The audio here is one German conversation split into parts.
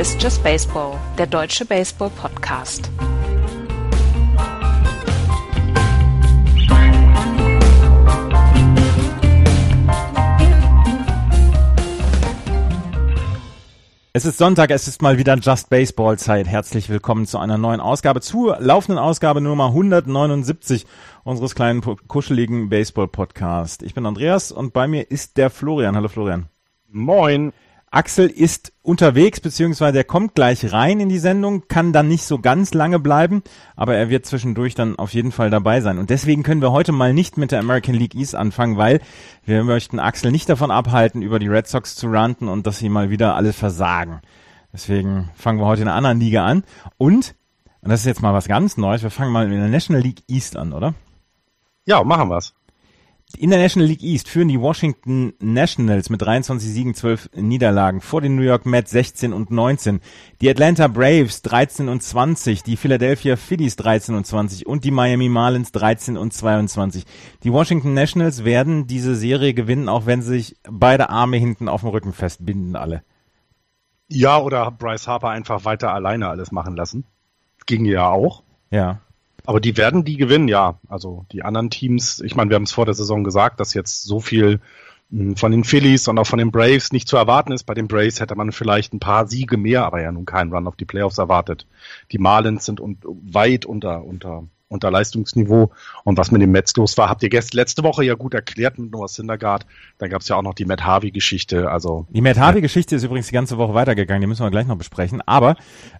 Ist Just Baseball, der deutsche Baseball-Podcast. Es ist Sonntag, es ist mal wieder Just Baseball Zeit. Herzlich willkommen zu einer neuen Ausgabe, zur laufenden Ausgabe Nummer 179 unseres kleinen kuscheligen Baseball Podcast. Ich bin Andreas und bei mir ist der Florian. Hallo Florian. Moin. Axel ist unterwegs, beziehungsweise er kommt gleich rein in die Sendung, kann dann nicht so ganz lange bleiben, aber er wird zwischendurch dann auf jeden Fall dabei sein. Und deswegen können wir heute mal nicht mit der American League East anfangen, weil wir möchten Axel nicht davon abhalten, über die Red Sox zu ranten und dass sie mal wieder alle versagen. Deswegen fangen wir heute in einer anderen Liga an. Und, und das ist jetzt mal was ganz Neues, wir fangen mal in der National League East an, oder? Ja, machen wir's. In der National League East führen die Washington Nationals mit 23 Siegen, 12 Niederlagen vor den New York Mets 16 und 19, die Atlanta Braves 13 und 20, die Philadelphia Phillies 13 und 20 und die Miami Marlins 13 und 22. Die Washington Nationals werden diese Serie gewinnen, auch wenn sie sich beide Arme hinten auf dem Rücken festbinden alle. Ja, oder Bryce Harper einfach weiter alleine alles machen lassen. Ging ja auch. Ja. Aber die werden die gewinnen, ja. Also die anderen Teams, ich meine, wir haben es vor der Saison gesagt, dass jetzt so viel hm, von den Phillies und auch von den Braves nicht zu erwarten ist. Bei den Braves hätte man vielleicht ein paar Siege mehr, aber ja nun keinen Run auf die Playoffs erwartet. Die Marlins sind un weit unter, unter unter Leistungsniveau. Und was mit dem Mets los war, habt ihr gestern letzte Woche ja gut erklärt mit Noah Syndergaard. Dann gab es ja auch noch die Matt Harvey-Geschichte. Also die Matt Harvey-Geschichte ist übrigens die ganze Woche weitergegangen. Die müssen wir gleich noch besprechen. Aber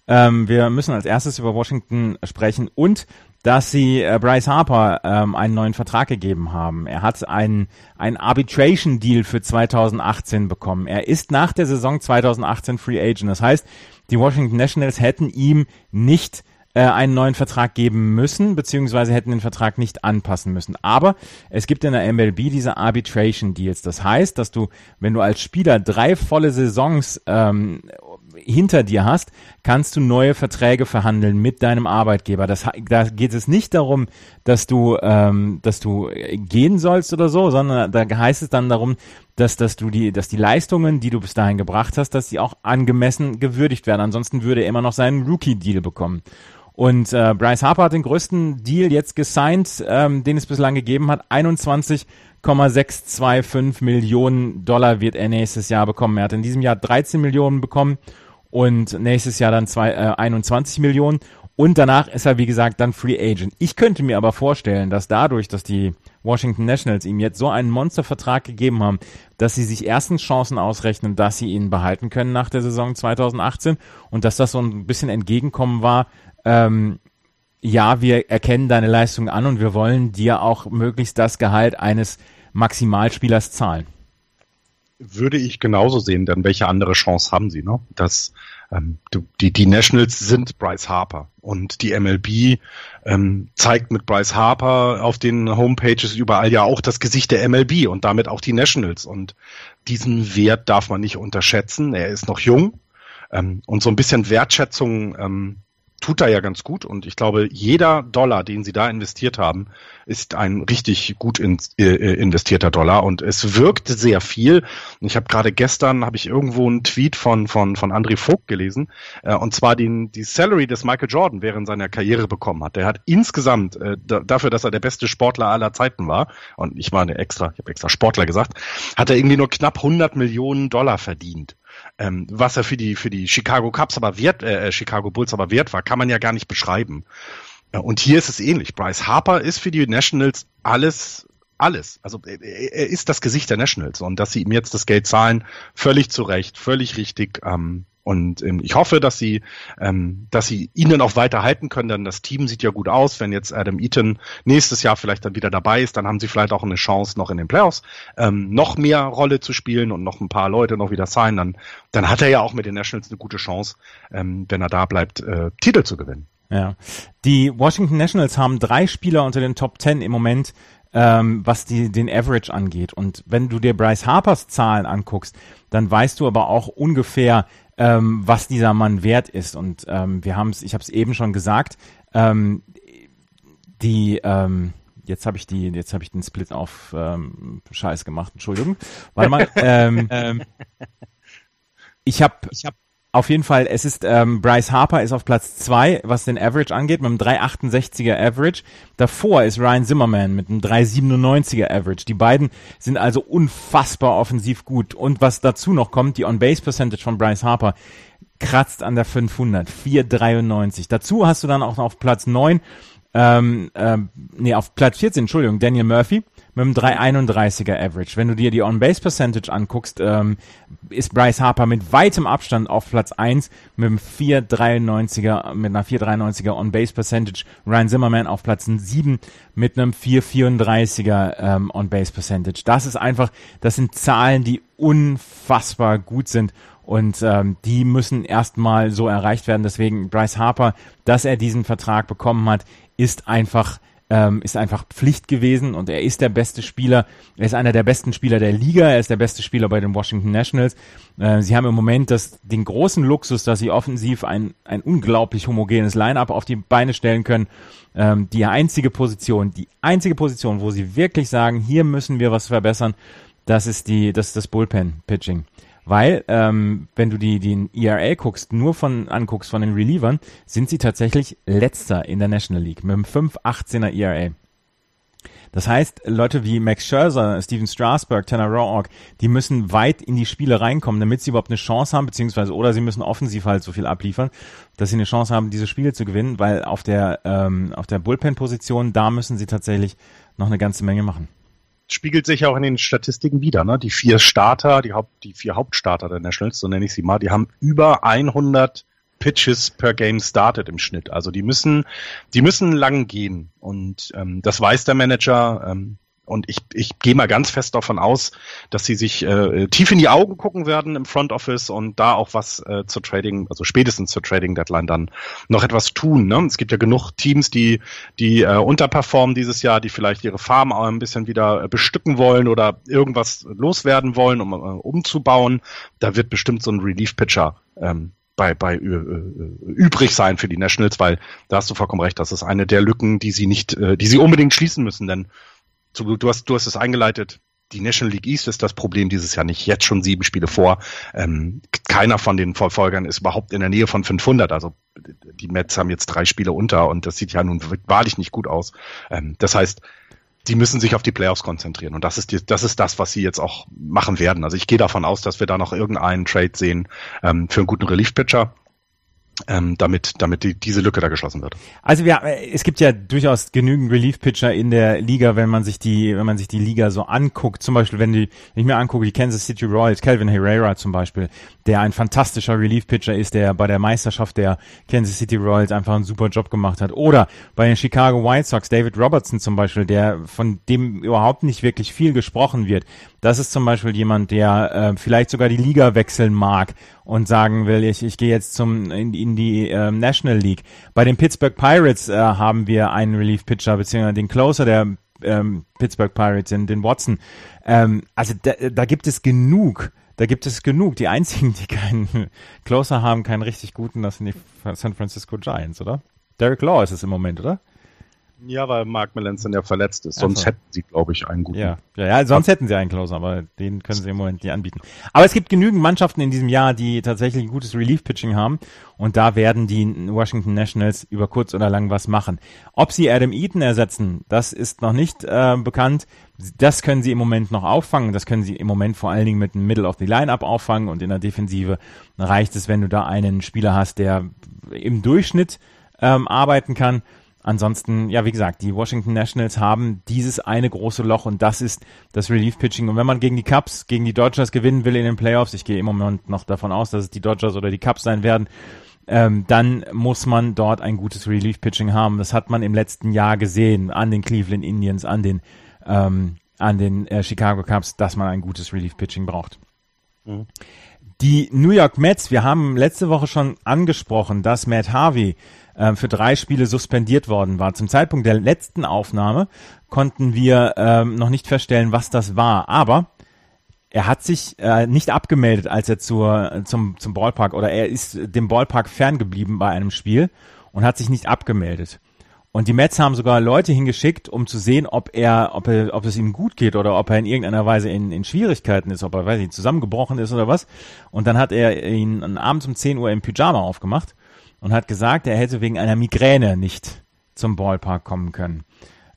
ähm, wir müssen als erstes über Washington sprechen und dass sie äh, Bryce Harper ähm, einen neuen Vertrag gegeben haben. Er hat einen, einen Arbitration-Deal für 2018 bekommen. Er ist nach der Saison 2018 Free Agent. Das heißt, die Washington Nationals hätten ihm nicht äh, einen neuen Vertrag geben müssen, beziehungsweise hätten den Vertrag nicht anpassen müssen. Aber es gibt in der MLB diese Arbitration Deals. Das heißt, dass du, wenn du als Spieler drei volle Saisons ähm, hinter dir hast, kannst du neue Verträge verhandeln mit deinem Arbeitgeber. Das, da geht es nicht darum, dass du, ähm, dass du gehen sollst oder so, sondern da heißt es dann darum, dass, dass du die, dass die Leistungen, die du bis dahin gebracht hast, dass sie auch angemessen gewürdigt werden. Ansonsten würde er immer noch seinen Rookie-Deal bekommen. Und äh, Bryce Harper hat den größten Deal jetzt gesigned, ähm, den es bislang gegeben hat. 21,625 Millionen Dollar wird er nächstes Jahr bekommen. Er hat in diesem Jahr 13 Millionen bekommen und nächstes Jahr dann zwei, äh, 21 Millionen. Und danach ist er, wie gesagt, dann Free Agent. Ich könnte mir aber vorstellen, dass dadurch, dass die Washington Nationals ihm jetzt so einen Monstervertrag gegeben haben, dass sie sich erstens Chancen ausrechnen, dass sie ihn behalten können nach der Saison 2018 und dass das so ein bisschen entgegenkommen war, ähm, ja, wir erkennen deine Leistung an und wir wollen dir auch möglichst das Gehalt eines Maximalspielers zahlen. Würde ich genauso sehen, denn welche andere Chance haben sie, ne? Das, ähm, die, die Nationals sind Bryce Harper und die MLB ähm, zeigt mit Bryce Harper auf den Homepages überall ja auch das Gesicht der MLB und damit auch die Nationals und diesen Wert darf man nicht unterschätzen. Er ist noch jung ähm, und so ein bisschen Wertschätzung ähm, tut da ja ganz gut und ich glaube, jeder Dollar, den sie da investiert haben, ist ein richtig gut in, äh, investierter Dollar und es wirkt sehr viel. Ich habe gerade gestern habe ich irgendwo einen Tweet von von von André Vogt gelesen äh, und zwar den die Salary des Michael Jordan während seiner Karriere bekommen hat. Der hat insgesamt äh, dafür, dass er der beste Sportler aller Zeiten war und ich meine extra, ich habe extra Sportler gesagt, hat er irgendwie nur knapp 100 Millionen Dollar verdient ähm, was er für die für die Chicago Cubs aber wert, äh, äh, Chicago Bulls aber wert war, kann man ja gar nicht beschreiben. Und hier ist es ähnlich. Bryce Harper ist für die Nationals alles alles. Also er ist das Gesicht der Nationals und dass sie ihm jetzt das Geld zahlen, völlig zu Recht, völlig richtig. Ähm, und ähm, ich hoffe, dass sie, ähm, dass sie ihnen auch weiter halten können, denn das Team sieht ja gut aus. Wenn jetzt Adam Eaton nächstes Jahr vielleicht dann wieder dabei ist, dann haben sie vielleicht auch eine Chance, noch in den Playoffs ähm, noch mehr Rolle zu spielen und noch ein paar Leute noch wieder sein. Dann, dann hat er ja auch mit den Nationals eine gute Chance, ähm, wenn er da bleibt, äh, Titel zu gewinnen. Ja. Die Washington Nationals haben drei Spieler unter den Top Ten im Moment, ähm, was die, den Average angeht. Und wenn du dir Bryce Harpers Zahlen anguckst, dann weißt du aber auch ungefähr, ähm, was dieser Mann wert ist. Und ähm, wir haben es, ich habe es eben schon gesagt, ähm, die ähm, jetzt habe ich die, jetzt habe ich den Split auf ähm, Scheiß gemacht. Entschuldigung. Warte mal. ähm, ich habe, ich habe Auf jeden Fall, es ist ähm, Bryce Harper ist auf Platz zwei, was den Average angeht, mit einem 368er Average. Davor ist Ryan Zimmerman mit einem 397er Average. Die beiden sind also unfassbar offensiv gut. Und was dazu noch kommt, die On-Base-Percentage von Bryce Harper kratzt an der 500, 493. Dazu hast du dann auch noch auf Platz neun ähm, ähm, nee, auf Platz 14, Entschuldigung, Daniel Murphy mit einem 331er Average. Wenn du dir die On-Base-Percentage anguckst, ähm, ist Bryce Harper mit weitem Abstand auf Platz 1 mit einem 493er, mit einer 493er On-Base-Percentage. Ryan Zimmerman auf Platz 7 mit einem 434er ähm, On-Base-Percentage. Das ist einfach, das sind Zahlen, die unfassbar gut sind und ähm, die müssen erstmal so erreicht werden. Deswegen Bryce Harper, dass er diesen Vertrag bekommen hat, ist einfach ähm, ist einfach Pflicht gewesen und er ist der beste Spieler. Er ist einer der besten Spieler der Liga. Er ist der beste Spieler bei den Washington Nationals. Äh, sie haben im Moment das, den großen Luxus, dass sie offensiv ein, ein unglaublich homogenes Line-up auf die Beine stellen können. Ähm, die einzige Position, die einzige Position, wo sie wirklich sagen, hier müssen wir was verbessern, das ist die, das ist das Bullpen-Pitching. Weil, ähm, wenn du die, den ERA guckst, nur von anguckst von den Relievern, sind sie tatsächlich letzter in der National League mit einem 5,18er ERA. Das heißt, Leute wie Max Scherzer, Steven Strasberg, Tanner Roark, die müssen weit in die Spiele reinkommen, damit sie überhaupt eine Chance haben, beziehungsweise oder sie müssen offensiv halt so viel abliefern, dass sie eine Chance haben, diese Spiele zu gewinnen, weil auf der ähm, auf der Bullpen-Position da müssen sie tatsächlich noch eine ganze Menge machen spiegelt sich auch in den Statistiken wieder. Ne? Die vier Starter, die, Haupt, die vier Hauptstarter der Nationals, so nenne ich sie mal, die haben über 100 Pitches per Game started im Schnitt. Also die müssen, die müssen lang gehen und ähm, das weiß der Manager. Ähm, und ich, ich gehe mal ganz fest davon aus, dass sie sich äh, tief in die Augen gucken werden im Front Office und da auch was äh, zur Trading, also spätestens zur Trading Deadline dann noch etwas tun. Ne? Es gibt ja genug Teams, die, die äh, unterperformen dieses Jahr, die vielleicht ihre Farm auch ein bisschen wieder äh, bestücken wollen oder irgendwas loswerden wollen, um äh, umzubauen. Da wird bestimmt so ein Relief-Pitcher ähm, bei, bei äh, übrig sein für die Nationals, weil da hast du vollkommen recht, das ist eine der Lücken, die sie nicht, äh, die sie unbedingt schließen müssen, denn du, du, hast, du hast es eingeleitet. Die National League East ist das Problem dieses Jahr nicht. Jetzt schon sieben Spiele vor. Ähm, keiner von den Verfolgern ist überhaupt in der Nähe von 500. Also die Mets haben jetzt drei Spiele unter und das sieht ja nun wahrlich nicht gut aus. Ähm, das heißt, die müssen sich auf die Playoffs konzentrieren. Und das ist, die, das ist das, was sie jetzt auch machen werden. Also ich gehe davon aus, dass wir da noch irgendeinen Trade sehen ähm, für einen guten Relief-Pitcher ähm, damit, damit die, diese Lücke da geschlossen wird. Also wir, es gibt ja durchaus genügend Relief-Pitcher in der Liga, wenn man sich die, wenn man sich die Liga so anguckt. Zum Beispiel, wenn, die, wenn ich mir angucke, die Kansas City Royals, Calvin Herrera zum Beispiel, der ein fantastischer Relief-Pitcher ist, der bei der Meisterschaft der Kansas City Royals einfach einen super Job gemacht hat. Oder bei den Chicago White Sox, David Robertson zum Beispiel, der von dem überhaupt nicht wirklich viel gesprochen wird. Das ist zum Beispiel jemand, der äh, vielleicht sogar die Liga wechseln mag und sagen will, ich, ich gehe jetzt zum in, in die äh, National League. Bei den Pittsburgh Pirates äh, haben wir einen Relief-Pitcher, beziehungsweise den Closer der ähm, Pittsburgh Pirates, den, den Watson. Ähm, also da, da gibt es genug da gibt es genug. Die einzigen, die keinen Closer haben, keinen richtig guten, das sind die San Francisco Giants, oder? Derek Law ist es im Moment, oder? Ja, weil Mark Melanson ja verletzt ist. Sonst so. hätten sie, glaube ich, einen guten. Ja, ja, ja sonst hätten sie einen Closer, aber den können sie im Moment nicht anbieten. Aber es gibt genügend Mannschaften in diesem Jahr, die tatsächlich ein gutes Relief-Pitching haben. Und da werden die Washington Nationals über kurz oder lang was machen. Ob sie Adam Eaton ersetzen, das ist noch nicht äh, bekannt. Das können sie im Moment noch auffangen. Das können sie im Moment vor allen Dingen mit einem Middle of the Line-Up auffangen. Und in der Defensive reicht es, wenn du da einen Spieler hast, der im Durchschnitt ähm, arbeiten kann. Ansonsten, ja, wie gesagt, die Washington Nationals haben dieses eine große Loch und das ist das Relief Pitching. Und wenn man gegen die Cubs, gegen die Dodgers gewinnen will in den Playoffs, ich gehe im Moment noch davon aus, dass es die Dodgers oder die Cubs sein werden, ähm, dann muss man dort ein gutes Relief Pitching haben. Das hat man im letzten Jahr gesehen an den Cleveland Indians, an den, ähm, an den äh, Chicago Cubs, dass man ein gutes Relief Pitching braucht. Mhm. Die New York Mets, wir haben letzte Woche schon angesprochen, dass Matt Harvey äh, für drei Spiele suspendiert worden war. Zum Zeitpunkt der letzten Aufnahme konnten wir ähm, noch nicht feststellen, was das war. Aber er hat sich äh, nicht abgemeldet, als er zur, zum, zum Ballpark oder er ist dem Ballpark ferngeblieben bei einem Spiel und hat sich nicht abgemeldet. Und die Mets haben sogar Leute hingeschickt, um zu sehen, ob er, ob er, ob es ihm gut geht oder ob er in irgendeiner Weise in, in Schwierigkeiten ist, ob er, weiß ich, zusammengebrochen ist oder was. Und dann hat er ihn abends um 10 Uhr im Pyjama aufgemacht und hat gesagt, er hätte wegen einer Migräne nicht zum Ballpark kommen können.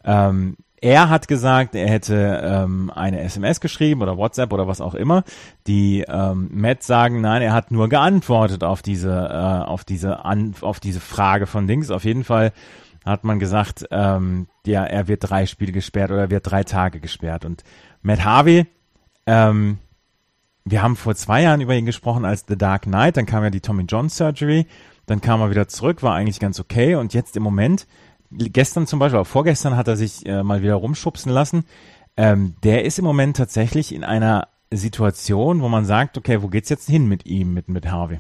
Ähm, er hat gesagt, er hätte ähm, eine SMS geschrieben oder WhatsApp oder was auch immer. Die ähm, Mets sagen, nein, er hat nur geantwortet auf diese, äh, auf diese, an, auf diese Frage von Dings. Auf jeden Fall hat man gesagt, ähm, ja, er wird drei Spiele gesperrt oder wird drei Tage gesperrt. Und Matt Harvey, ähm, wir haben vor zwei Jahren über ihn gesprochen als The Dark Knight, dann kam ja die Tommy John Surgery, dann kam er wieder zurück, war eigentlich ganz okay und jetzt im Moment gestern zum Beispiel, auch vorgestern hat er sich äh, mal wieder rumschubsen lassen. Ähm, der ist im Moment tatsächlich in einer Situation, wo man sagt, okay, wo geht's jetzt hin mit ihm, mit, mit Harvey?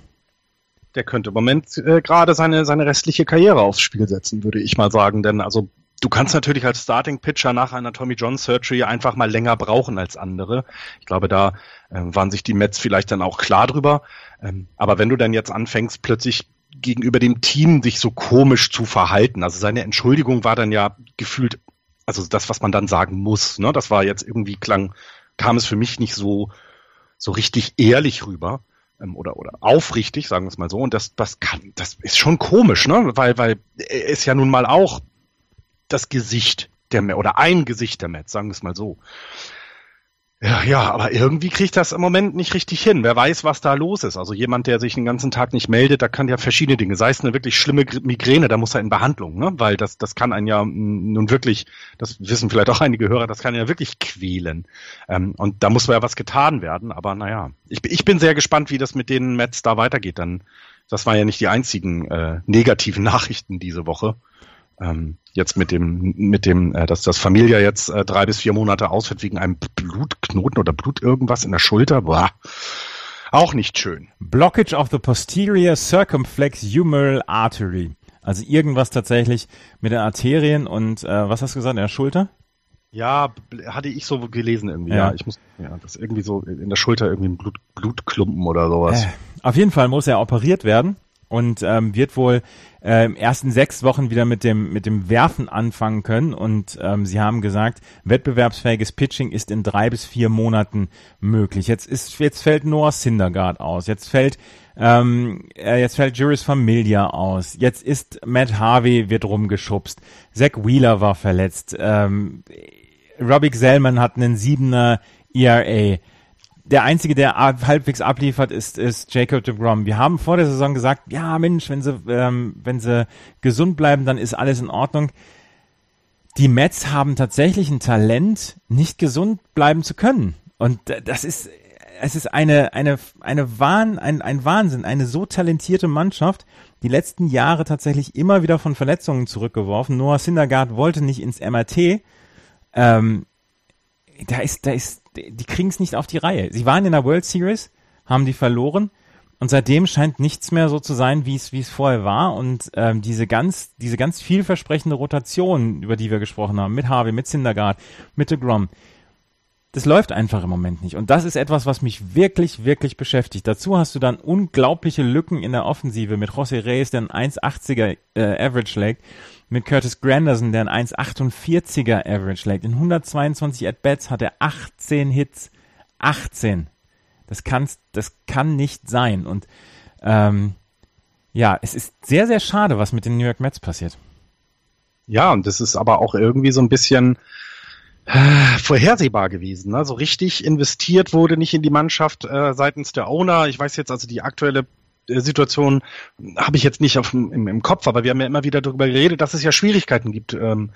Der könnte im Moment äh, gerade seine, seine restliche Karriere aufs Spiel setzen, würde ich mal sagen. Denn also du kannst natürlich als Starting Pitcher nach einer Tommy John Surgery einfach mal länger brauchen als andere. Ich glaube, da äh, waren sich die Mets vielleicht dann auch klar drüber. Ähm, aber wenn du dann jetzt anfängst, plötzlich gegenüber dem Team sich so komisch zu verhalten. Also seine Entschuldigung war dann ja gefühlt, also das, was man dann sagen muss, ne, das war jetzt irgendwie klang, kam es für mich nicht so, so richtig ehrlich rüber ähm, oder oder aufrichtig, sagen wir es mal so. Und das das kann, das ist schon komisch, ne, weil weil er ist ja nun mal auch das Gesicht der oder ein Gesicht der Mets, sagen wir es mal so. Ja, ja, aber irgendwie kriegt das im Moment nicht richtig hin. Wer weiß, was da los ist. Also jemand, der sich den ganzen Tag nicht meldet, da kann ja verschiedene Dinge. Sei es eine wirklich schlimme Migräne, da muss er in Behandlung, ne? Weil das, das kann einen ja nun wirklich, das wissen vielleicht auch einige Hörer, das kann ja wirklich quälen. Ähm, und da muss ja was getan werden. Aber naja, ich, ich bin sehr gespannt, wie das mit den Mets da weitergeht. Dann, das waren ja nicht die einzigen äh, negativen Nachrichten diese Woche. Ähm, jetzt mit dem, mit dem, äh, dass das Familie jetzt äh, drei bis vier Monate ausfällt wegen einem Blutknoten oder Blut irgendwas in der Schulter. Boah. Auch nicht schön. Blockage of the posterior circumflex humeral artery. Also irgendwas tatsächlich mit den Arterien und äh, was hast du gesagt, in der Schulter? Ja, hatte ich so gelesen irgendwie. Ja, ja ich muss, ja, das irgendwie so in der Schulter irgendwie ein Blut, Blutklumpen oder sowas. Äh, auf jeden Fall muss er operiert werden und ähm, wird wohl äh, im ersten sechs Wochen wieder mit dem mit dem Werfen anfangen können. Und ähm, sie haben gesagt, wettbewerbsfähiges Pitching ist in drei bis vier Monaten möglich. Jetzt ist jetzt fällt Noah Syndergaard aus, jetzt fällt ähm, äh, jetzt fällt Juris Familia aus, jetzt ist Matt Harvey wird rumgeschubst, Zach Wheeler war verletzt, ähm, Robbie Zellman hat einen siebener ERA der einzige, der halbwegs abliefert, ist, ist Jacob de Grom. Wir haben vor der Saison gesagt, ja Mensch, wenn sie, ähm, wenn sie gesund bleiben, dann ist alles in Ordnung. Die Mets haben tatsächlich ein Talent, nicht gesund bleiben zu können. Und das ist, es ist eine, eine, eine Wahn, ein, ein Wahnsinn, eine so talentierte Mannschaft, die letzten Jahre tatsächlich immer wieder von Verletzungen zurückgeworfen. Noah Syndergaard wollte nicht ins MRT. Ähm, da ist, da ist die kriegen es nicht auf die Reihe. Sie waren in der World Series, haben die verloren und seitdem scheint nichts mehr so zu sein, wie es wie es vorher war und ähm, diese ganz diese ganz vielversprechende Rotation, über die wir gesprochen haben, mit Harvey, mit Syndergaard, mit DeGrom, das läuft einfach im Moment nicht. Und das ist etwas, was mich wirklich, wirklich beschäftigt. Dazu hast du dann unglaubliche Lücken in der Offensive mit José Reyes, der ein 1,80er äh, Average legt mit Curtis Granderson, der ein 1,48er Average legt. In 122 At-Bats hat er 18 Hits. 18. Das, kann's, das kann nicht sein. Und ähm, ja, es ist sehr, sehr schade, was mit den New York Mets passiert. Ja, und das ist aber auch irgendwie so ein bisschen äh, vorhersehbar gewesen. Ne? So richtig investiert wurde nicht in die Mannschaft äh, seitens der Owner. Ich weiß jetzt also die aktuelle Situation habe ich jetzt nicht auf, im, im, Kopf, aber wir haben ja immer wieder darüber geredet, dass es ja Schwierigkeiten gibt, ähm,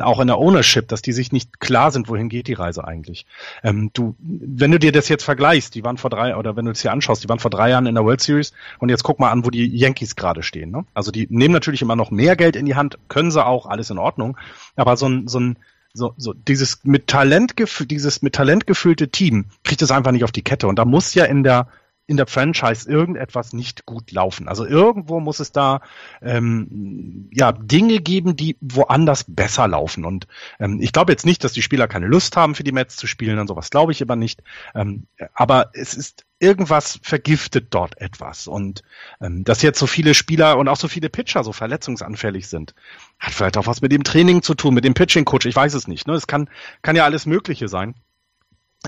auch in der Ownership, dass die sich nicht klar sind, wohin geht die Reise eigentlich. Ähm, du, wenn du dir das jetzt vergleichst, die waren vor drei, oder wenn du es dir anschaust, die waren vor drei Jahren in der World Series und jetzt guck mal an, wo die Yankees gerade stehen. Ne? Also die nehmen natürlich immer noch mehr Geld in die Hand, können sie auch, alles in Ordnung, aber so ein, so ein so, so dieses mit Talent dieses mit Talent gefüllte Team kriegt es einfach nicht auf die Kette und da muss ja in der in der Franchise irgendetwas nicht gut laufen. Also irgendwo muss es da ähm, ja Dinge geben, die woanders besser laufen. Und ähm, ich glaube jetzt nicht, dass die Spieler keine Lust haben, für die Mets zu spielen und sowas glaube ich aber nicht. Ähm, aber es ist irgendwas vergiftet dort etwas. Und ähm, dass jetzt so viele Spieler und auch so viele Pitcher so verletzungsanfällig sind, hat vielleicht auch was mit dem Training zu tun, mit dem Pitching-Coach. Ich weiß es nicht. Ne? Es kann, kann ja alles Mögliche sein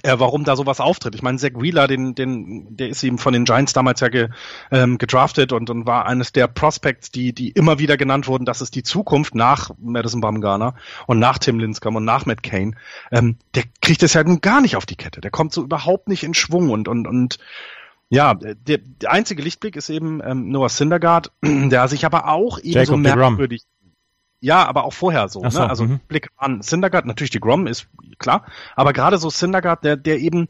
äh, warum da sowas auftritt. Ich meine, Zach Wheeler, den, den, der ist eben von den Giants damals ja ge, ähm, gedraftet und, und war eines der Prospects, die, die immer wieder genannt wurden, das ist die Zukunft nach Madison Bumgarner und nach Tim Lincecum und nach Matt Kane. Ähm, der kriegt es ja nun gar nicht auf die Kette. Der kommt so überhaupt nicht in Schwung und, und, und ja, der, der einzige Lichtblick ist eben ähm, Noah Syndergaard, der sich aber auch eben Jacob so merkwürdig ja, aber auch vorher so. so ne? Also -hmm. Blick an Syndergaard, natürlich die Grom ist klar, aber gerade so Syndergaard, der, der eben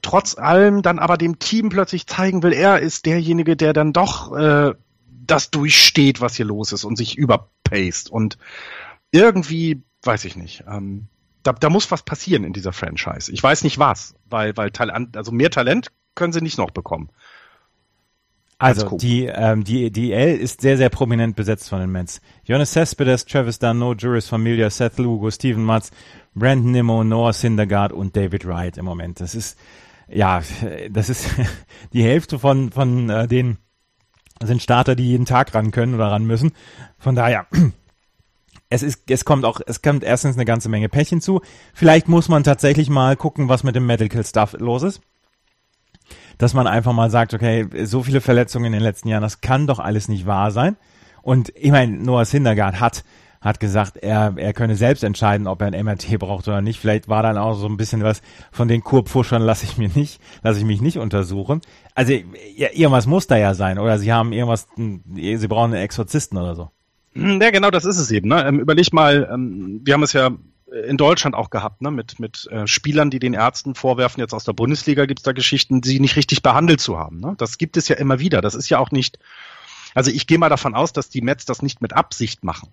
trotz allem dann aber dem Team plötzlich zeigen will, er ist derjenige, der dann doch äh, das durchsteht, was hier los ist und sich überpaced. Und irgendwie, weiß ich nicht, ähm, da, da muss was passieren in dieser Franchise. Ich weiß nicht was, weil, weil Talent, also mehr Talent können sie nicht noch bekommen. Also die, ähm, die die L ist sehr, sehr prominent besetzt von den Mets. Jonas Cespedes, Travis Dunno, Juris Familia, Seth Lugo, Steven Matz, Brandon Nimmo, Noah Syndergaard und David Wright im Moment. Das ist, ja, das ist die Hälfte von, von äh, den sind Starter, die jeden Tag ran können oder ran müssen. Von daher, es ist, es kommt auch, es kommt erstens eine ganze Menge Pech hinzu. Vielleicht muss man tatsächlich mal gucken, was mit dem Medical Stuff los ist dass man einfach mal sagt, okay, so viele Verletzungen in den letzten Jahren, das kann doch alles nicht wahr sein. Und ich meine, Noah Syndergaard hat hat gesagt, er, er könne selbst entscheiden, ob er ein MRT braucht oder nicht. Vielleicht war dann auch so ein bisschen was von den Kurpfuschern lasse ich mir nicht, lasse ich mich nicht untersuchen. Also ja, irgendwas muss da ja sein. Oder sie haben irgendwas, sie brauchen einen Exorzisten oder so. Ja, genau, das ist es eben. Ne? Ähm, überleg mal, ähm, wir haben es ja in Deutschland auch gehabt, ne? mit, mit äh, Spielern, die den Ärzten vorwerfen, jetzt aus der Bundesliga gibt es da Geschichten, sie nicht richtig behandelt zu haben. Ne? Das gibt es ja immer wieder. Das ist ja auch nicht, also ich gehe mal davon aus, dass die Mets das nicht mit Absicht machen.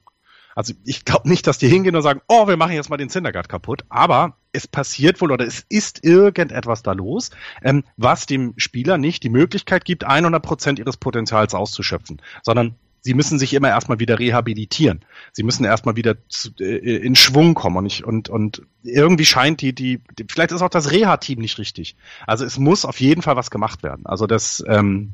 Also ich glaube nicht, dass die hingehen und sagen, oh, wir machen jetzt mal den Syndergaard kaputt, aber es passiert wohl oder es ist irgendetwas da los, ähm, was dem Spieler nicht die Möglichkeit gibt, 100 Prozent ihres Potenzials auszuschöpfen, sondern sie müssen sich immer erstmal wieder rehabilitieren. Sie müssen erstmal wieder zu, äh, in Schwung kommen und, ich, und, und irgendwie scheint die, die, die vielleicht ist auch das Reha-Team nicht richtig. Also es muss auf jeden Fall was gemacht werden. Also das, ähm,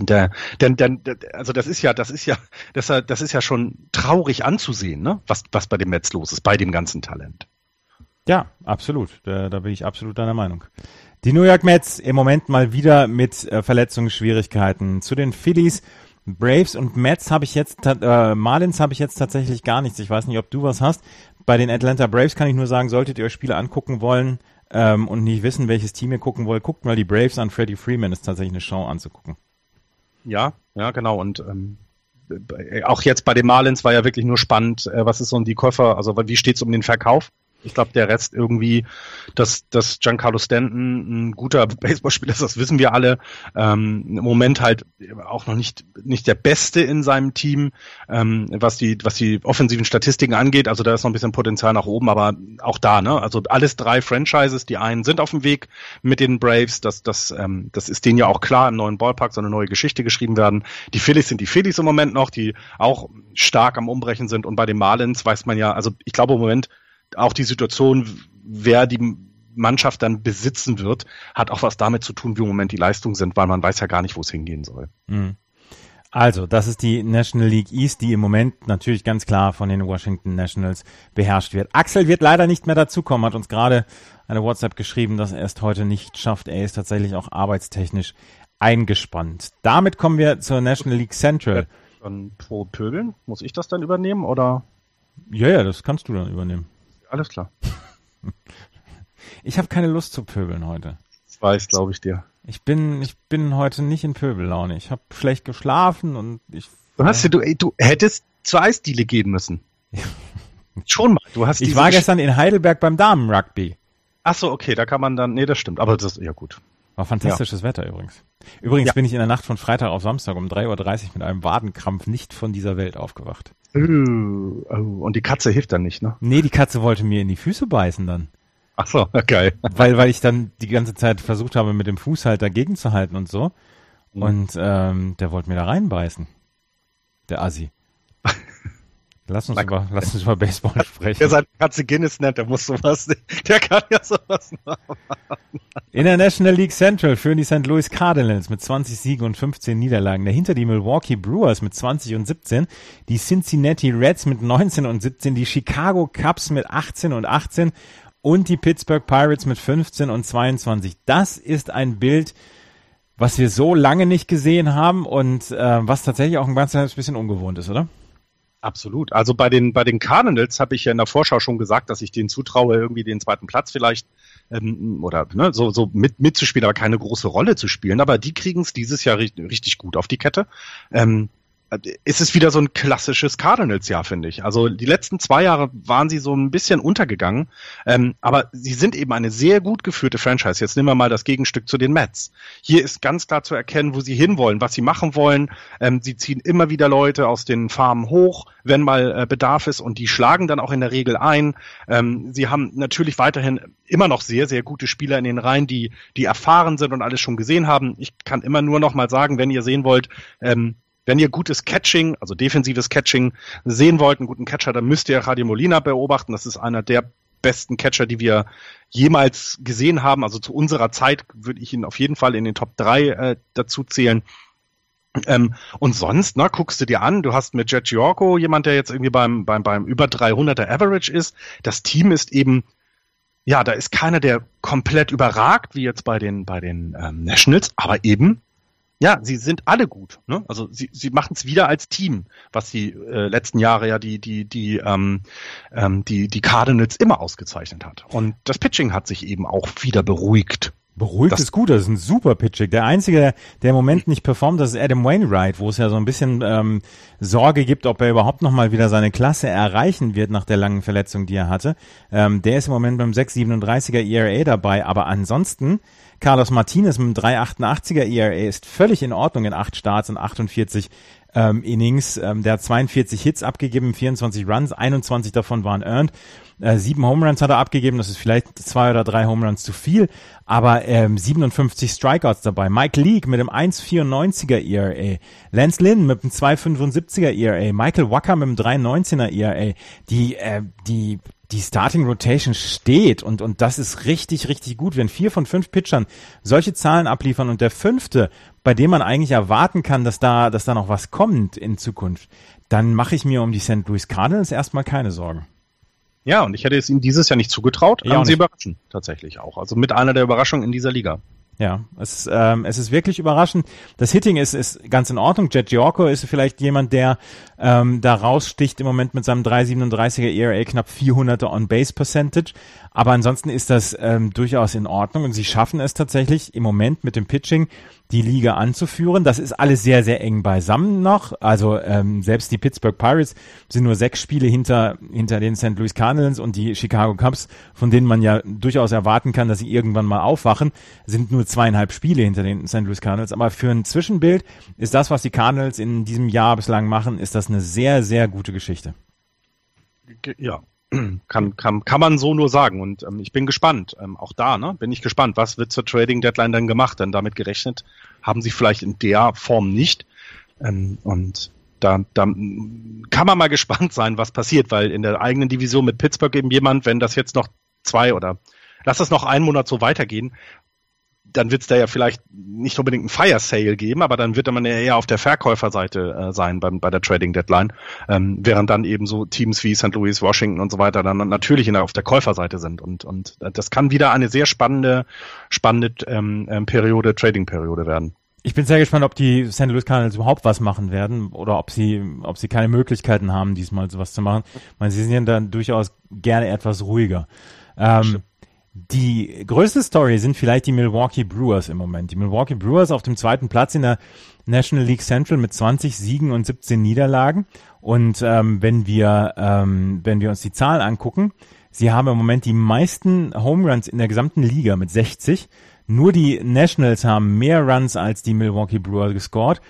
der, denn, denn, also das ist ja, das ist ja, das, das ist ja schon traurig anzusehen, ne? Was, was bei dem Metz los ist, bei dem ganzen Talent. Ja, absolut. Da, da bin ich absolut deiner Meinung. Die New York Mets im Moment mal wieder mit äh, Verletzungsschwierigkeiten. Zu den Phillies Braves und Mets habe ich jetzt, äh, Marlins habe ich jetzt tatsächlich gar nichts. Ich weiß nicht, ob du was hast. Bei den Atlanta Braves kann ich nur sagen, solltet ihr euch Spiele angucken wollen ähm, und nicht wissen, welches Team ihr gucken wollt, guckt mal die Braves an. Freddie Freeman ist tatsächlich eine Show anzugucken. Ja, ja, genau. Und ähm, auch jetzt bei den Marlins war ja wirklich nur spannend, äh, was ist so um die Käufer, also wie steht es um den Verkauf? Ich glaube, der Rest irgendwie, dass, dass Giancarlo Stanton ein guter Baseballspieler ist, das wissen wir alle. Ähm, Im Moment halt auch noch nicht, nicht der Beste in seinem Team, ähm, was die, was die offensiven Statistiken angeht. Also da ist noch ein bisschen Potenzial nach oben, aber auch da, ne? Also alles drei Franchises, die einen sind auf dem Weg mit den Braves, das, das, ähm, das ist denen ja auch klar, im neuen Ballpark soll eine neue Geschichte geschrieben werden. Die Phillies sind die Phillies im Moment noch, die auch stark am Umbrechen sind und bei den Marlins weiß man ja, also ich glaube im Moment, auch die Situation, wer die Mannschaft dann besitzen wird, hat auch was damit zu tun, wie im Moment die Leistungen sind, weil man weiß ja gar nicht, wo es hingehen soll. Mhm. Also, das ist die National League East, die im Moment natürlich ganz klar von den Washington Nationals beherrscht wird. Axel wird leider nicht mehr dazukommen, hat uns gerade eine WhatsApp geschrieben, dass er es heute nicht schafft. Er ist tatsächlich auch arbeitstechnisch eingespannt. Damit kommen wir zur National League Central. Dann pro Pöbeln? Muss ich das dann übernehmen oder? Ja, ja, das kannst du dann übernehmen. Alles klar. Ich habe keine Lust zu pöbeln heute. Das weiß, glaube ich dir. Ich bin, ich bin heute nicht in Pöbellaune. Ich habe schlecht geschlafen und ich. Du hast ja, du, du hättest zur Eisdiele gehen müssen. Schon mal. Du hast ich war gestern in Heidelberg beim Damenrugby. Ach so, okay, da kann man dann, nee, das stimmt, aber das ist ja gut. War fantastisches ja. Wetter übrigens. Übrigens ja. bin ich in der Nacht von Freitag auf Samstag um 3.30 Uhr mit einem Wadenkrampf nicht von dieser Welt aufgewacht. Uh, oh, und die Katze hilft dann nicht, ne? Nee, die Katze wollte mir in die Füße beißen dann. Ach so, geil. Weil, weil ich dann die ganze Zeit versucht habe, mit dem Fuß halt dagegen zu halten und so. Mhm. Und ähm, der wollte mir da reinbeißen. Der Assi. Lass uns, über, lass uns über Baseball sprechen. Der seine Katze Guinness nennt, der muss sowas. Der kann ja sowas machen. In der National League Central führen die St. Louis Cardinals mit 20 Siegen und 15 Niederlagen. Dahinter die Milwaukee Brewers mit 20 und 17, die Cincinnati Reds mit 19 und 17, die Chicago Cubs mit 18 und 18 und die Pittsburgh Pirates mit 15 und 22. Das ist ein Bild, was wir so lange nicht gesehen haben und äh, was tatsächlich auch ein ganz bisschen ungewohnt ist, oder? Absolut. Also bei den, bei den Cardinals habe ich ja in der Vorschau schon gesagt, dass ich denen zutraue, irgendwie den zweiten Platz vielleicht ähm, oder ne, so, so mit, mitzuspielen, aber keine große Rolle zu spielen. Aber die kriegen es dieses Jahr richtig, richtig gut auf die Kette. Ähm, ist es wieder so ein klassisches Cardinals-Jahr, finde ich. Also die letzten zwei Jahre waren sie so ein bisschen untergegangen, ähm, aber sie sind eben eine sehr gut geführte Franchise. Jetzt nehmen wir mal das Gegenstück zu den Mets. Hier ist ganz klar zu erkennen, wo sie hinwollen, was sie machen wollen. Ähm, sie ziehen immer wieder Leute aus den Farmen hoch, wenn mal äh, Bedarf ist, und die schlagen dann auch in der Regel ein. Ähm, sie haben natürlich weiterhin immer noch sehr, sehr gute Spieler in den Reihen, die, die erfahren sind und alles schon gesehen haben. Ich kann immer nur noch mal sagen, wenn ihr sehen wollt, ähm, wenn ihr gutes Catching, also defensives Catching sehen wollt, einen guten Catcher, dann müsst ihr Radio Molina beobachten. Das ist einer der besten Catcher, die wir jemals gesehen haben. Also zu unserer Zeit würde ich ihn auf jeden Fall in den Top 3 äh, dazu zählen. Ähm, und sonst, na, guckst du dir an, du hast mit Jet Giorco jemand, der jetzt irgendwie beim, beim, beim über 300er Average ist. Das Team ist eben, ja, da ist keiner, der komplett überragt, wie jetzt bei den, bei den ähm, Nationals, aber eben ja, sie sind alle gut. Ne? Also sie, sie machen es wieder als Team, was die äh, letzten Jahre ja die die die ähm, ähm, die die Cardinals immer ausgezeichnet hat. Und das Pitching hat sich eben auch wieder beruhigt. Beruhigt das ist gut, das ist ein super Pitching. Der einzige, der im Moment nicht performt, das ist Adam Wainwright, wo es ja so ein bisschen ähm, Sorge gibt, ob er überhaupt nochmal wieder seine Klasse erreichen wird nach der langen Verletzung, die er hatte. Ähm, der ist im Moment beim 6,37er ERA dabei, aber ansonsten Carlos Martinez mit einem 3,88er ERA ist völlig in Ordnung in acht Starts und 48 ähm, Innings. Ähm, der hat 42 Hits abgegeben, 24 Runs, 21 davon waren earned. Äh, sieben Home Runs hat er abgegeben, das ist vielleicht zwei oder drei Home Runs zu viel, aber ähm, 57 Strikeouts dabei. Mike Leake mit einem 1,94er ERA, Lance Lynn mit einem 2,75er ERA, Michael Wacker mit einem 3,19er ERA. Die, äh, die die Starting Rotation steht und, und das ist richtig, richtig gut. Wenn vier von fünf Pitchern solche Zahlen abliefern und der fünfte, bei dem man eigentlich erwarten kann, dass da, dass da noch was kommt in Zukunft, dann mache ich mir um die St. Louis Cardinals erstmal keine Sorgen. Ja, und ich hätte es ihnen dieses Jahr nicht zugetraut, ja, sie überraschen tatsächlich auch. Also mit einer der Überraschungen in dieser Liga. Ja, es, ähm, es ist wirklich überraschend. Das Hitting ist, ist ganz in Ordnung. Jet Giorco ist vielleicht jemand, der ähm, da raussticht im Moment mit seinem 3,37er ERA, knapp 400er On-Base-Percentage. Aber ansonsten ist das ähm, durchaus in Ordnung und sie schaffen es tatsächlich im Moment mit dem Pitching die Liga anzuführen. Das ist alles sehr, sehr eng beisammen noch. Also ähm, selbst die Pittsburgh Pirates sind nur sechs Spiele hinter, hinter den St. Louis Cardinals und die Chicago Cubs, von denen man ja durchaus erwarten kann, dass sie irgendwann mal aufwachen, sind nur zweieinhalb Spiele hinter den St. Louis Cardinals. Aber für ein Zwischenbild ist das, was die Cardinals in diesem Jahr bislang machen, ist das eine sehr, sehr gute Geschichte. Ja, kann, kann, kann man so nur sagen. Und ähm, ich bin gespannt. Ähm, auch da ne, bin ich gespannt, was wird zur Trading Deadline dann gemacht? Denn damit gerechnet haben sie vielleicht in der Form nicht. Ähm, und da, da kann man mal gespannt sein, was passiert, weil in der eigenen Division mit Pittsburgh eben jemand, wenn das jetzt noch zwei oder lass es noch einen Monat so weitergehen, dann wird es da ja vielleicht nicht unbedingt ein Fire Sale geben, aber dann wird man ja eher auf der Verkäuferseite äh, sein beim, bei der Trading Deadline, ähm, während dann eben so Teams wie St. Louis, Washington und so weiter dann natürlich in auf der Käuferseite sind und und das kann wieder eine sehr spannende spannende ähm, ähm, Periode Trading Periode werden. Ich bin sehr gespannt, ob die St. Louis Cardinals überhaupt was machen werden oder ob sie, ob sie keine Möglichkeiten haben, diesmal sowas zu machen. Ich meine, sie sind ja dann durchaus gerne etwas ruhiger. Ähm, die größte Story sind vielleicht die Milwaukee Brewers im Moment. Die Milwaukee Brewers auf dem zweiten Platz in der National League Central mit 20 Siegen und 17 Niederlagen. Und ähm, wenn wir ähm, wenn wir uns die Zahlen angucken, sie haben im Moment die meisten Home Runs in der gesamten Liga mit 60. Nur die Nationals haben mehr Runs als die Milwaukee Brewers gescored.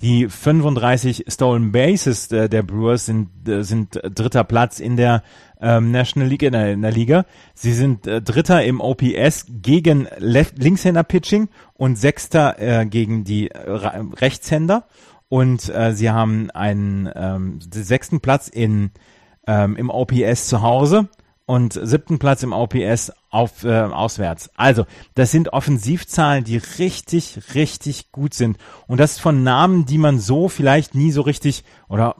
Die 35 Stolen Bases äh, der Brewers sind, äh, sind dritter Platz in der ähm, National League, in der, in der Liga. Sie sind äh, dritter im OPS gegen Left Linkshänder Pitching und sechster äh, gegen die äh, Rechtshänder. Und äh, sie haben einen ähm, sechsten Platz in, ähm, im OPS zu Hause und siebten Platz im OPS auf äh, auswärts. Also, das sind Offensivzahlen, die richtig, richtig gut sind. Und das von Namen, die man so vielleicht nie so richtig oder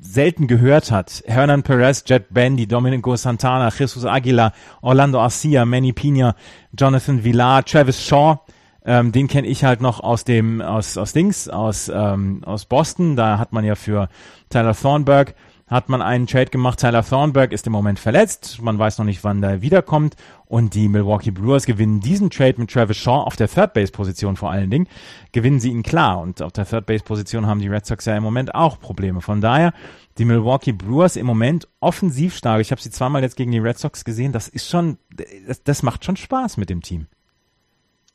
selten gehört hat. Hernan Perez, Jet Bandy, Domenico Santana, Jesus Aguilar, Orlando Arcia, Manny Pina, Jonathan Villar, Travis Shaw. Ähm, den kenne ich halt noch aus dem, aus, aus Dings, aus, ähm, aus Boston. Da hat man ja für Tyler Thornburg hat man einen Trade gemacht. Tyler Thornburg ist im Moment verletzt. Man weiß noch nicht, wann der wiederkommt. Und die Milwaukee Brewers gewinnen diesen Trade mit Travis Shaw auf der Third Base Position vor allen Dingen. Gewinnen sie ihn klar. Und auf der Third Base Position haben die Red Sox ja im Moment auch Probleme. Von daher, die Milwaukee Brewers im Moment offensiv stark. Ich habe sie zweimal jetzt gegen die Red Sox gesehen. Das ist schon, das, das macht schon Spaß mit dem Team.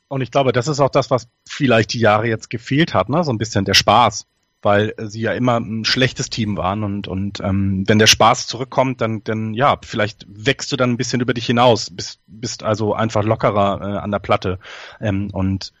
Und ich glaube, das ist auch das, was vielleicht die Jahre jetzt gefehlt hat, ne? So ein bisschen der Spaß weil sie ja immer ein schlechtes Team waren und und ähm, wenn der Spaß zurückkommt, dann dann ja vielleicht wächst du dann ein bisschen über dich hinaus, bist bist also einfach lockerer äh, an der Platte ähm, und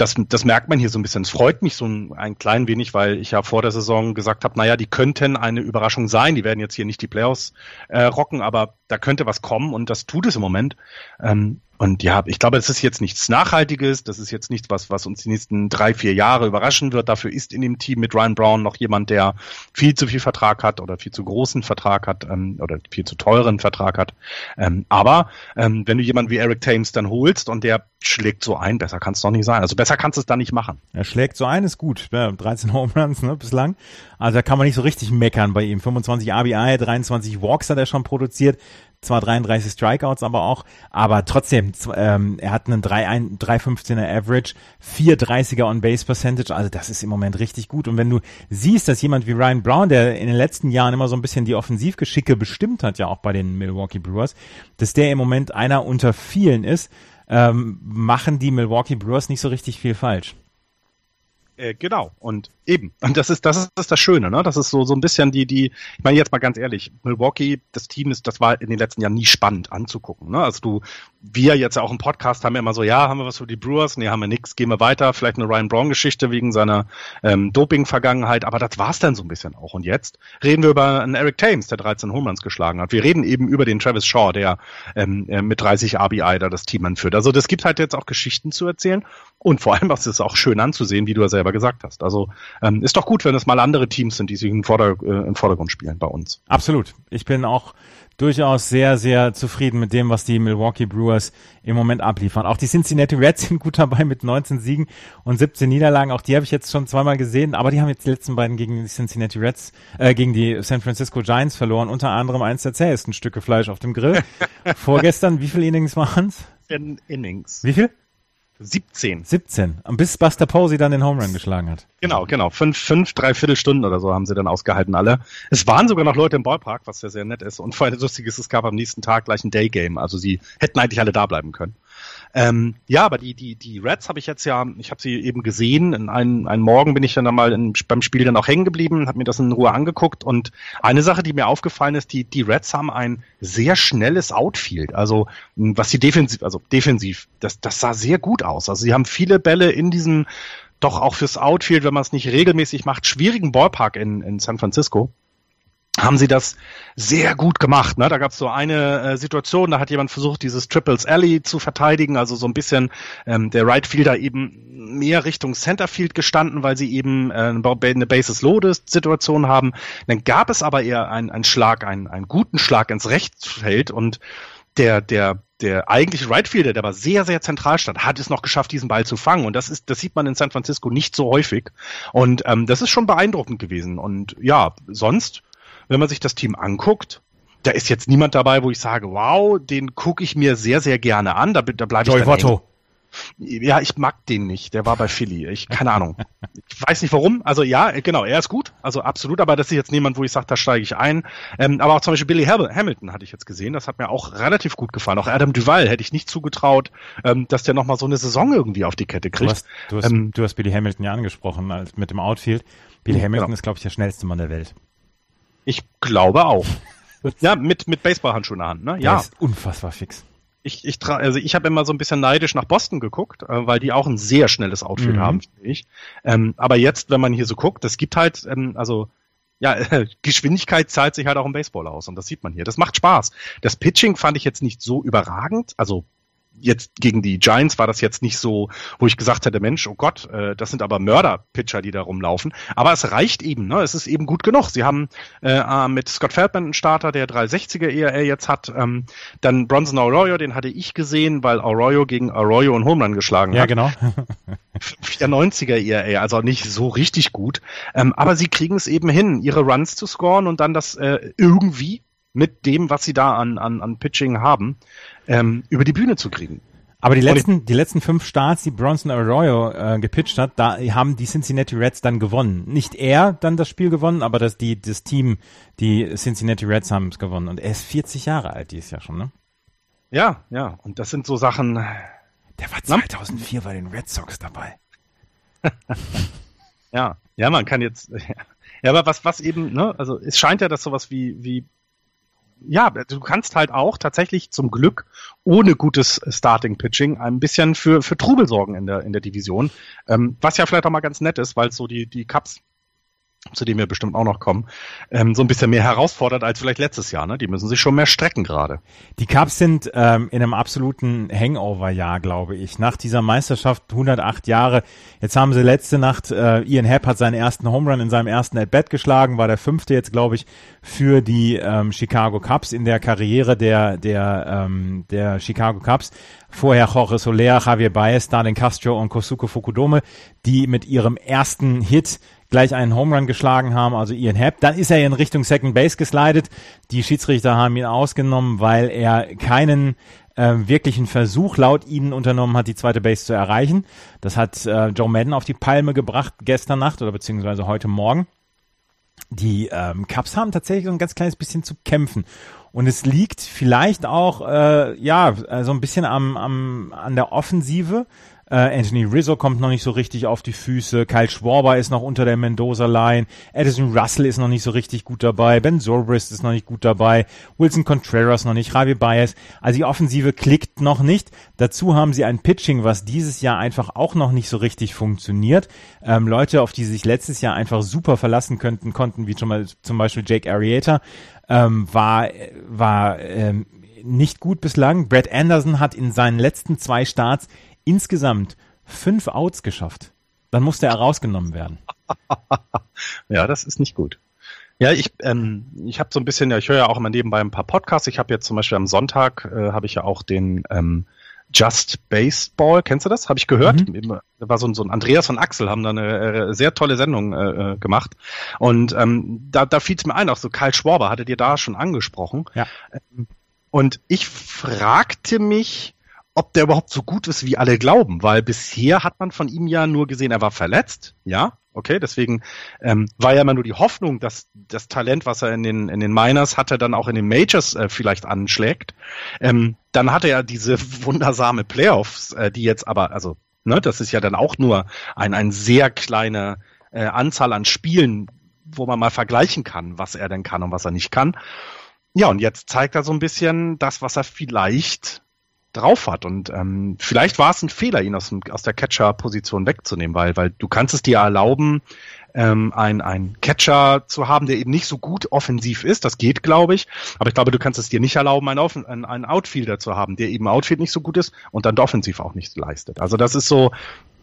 das, das merkt man hier so ein bisschen. Es freut mich so ein, ein klein wenig, weil ich ja vor der Saison gesagt habe, naja, die könnten eine Überraschung sein. Die werden jetzt hier nicht die Playoffs äh, rocken, aber da könnte was kommen und das tut es im Moment. Ähm, und ja, ich glaube, das ist jetzt nichts Nachhaltiges, das ist jetzt nichts, was, was uns die nächsten drei, vier Jahre überraschen wird. Dafür ist in dem Team mit Ryan Brown noch jemand, der viel zu viel Vertrag hat oder viel zu großen Vertrag hat ähm, oder viel zu teuren Vertrag hat. Ähm, aber ähm, wenn du jemanden wie Eric Thames dann holst und der schlägt so ein, besser kann es doch nicht sein. Also besser kannst du es da nicht machen. Er schlägt so ein, ist gut. Ja, 13 Home Runs ne, bislang. Also da kann man nicht so richtig meckern bei ihm. 25 RBI, 23 Walks hat er schon produziert zwar 33 Strikeouts, aber auch, aber trotzdem, ähm, er hat einen 3,15er Average, 4,30er On-Base Percentage, also das ist im Moment richtig gut. Und wenn du siehst, dass jemand wie Ryan Brown, der in den letzten Jahren immer so ein bisschen die Offensivgeschicke bestimmt hat, ja auch bei den Milwaukee Brewers, dass der im Moment einer unter vielen ist, ähm, machen die Milwaukee Brewers nicht so richtig viel falsch. Äh, genau. Und eben. Und das ist, das ist das Schöne, ne? Das ist so, so ein bisschen die, die, ich meine jetzt mal ganz ehrlich, Milwaukee, das Team ist, das war in den letzten Jahren nie spannend anzugucken, ne? Also du, wir jetzt auch im Podcast haben immer so, ja, haben wir was für die Brewers? Nee, haben wir nix, gehen wir weiter. Vielleicht eine Ryan Brown-Geschichte wegen seiner ähm, Doping-Vergangenheit, aber das war's dann so ein bisschen auch. Und jetzt reden wir über einen Eric Thames, der 13 Homeruns geschlagen hat. Wir reden eben über den Travis Shaw, der ähm, äh, mit 30 RBI da das Team anführt. Also das gibt halt jetzt auch Geschichten zu erzählen und vor allem, was ist auch schön anzusehen, wie du ja selber gesagt hast. Also ähm, ist doch gut, wenn es mal andere Teams sind, die sich im, Vorder äh, im Vordergrund spielen bei uns. Absolut. Ich bin auch durchaus sehr, sehr zufrieden mit dem, was die Milwaukee Brewers im Moment abliefern. Auch die Cincinnati Reds sind gut dabei mit 19 Siegen und 17 Niederlagen. Auch die habe ich jetzt schon zweimal gesehen, aber die haben jetzt die letzten beiden gegen die Cincinnati Reds, äh, gegen die San Francisco Giants verloren. Unter anderem eins der zähesten Stücke Fleisch auf dem Grill. Vorgestern, wie viele Innings waren es? Innings. Wie viel? 17. 17. Bis Buster Posey dann den Home Run geschlagen hat. Genau, genau. Fünf, fünf, dreiviertel Stunden oder so haben sie dann ausgehalten alle. Es waren sogar noch Leute im Ballpark, was ja sehr nett ist. Und vor allem lustig ist, es gab am nächsten Tag gleich ein Day-Game. Also sie hätten eigentlich alle da bleiben können. Ähm, ja, aber die, die, die Reds habe ich jetzt ja, ich habe sie eben gesehen. In einen, einen Morgen bin ich dann mal in, beim Spiel dann auch hängen geblieben, habe mir das in Ruhe angeguckt. Und eine Sache, die mir aufgefallen ist, die, die Reds haben ein sehr schnelles Outfield. Also was sie defensiv, also defensiv, das, das sah sehr gut aus. Also sie haben viele Bälle in diesem doch auch fürs Outfield, wenn man es nicht regelmäßig macht, schwierigen Ballpark in, in San Francisco haben sie das sehr gut gemacht. Ne? Da gab es so eine äh, Situation, da hat jemand versucht, dieses Triples Alley zu verteidigen, also so ein bisschen ähm, der Right Fielder eben mehr Richtung Centerfield gestanden, weil sie eben äh, eine Bases Loaded Situation haben. Dann gab es aber eher einen, einen Schlag, einen, einen guten Schlag ins Rechtsfeld und der, der, der eigentliche Right Fielder, der aber sehr, sehr zentral stand, hat es noch geschafft, diesen Ball zu fangen. Und das ist, das sieht man in San Francisco nicht so häufig. Und ähm, das ist schon beeindruckend gewesen. Und ja, sonst wenn man sich das Team anguckt, da ist jetzt niemand dabei, wo ich sage, wow, den gucke ich mir sehr, sehr gerne an. Da, da bleibe ich Joey Votto. Ja, ich mag den nicht. Der war bei Philly. Ich keine Ahnung. Ich weiß nicht warum. Also ja, genau, er ist gut. Also absolut. Aber das ist jetzt niemand, wo ich sage, da steige ich ein. Ähm, aber auch zum Beispiel Billy Hamilton hatte ich jetzt gesehen. Das hat mir auch relativ gut gefallen. Auch Adam Duval hätte ich nicht zugetraut, ähm, dass der nochmal so eine Saison irgendwie auf die Kette kriegt. Du hast, du hast, ähm, du hast Billy Hamilton ja angesprochen als mit dem Outfield. Billy mhm, Hamilton genau. ist, glaube ich, der schnellste Mann der Welt. Ich glaube auch. ja, mit, mit Baseballhandschuhen in der Hand, ne? Ja. Der ist unfassbar fix ich, ich tra also ich habe immer so ein bisschen neidisch nach Boston geguckt, äh, weil die auch ein sehr schnelles Outfit mhm. haben, finde ich. Ähm, aber jetzt, wenn man hier so guckt, es gibt halt, ähm, also ja, äh, Geschwindigkeit zahlt sich halt auch im Baseball aus und das sieht man hier. Das macht Spaß. Das Pitching fand ich jetzt nicht so überragend, also jetzt gegen die Giants war das jetzt nicht so, wo ich gesagt hätte, Mensch, oh Gott, äh, das sind aber Mörder-Pitcher, die da rumlaufen. Aber es reicht eben, ne? Es ist eben gut genug. Sie haben äh, mit Scott Feldman einen Starter, der 360er ERA jetzt hat. Ähm, dann Bronson Arroyo, den hatte ich gesehen, weil Arroyo gegen Arroyo und Home Run geschlagen ja, hat. Ja, genau. 490er ERA, also nicht so richtig gut. Ähm, aber sie kriegen es eben hin, ihre Runs zu scoren und dann das äh, irgendwie mit dem, was sie da an, an, an Pitching haben, ähm, über die Bühne zu kriegen. Aber die letzten, die letzten fünf Starts, die Bronson Arroyo äh, gepitcht hat, da haben die Cincinnati Reds dann gewonnen. Nicht er dann das Spiel gewonnen, aber das, die, das Team, die Cincinnati Reds haben es gewonnen. Und er ist 40 Jahre alt dieses Jahr schon, ne? Ja, ja. Und das sind so Sachen. Der war 2004 bei den Red Sox dabei. ja, ja, man kann jetzt. Ja, aber was, was eben, ne, also es scheint ja, dass sowas wie, wie ja, du kannst halt auch tatsächlich zum Glück ohne gutes Starting Pitching ein bisschen für, für Trubel sorgen in der, in der Division. Ähm, was ja vielleicht auch mal ganz nett ist, weil so die, die Cups zu dem wir bestimmt auch noch kommen, ähm, so ein bisschen mehr herausfordert als vielleicht letztes Jahr. Ne? Die müssen sich schon mehr strecken gerade. Die Cubs sind ähm, in einem absoluten Hangover-Jahr, glaube ich. Nach dieser Meisterschaft 108 Jahre. Jetzt haben sie letzte Nacht, äh, Ian Happ hat seinen ersten Home Run in seinem ersten At-Bat geschlagen, war der fünfte jetzt, glaube ich, für die ähm, Chicago Cubs in der Karriere der, der, ähm, der Chicago Cubs. Vorher Jorge Soler, Javier Baez, Darlene Castro und Kosuke Fukudome, die mit ihrem ersten Hit gleich einen Home Run geschlagen haben, also Ian Happ. Dann ist er in Richtung Second Base geslidet. Die Schiedsrichter haben ihn ausgenommen, weil er keinen äh, wirklichen Versuch laut ihnen unternommen hat, die zweite Base zu erreichen. Das hat äh, Joe Madden auf die Palme gebracht gestern Nacht oder beziehungsweise heute Morgen. Die ähm, Cubs haben tatsächlich so ein ganz kleines bisschen zu kämpfen. Und es liegt vielleicht auch äh, ja so ein bisschen am, am an der Offensive. Äh, Anthony Rizzo kommt noch nicht so richtig auf die Füße. Kyle Schwarber ist noch unter der Mendoza-Line. Addison Russell ist noch nicht so richtig gut dabei. Ben Zobrist ist noch nicht gut dabei. Wilson Contreras noch nicht. Javi Baez. Also die Offensive klickt noch nicht. Dazu haben sie ein Pitching, was dieses Jahr einfach auch noch nicht so richtig funktioniert. Ähm, Leute, auf die sich letztes Jahr einfach super verlassen könnten, konnten, wie schon mal zum Beispiel Jake Arrieta, ähm, war, war ähm, nicht gut bislang. Brad Anderson hat in seinen letzten zwei Starts insgesamt fünf Outs geschafft. Dann musste er rausgenommen werden. ja, das ist nicht gut. Ja, ich, ähm, ich habe so ein bisschen, ja, ich höre ja auch immer nebenbei ein paar Podcasts. Ich habe jetzt zum Beispiel am Sonntag, äh, habe ich ja auch den ähm, Just Baseball, kennst du das? Habe ich gehört. Mhm. Da war so ein, so ein Andreas und Axel haben da eine äh, sehr tolle Sendung äh, äh gemacht. Und ähm, da, da fiel es mir ein, auch so Karl Schwarber hatte dir da schon angesprochen. Ja. Ähm, und ich fragte mich, ob der überhaupt so gut ist, wie alle glauben, weil bisher hat man von ihm ja nur gesehen, er war verletzt, ja, okay, deswegen ähm, war ja immer nur die Hoffnung, dass das Talent, was er in den, in den Miners hatte, dann auch in den Majors äh, vielleicht anschlägt. Ähm, dann hatte er diese wundersame Playoffs, äh, die jetzt aber, also, ne, das ist ja dann auch nur ein, ein sehr kleine äh, Anzahl an Spielen, wo man mal vergleichen kann, was er denn kann und was er nicht kann. Ja, und jetzt zeigt er so ein bisschen das, was er vielleicht drauf hat. Und ähm, vielleicht war es ein Fehler, ihn aus, dem, aus der Catcher-Position wegzunehmen, weil, weil du kannst es dir erlauben, ähm, ein, ein Catcher zu haben, der eben nicht so gut offensiv ist. Das geht, glaube ich. Aber ich glaube, du kannst es dir nicht erlauben, einen, Offen einen, einen Outfielder zu haben, der eben Outfield nicht so gut ist und dann offensiv auch nicht leistet. Also das ist so,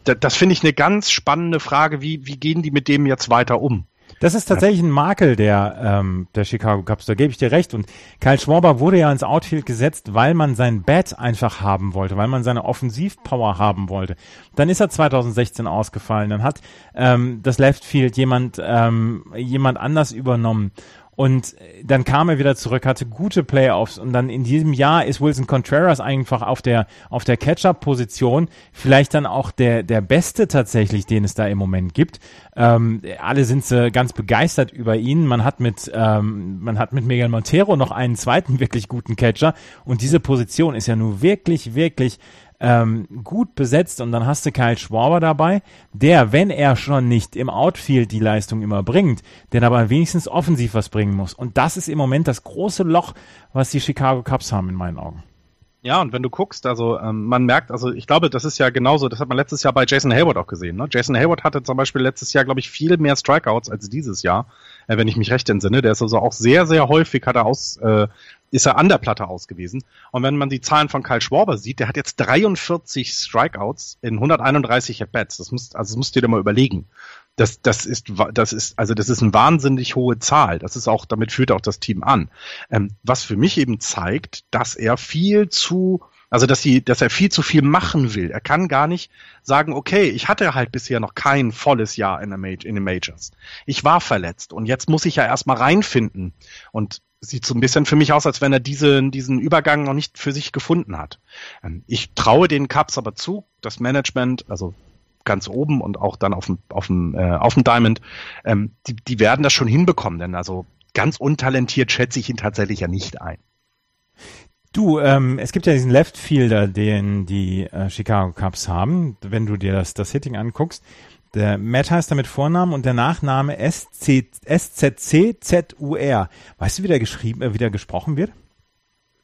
das, das finde ich eine ganz spannende Frage. Wie, wie gehen die mit dem jetzt weiter um? Das ist tatsächlich ein Makel der, ähm, der Chicago Cubs, da gebe ich dir recht. Und Kyle Schwarber wurde ja ins Outfield gesetzt, weil man sein Bat einfach haben wollte, weil man seine Offensivpower haben wollte. Dann ist er 2016 ausgefallen, dann hat ähm, das Left Field jemand, ähm, jemand anders übernommen. Und dann kam er wieder zurück, hatte gute Playoffs und dann in diesem Jahr ist Wilson Contreras einfach auf der, auf der Catch-up-Position vielleicht dann auch der, der Beste tatsächlich, den es da im Moment gibt. Ähm, alle sind äh, ganz begeistert über ihn. Man hat mit, ähm, man hat mit Miguel Montero noch einen zweiten wirklich guten Catcher und diese Position ist ja nun wirklich, wirklich ähm, gut besetzt und dann hast du Kyle Schwarber dabei, der, wenn er schon nicht im Outfield die Leistung immer bringt, der aber wenigstens offensiv was bringen muss. Und das ist im Moment das große Loch, was die Chicago Cubs haben in meinen Augen. Ja, und wenn du guckst, also ähm, man merkt, also ich glaube, das ist ja genauso, das hat man letztes Jahr bei Jason Hayward auch gesehen. Ne? Jason Hayward hatte zum Beispiel letztes Jahr, glaube ich, viel mehr Strikeouts als dieses Jahr, äh, wenn ich mich recht entsinne. Der ist also auch sehr, sehr häufig, hat er aus, äh, ist er an der Platte aus gewesen. Und wenn man die Zahlen von Kyle Schwarber sieht, der hat jetzt 43 Strikeouts in 131 At-Bats. Das muss, also das musst du dir mal überlegen. Das, das ist, das ist, also das ist eine wahnsinnig hohe Zahl. Das ist auch, damit führt auch das Team an. Ähm, was für mich eben zeigt, dass er viel zu, also dass sie, dass er viel zu viel machen will. Er kann gar nicht sagen, okay, ich hatte halt bisher noch kein volles Jahr in, in den Majors. Ich war verletzt und jetzt muss ich ja erstmal reinfinden. Und sieht so ein bisschen für mich aus, als wenn er diese, diesen Übergang noch nicht für sich gefunden hat. Ähm, ich traue den Cups aber zu, das Management, also ganz oben und auch dann auf dem, auf dem, äh, auf dem Diamond, ähm, die, die werden das schon hinbekommen, denn also ganz untalentiert schätze ich ihn tatsächlich ja nicht ein. Du, ähm, es gibt ja diesen Left Fielder, den die äh, Chicago Cubs haben. Wenn du dir das, das Hitting anguckst, der Matt heißt da mit Vornamen und der Nachname S-Z-C-Z-U-R. Weißt du, wie der geschrieben, äh, wie der gesprochen wird?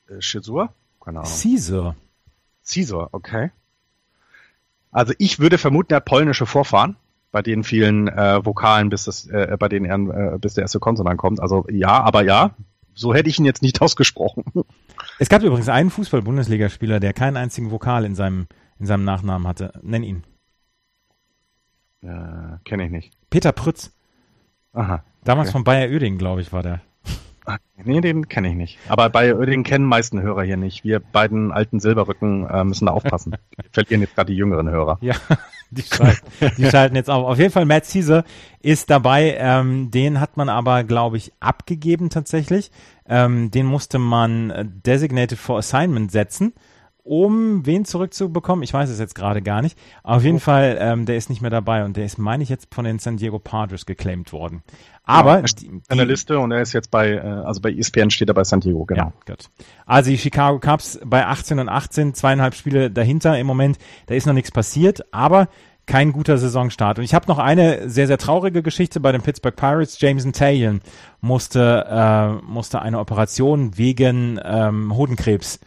Äh, Shizur? Keine Ahnung. Caesar. Caesar, okay. Also ich würde vermuten, er hat polnische Vorfahren, bei den vielen äh, Vokalen, bis das, äh, bei denen äh, bis der erste Konsonant kommt. Also ja, aber ja, so hätte ich ihn jetzt nicht ausgesprochen. Es gab übrigens einen Fußball-Bundesligaspieler, der keinen einzigen Vokal in seinem, in seinem Nachnamen hatte. Nenn ihn. Äh, Kenne ich nicht. Peter Prütz. Aha. Damals okay. von Bayer Oeding, glaube ich, war der. Nee, den kenne ich nicht. Aber Bayer Oeding kennen meisten Hörer hier nicht. Wir beiden alten Silberrücken äh, müssen da aufpassen. Wir verlieren jetzt gerade die jüngeren Hörer. Ja, die schalten, die schalten jetzt auf. Auf jeden Fall, Matt Caesar ist dabei. Ähm, den hat man aber, glaube ich, abgegeben tatsächlich. Ähm, den musste man äh, Designated for Assignment setzen um wen zurückzubekommen. Ich weiß es jetzt gerade gar nicht. Auf jeden oh. Fall, ähm, der ist nicht mehr dabei und der ist, meine ich, jetzt von den San Diego Padres geclaimed worden. Aber ja, die, in der Liste und er ist jetzt bei, äh, also bei ESPN steht er bei San Diego, genau. Ja, gut. Also die Chicago Cubs bei 18 und 18, zweieinhalb Spiele dahinter im Moment. Da ist noch nichts passiert, aber kein guter Saisonstart. Und ich habe noch eine sehr, sehr traurige Geschichte bei den Pittsburgh Pirates. Jameson Taylor musste, äh, musste eine Operation wegen ähm, Hodenkrebs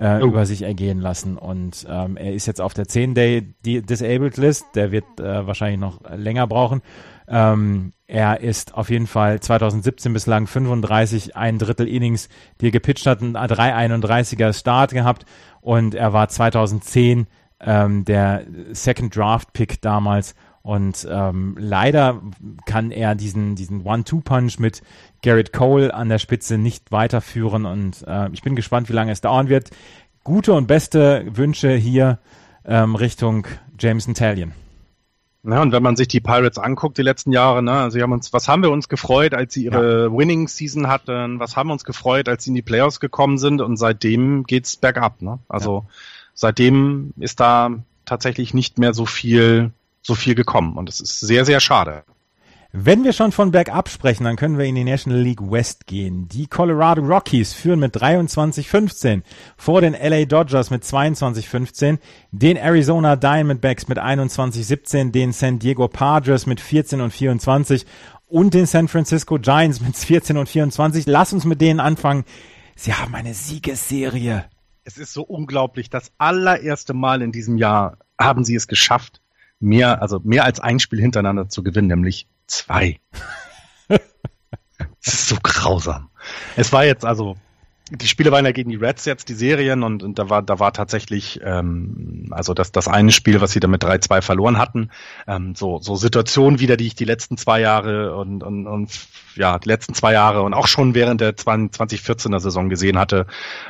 äh, oh. über sich ergehen lassen. Und ähm, er ist jetzt auf der 10-Day-Disabled-List. Der wird äh, wahrscheinlich noch länger brauchen. Ähm, er ist auf jeden Fall 2017 bislang 35, ein Drittel Innings, die er gepitcht hat, ein 331er Start gehabt und er war 2010 ähm, der Second Draft Pick damals und ähm, leider kann er diesen, diesen One-Two-Punch mit Garrett Cole an der Spitze nicht weiterführen. Und äh, ich bin gespannt, wie lange es dauern wird. Gute und beste Wünsche hier ähm, Richtung Jameson Talion. Ja, und wenn man sich die Pirates anguckt, die letzten Jahre, ne, also haben uns, was haben wir uns gefreut, als sie ihre ja. Winning Season hatten? Was haben wir uns gefreut, als sie in die Playoffs gekommen sind? Und seitdem geht's bergab, ne? Also ja. seitdem ist da tatsächlich nicht mehr so viel so viel gekommen. Und es ist sehr, sehr schade. Wenn wir schon von bergab sprechen, dann können wir in die National League West gehen. Die Colorado Rockies führen mit 23-15 vor den LA Dodgers mit 22-15, den Arizona Diamondbacks mit 21-17, den San Diego Padres mit 14 und 24 und den San Francisco Giants mit 14 und 24. Lass uns mit denen anfangen. Sie haben eine Siegesserie. Es ist so unglaublich. Das allererste Mal in diesem Jahr haben sie es geschafft, mehr, also mehr als ein Spiel hintereinander zu gewinnen, nämlich zwei. Es ist so grausam. Es war jetzt also, die Spiele waren ja gegen die Reds jetzt, die Serien, und, und da war, da war tatsächlich, ähm, also das, das eine Spiel, was sie dann mit 3-2 verloren hatten, ähm, so, so Situationen wieder, die ich die letzten zwei Jahre und, und, und ja, die letzten zwei Jahre und auch schon während der 2014er Saison gesehen hatte.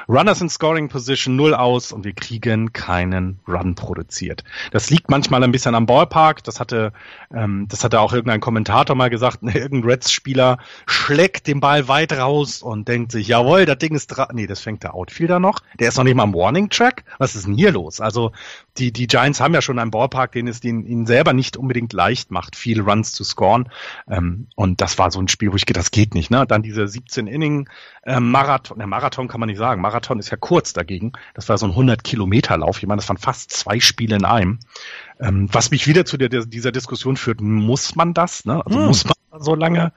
Runners in Scoring Position null aus und wir kriegen keinen Run produziert. Das liegt manchmal ein bisschen am Ballpark. Das hatte, ähm, das hatte auch irgendein Kommentator mal gesagt. Irgendein Reds-Spieler schlägt den Ball weit raus und denkt sich, jawohl, das Ding ist dran. Nee, das fängt der Outfielder noch. Der ist noch nicht mal am Warning Track. Was ist denn hier los? Also die, die Giants haben ja schon einen Ballpark, den es den, ihnen selber nicht unbedingt leicht macht, viele Runs zu scoren. Ähm, und das war so ein Spiel, wo ich gedacht, das geht nicht. Ne? Dann diese 17 Inning äh, Marathon, kann man nicht sagen. Marathon ist ja kurz dagegen. Das war so ein 100 Kilometer Lauf. Ich meine, das waren fast zwei Spiele in einem. Ähm, was mich wieder zu der, dieser Diskussion führt, muss man das? Ne? Also hm. muss man so lange?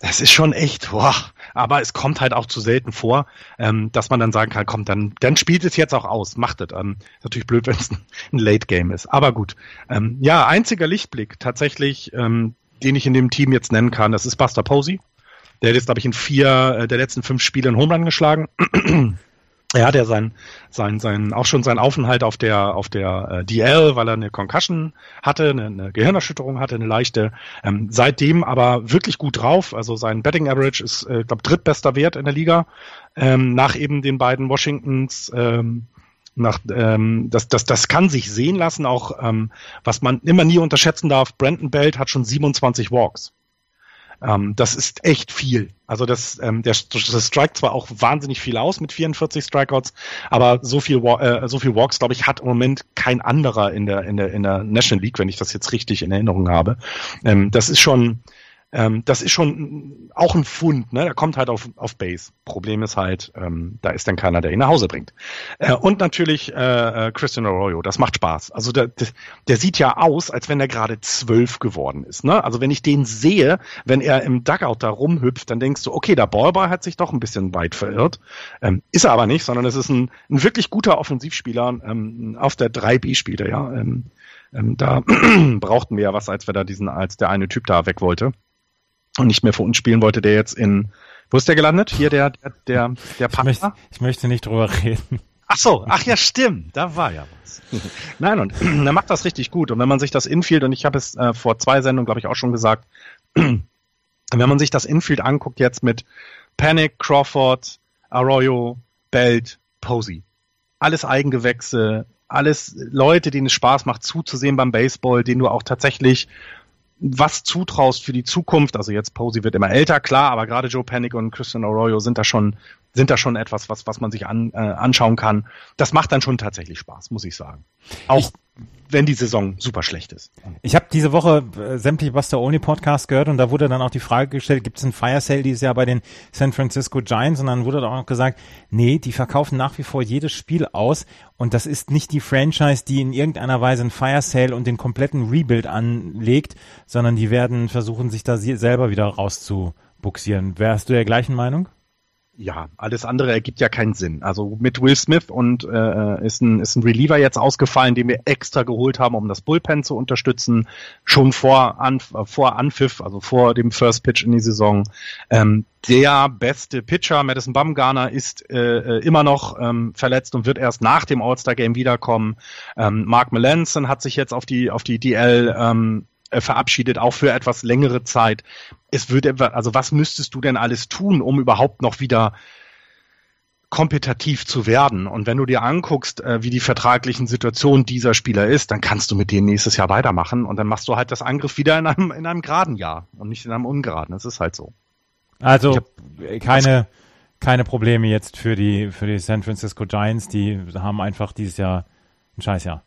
Das ist schon echt, boah. aber es kommt halt auch zu selten vor, ähm, dass man dann sagen kann, komm, dann, dann spielt es jetzt auch aus, macht es. Ähm, natürlich blöd, wenn es ein, ein Late Game ist, aber gut. Ähm, ja, einziger Lichtblick tatsächlich, ähm, den ich in dem Team jetzt nennen kann, das ist Buster Posey. Der hat jetzt, glaube ich, in vier äh, der letzten fünf Spiele einen Home Run geschlagen. er hat ja sein, sein, sein, auch schon seinen Aufenthalt auf der, auf der äh, DL, weil er eine Concussion hatte, eine, eine Gehirnerschütterung hatte, eine leichte. Ähm, seitdem aber wirklich gut drauf. Also sein Betting Average ist, äh, glaube drittbester Wert in der Liga. Ähm, nach eben den beiden Washingtons. Ähm, nach, ähm, das, das, das kann sich sehen lassen, auch ähm, was man immer nie unterschätzen darf. Brandon Belt hat schon 27 Walks. Ähm, das ist echt viel. Also das, ähm, der, das strike zwar auch wahnsinnig viel aus mit 44 Strikeouts, aber so viel, äh, so viel Walks, glaube ich, hat im Moment kein anderer in der in der in der National League, wenn ich das jetzt richtig in Erinnerung habe. Ähm, das ist schon ähm, das ist schon auch ein Fund, ne? Der kommt halt auf, auf Base. Problem ist halt, ähm, da ist dann keiner, der ihn nach Hause bringt. Äh, und natürlich äh, äh Christian Arroyo, das macht Spaß. Also der, der, sieht ja aus, als wenn er gerade zwölf geworden ist. Ne? Also wenn ich den sehe, wenn er im Dugout da rumhüpft, dann denkst du, okay, der Ballboy hat sich doch ein bisschen weit verirrt. Ähm, ist er aber nicht, sondern es ist ein, ein wirklich guter Offensivspieler. Ähm, auf der 3B spielt er ja. Ähm, ähm, da brauchten wir ja was, als wir da diesen, als der eine Typ da weg wollte und nicht mehr für uns spielen wollte, der jetzt in, wo ist der gelandet? Hier der, der, der, der Partner? Ich möchte, ich möchte nicht drüber reden. Ach so, ach ja, stimmt, da war ja was. Nein, und er macht das richtig gut. Und wenn man sich das Infield, und ich habe es äh, vor zwei Sendungen, glaube ich, auch schon gesagt, wenn man sich das Infield anguckt jetzt mit Panic, Crawford, Arroyo, Belt, Posey. Alles Eigengewächse, alles Leute, denen es Spaß macht zuzusehen beim Baseball, denen du auch tatsächlich was zutraust für die Zukunft, also jetzt Posey wird immer älter, klar, aber gerade Joe Panic und Christian Arroyo sind da schon, sind da schon etwas, was, was man sich an, äh, anschauen kann. Das macht dann schon tatsächlich Spaß, muss ich sagen. Auch ich, wenn die Saison super schlecht ist. Ich habe diese Woche äh, sämtliche Buster Only Podcasts gehört und da wurde dann auch die Frage gestellt, gibt es ein Fire Sale dieses Jahr bei den San Francisco Giants? Und dann wurde auch noch gesagt, nee, die verkaufen nach wie vor jedes Spiel aus und das ist nicht die Franchise, die in irgendeiner Weise ein Fire Sale und den kompletten Rebuild anlegt, sondern die werden versuchen, sich da selber wieder rauszubuxieren. Wärst du der gleichen Meinung? Ja, alles andere ergibt ja keinen Sinn. Also mit Will Smith und äh, ist, ein, ist ein Reliever jetzt ausgefallen, den wir extra geholt haben, um das Bullpen zu unterstützen, schon vor, An vor Anpfiff, also vor dem First Pitch in die Saison. Ähm, der beste Pitcher, Madison Bumgarner, ist äh, äh, immer noch ähm, verletzt und wird erst nach dem All-Star-Game wiederkommen. Ähm, Mark Melanson hat sich jetzt auf die, auf die DL ähm, äh, verabschiedet, auch für etwas längere Zeit. Es wird also was müsstest du denn alles tun, um überhaupt noch wieder kompetitiv zu werden. Und wenn du dir anguckst, äh, wie die vertraglichen Situationen dieser Spieler ist, dann kannst du mit denen nächstes Jahr weitermachen und dann machst du halt das Angriff wieder in einem, in einem geraden Jahr und nicht in einem ungeraden. Das ist halt so. Also hab, keine, keine Probleme jetzt für die, für die San Francisco Giants, die haben einfach dieses Jahr ein Scheißjahr.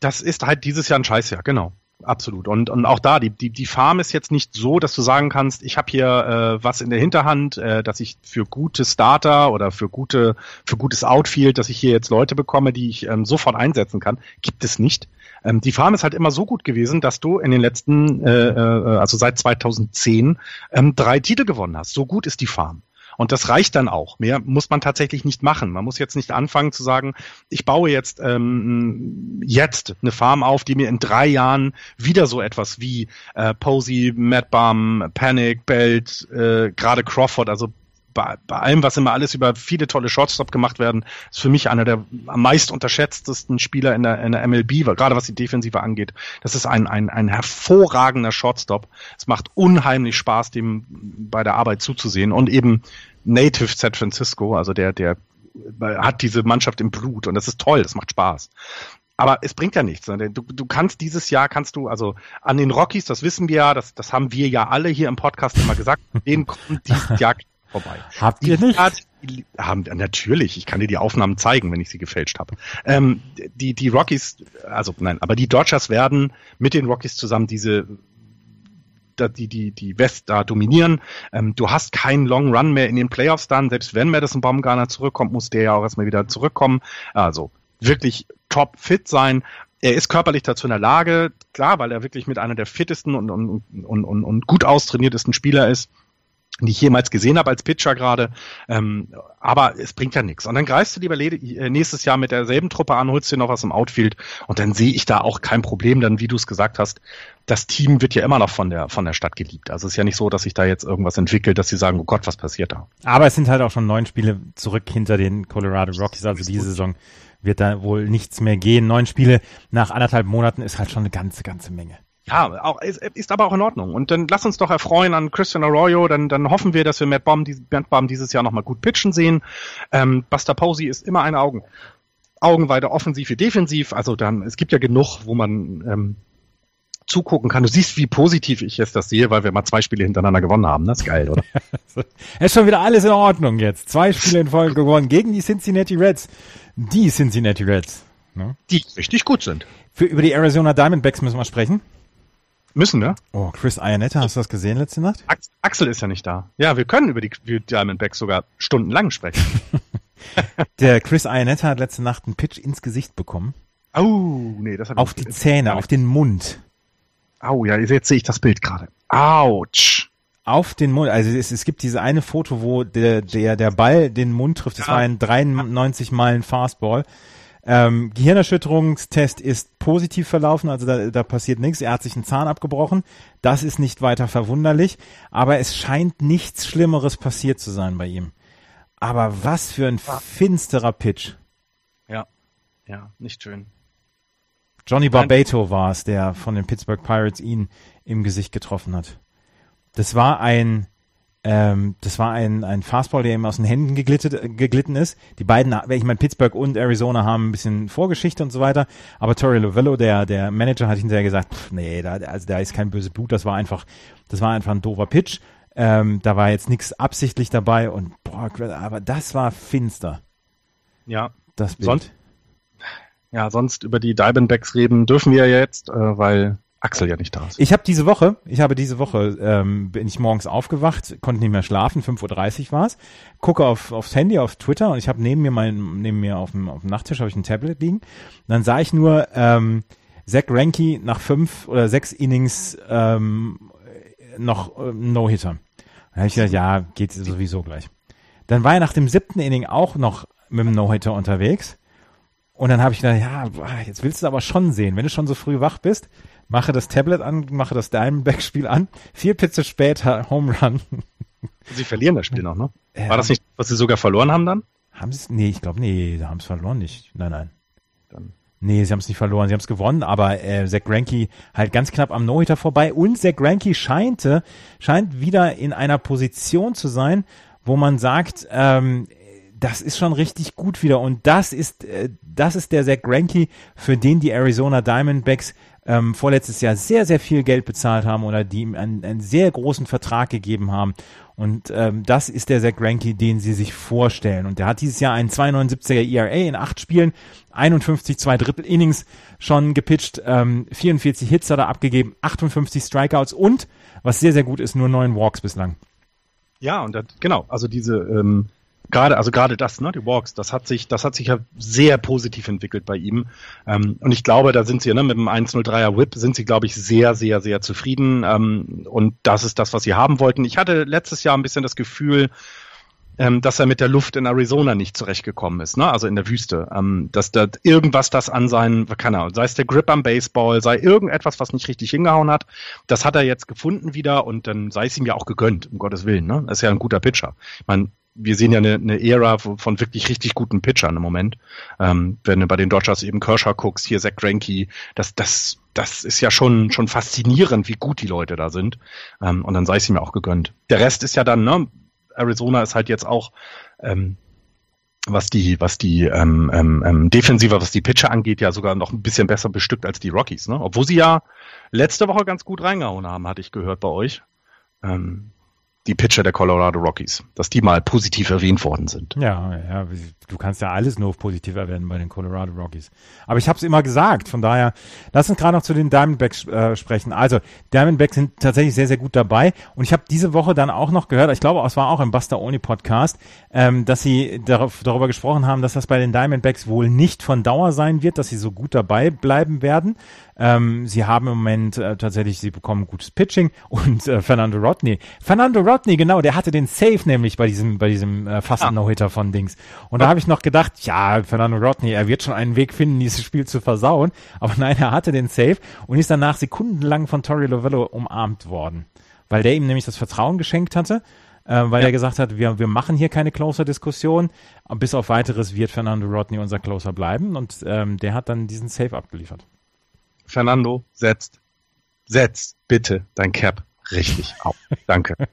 Das ist halt dieses Jahr ein Scheißjahr, genau. Absolut. Und, und auch da, die, die, die Farm ist jetzt nicht so, dass du sagen kannst, ich habe hier äh, was in der Hinterhand, äh, dass ich für gute Starter oder für gute, für gutes Outfield, dass ich hier jetzt Leute bekomme, die ich ähm, sofort einsetzen kann. Gibt es nicht. Ähm, die Farm ist halt immer so gut gewesen, dass du in den letzten, äh, äh, also seit 2010, ähm, drei Titel gewonnen hast. So gut ist die Farm. Und das reicht dann auch. Mehr muss man tatsächlich nicht machen. Man muss jetzt nicht anfangen zu sagen, ich baue jetzt ähm, jetzt eine Farm auf, die mir in drei Jahren wieder so etwas wie äh, Posey, Matt Panic, Belt, äh, gerade Crawford, also bei, bei allem, was immer alles über viele tolle Shortstop gemacht werden, ist für mich einer der am meist unterschätztesten Spieler in der, in der MLB, gerade was die Defensive angeht. Das ist ein, ein, ein hervorragender Shortstop. Es macht unheimlich Spaß, dem bei der Arbeit zuzusehen und eben Native San Francisco, also der, der hat diese Mannschaft im Blut und das ist toll, das macht Spaß. Aber es bringt ja nichts. Du, du kannst dieses Jahr, kannst du, also an den Rockies, das wissen wir ja, das, das haben wir ja alle hier im Podcast immer gesagt, denen kommt dieses Jahr vorbei. Habt ihr nicht? Hat, haben, natürlich, ich kann dir die Aufnahmen zeigen, wenn ich sie gefälscht habe. Ähm, die, die Rockies, also nein, aber die Dodgers werden mit den Rockies zusammen diese die, die, die West da dominieren. Ähm, du hast keinen Long Run mehr in den Playoffs dann. Selbst wenn Madison Baumgartner zurückkommt, muss der ja auch erstmal wieder zurückkommen. Also wirklich top fit sein. Er ist körperlich dazu in der Lage, klar, weil er wirklich mit einer der fittesten und, und, und, und, und gut austrainiertesten Spieler ist die ich jemals gesehen habe als Pitcher gerade. Ähm, aber es bringt ja nichts. Und dann greifst du lieber äh, nächstes Jahr mit derselben Truppe an, holst dir noch was im Outfield und dann sehe ich da auch kein Problem. Dann, wie du es gesagt hast, das Team wird ja immer noch von der von der Stadt geliebt. Also es ist ja nicht so, dass sich da jetzt irgendwas entwickelt, dass sie sagen, oh Gott, was passiert da. Aber es sind halt auch schon neun Spiele zurück hinter den Colorado Rockies. Also diese Saison wird da wohl nichts mehr gehen. Neun Spiele nach anderthalb Monaten ist halt schon eine ganze, ganze Menge. Ja, auch, ist, ist aber auch in Ordnung. Und dann lass uns doch erfreuen an Christian Arroyo. Dann, dann hoffen wir, dass wir Matt Baum, Matt Baum dieses Jahr nochmal gut pitchen sehen. Ähm, Buster Posey ist immer eine Augen, Augenweide offensiv wie defensiv. Also dann, es gibt ja genug, wo man ähm, zugucken kann. Du siehst, wie positiv ich jetzt das sehe, weil wir mal zwei Spiele hintereinander gewonnen haben. Das ist geil, oder? es ist schon wieder alles in Ordnung jetzt. Zwei Spiele in Folge gewonnen gegen die Cincinnati Reds die Cincinnati Reds. Ne? Die richtig gut sind. Für, über die Arizona Diamondbacks müssen wir sprechen. Müssen, ne? Oh, Chris Ionetta, hast du das gesehen letzte Nacht? Axel ist ja nicht da. Ja, wir können über die, über die Diamondbacks sogar stundenlang sprechen. Der Chris Ionetta hat letzte Nacht einen Pitch ins Gesicht bekommen. Oh, nee, das hat Auf die Zähne, auf den Mund. Au, ja, jetzt sehe ich das Bild gerade. Autsch auf den Mund, also es, es gibt diese eine Foto, wo der, der, der Ball den Mund trifft, das ja. war ein 93 Meilen Fastball. Ähm, Gehirnerschütterungstest ist positiv verlaufen, also da, da passiert nichts. Er hat sich einen Zahn abgebrochen. Das ist nicht weiter verwunderlich, aber es scheint nichts Schlimmeres passiert zu sein bei ihm. Aber was für ein finsterer Pitch. Ja, ja, nicht schön. Johnny Barbato war es, der von den Pittsburgh Pirates ihn im Gesicht getroffen hat. Das war ein, ähm, das war ein, ein Fastball, der ihm aus den Händen geglittet, geglitten ist. Die beiden, ich meine, Pittsburgh und Arizona haben ein bisschen Vorgeschichte und so weiter, aber Torrey Lovello, der, der Manager, hat hinterher gesagt, pff, nee, da, also da ist kein böses Blut, das war einfach, das war einfach ein doofer Pitch. Ähm, da war jetzt nichts absichtlich dabei und boah, aber das war finster. Ja. Das Bild. Sonst, ja, sonst über die Diamondbacks reden dürfen wir ja jetzt, äh, weil Axel ja nicht da ist. Ich habe diese Woche, ich habe diese Woche, ähm, bin ich morgens aufgewacht, konnte nicht mehr schlafen, 5.30 Uhr war es, gucke auf, aufs Handy, auf Twitter und ich habe neben mir mein, neben mir auf dem, auf dem Nachttisch habe ich ein Tablet liegen. Und dann sah ich nur ähm, Zach Ranky nach fünf oder sechs Innings ähm, noch äh, No-Hitter. Dann habe ich gedacht, ja, geht sowieso gleich. Dann war er nach dem siebten Inning auch noch mit dem No-Hitter unterwegs. Und dann habe ich gedacht, ja, jetzt willst du aber schon sehen, wenn du schon so früh wach bist, mache das Tablet an, mache das Diamondback-Spiel an, vier Pizze später Home Run. Sie verlieren das Spiel noch, ne? War das nicht, was sie sogar verloren haben dann? Haben sie es? Nee, ich glaube, nee, sie haben es verloren nicht. Nein, nein. Dann. Nee, sie haben es nicht verloren, sie haben es gewonnen, aber äh, Zach Greinke halt ganz knapp am No-Hitter vorbei und Zach Greinke scheinte, scheint wieder in einer Position zu sein, wo man sagt, ähm, das ist schon richtig gut wieder und das ist, äh, das ist der Zach Greinke, für den die Arizona Diamondbacks ähm, vorletztes Jahr sehr, sehr viel Geld bezahlt haben oder die ihm einen, einen sehr großen Vertrag gegeben haben. Und ähm, das ist der Zach Greinke, den sie sich vorstellen. Und der hat dieses Jahr einen 2,79er ERA in acht Spielen, 51 zwei Drittel Innings schon gepitcht, ähm, 44 Hits hat er abgegeben, 58 Strikeouts und, was sehr, sehr gut ist, nur neun Walks bislang. Ja, und das, genau, also diese ähm, Gerade, also gerade das, ne, die Walks, das hat sich, das hat sich ja sehr positiv entwickelt bei ihm. Ähm, und ich glaube, da sind sie, ne, mit dem 103er Whip sind sie, glaube ich, sehr, sehr, sehr zufrieden. Ähm, und das ist das, was sie haben wollten. Ich hatte letztes Jahr ein bisschen das Gefühl, ähm, dass er mit der Luft in Arizona nicht zurechtgekommen ist, ne? also in der Wüste. Ähm, dass da irgendwas das an seinen, keine Ahnung, sei es der Grip am Baseball, sei irgendetwas, was nicht richtig hingehauen hat, das hat er jetzt gefunden wieder und dann sei es ihm ja auch gegönnt, um Gottes Willen. Ne? Er ist ja ein guter Pitcher. Ich meine, wir sehen ja eine, eine Ära von wirklich richtig guten Pitchern im Moment. Ähm, wenn du bei den Dodgers eben Kershaw guckst, hier Zach Greinke, das, das, das ist ja schon, schon faszinierend, wie gut die Leute da sind. Ähm, und dann sei es ihm auch gegönnt. Der Rest ist ja dann, ne, Arizona ist halt jetzt auch, ähm, was die, was die ähm, ähm, ähm, Defensive, was die Pitcher angeht, ja sogar noch ein bisschen besser bestückt als die Rockies, ne? Obwohl sie ja letzte Woche ganz gut reingehauen haben, hatte ich gehört bei euch. Ähm, die Pitcher der Colorado Rockies, dass die mal positiv erwähnt worden sind. Ja, ja, du kannst ja alles nur positiv erwähnen bei den Colorado Rockies. Aber ich habe es immer gesagt, von daher, lass uns gerade noch zu den Diamondbacks äh, sprechen. Also, Diamondbacks sind tatsächlich sehr, sehr gut dabei und ich habe diese Woche dann auch noch gehört, ich glaube, es war auch im Buster Oni Podcast, ähm, dass sie darauf, darüber gesprochen haben, dass das bei den Diamondbacks wohl nicht von Dauer sein wird, dass sie so gut dabei bleiben werden. Ähm, sie haben im Moment äh, tatsächlich, sie bekommen gutes Pitching und äh, Fernando Rodney. Fernando Rodney, genau, der hatte den Save nämlich bei diesem, bei diesem äh, fast ah. No-Hitter von Dings. Und da habe ich noch gedacht, ja, Fernando Rodney, er wird schon einen Weg finden, dieses Spiel zu versauen. Aber nein, er hatte den Save und ist danach sekundenlang von Tori Lovello umarmt worden. Weil der ihm nämlich das Vertrauen geschenkt hatte äh, weil ja. er gesagt hat, wir, wir machen hier keine Closer-Diskussion. Bis auf weiteres wird Fernando Rodney unser Closer bleiben und ähm, der hat dann diesen Save abgeliefert. Fernando, setzt, setzt bitte dein Cap richtig auf. Danke.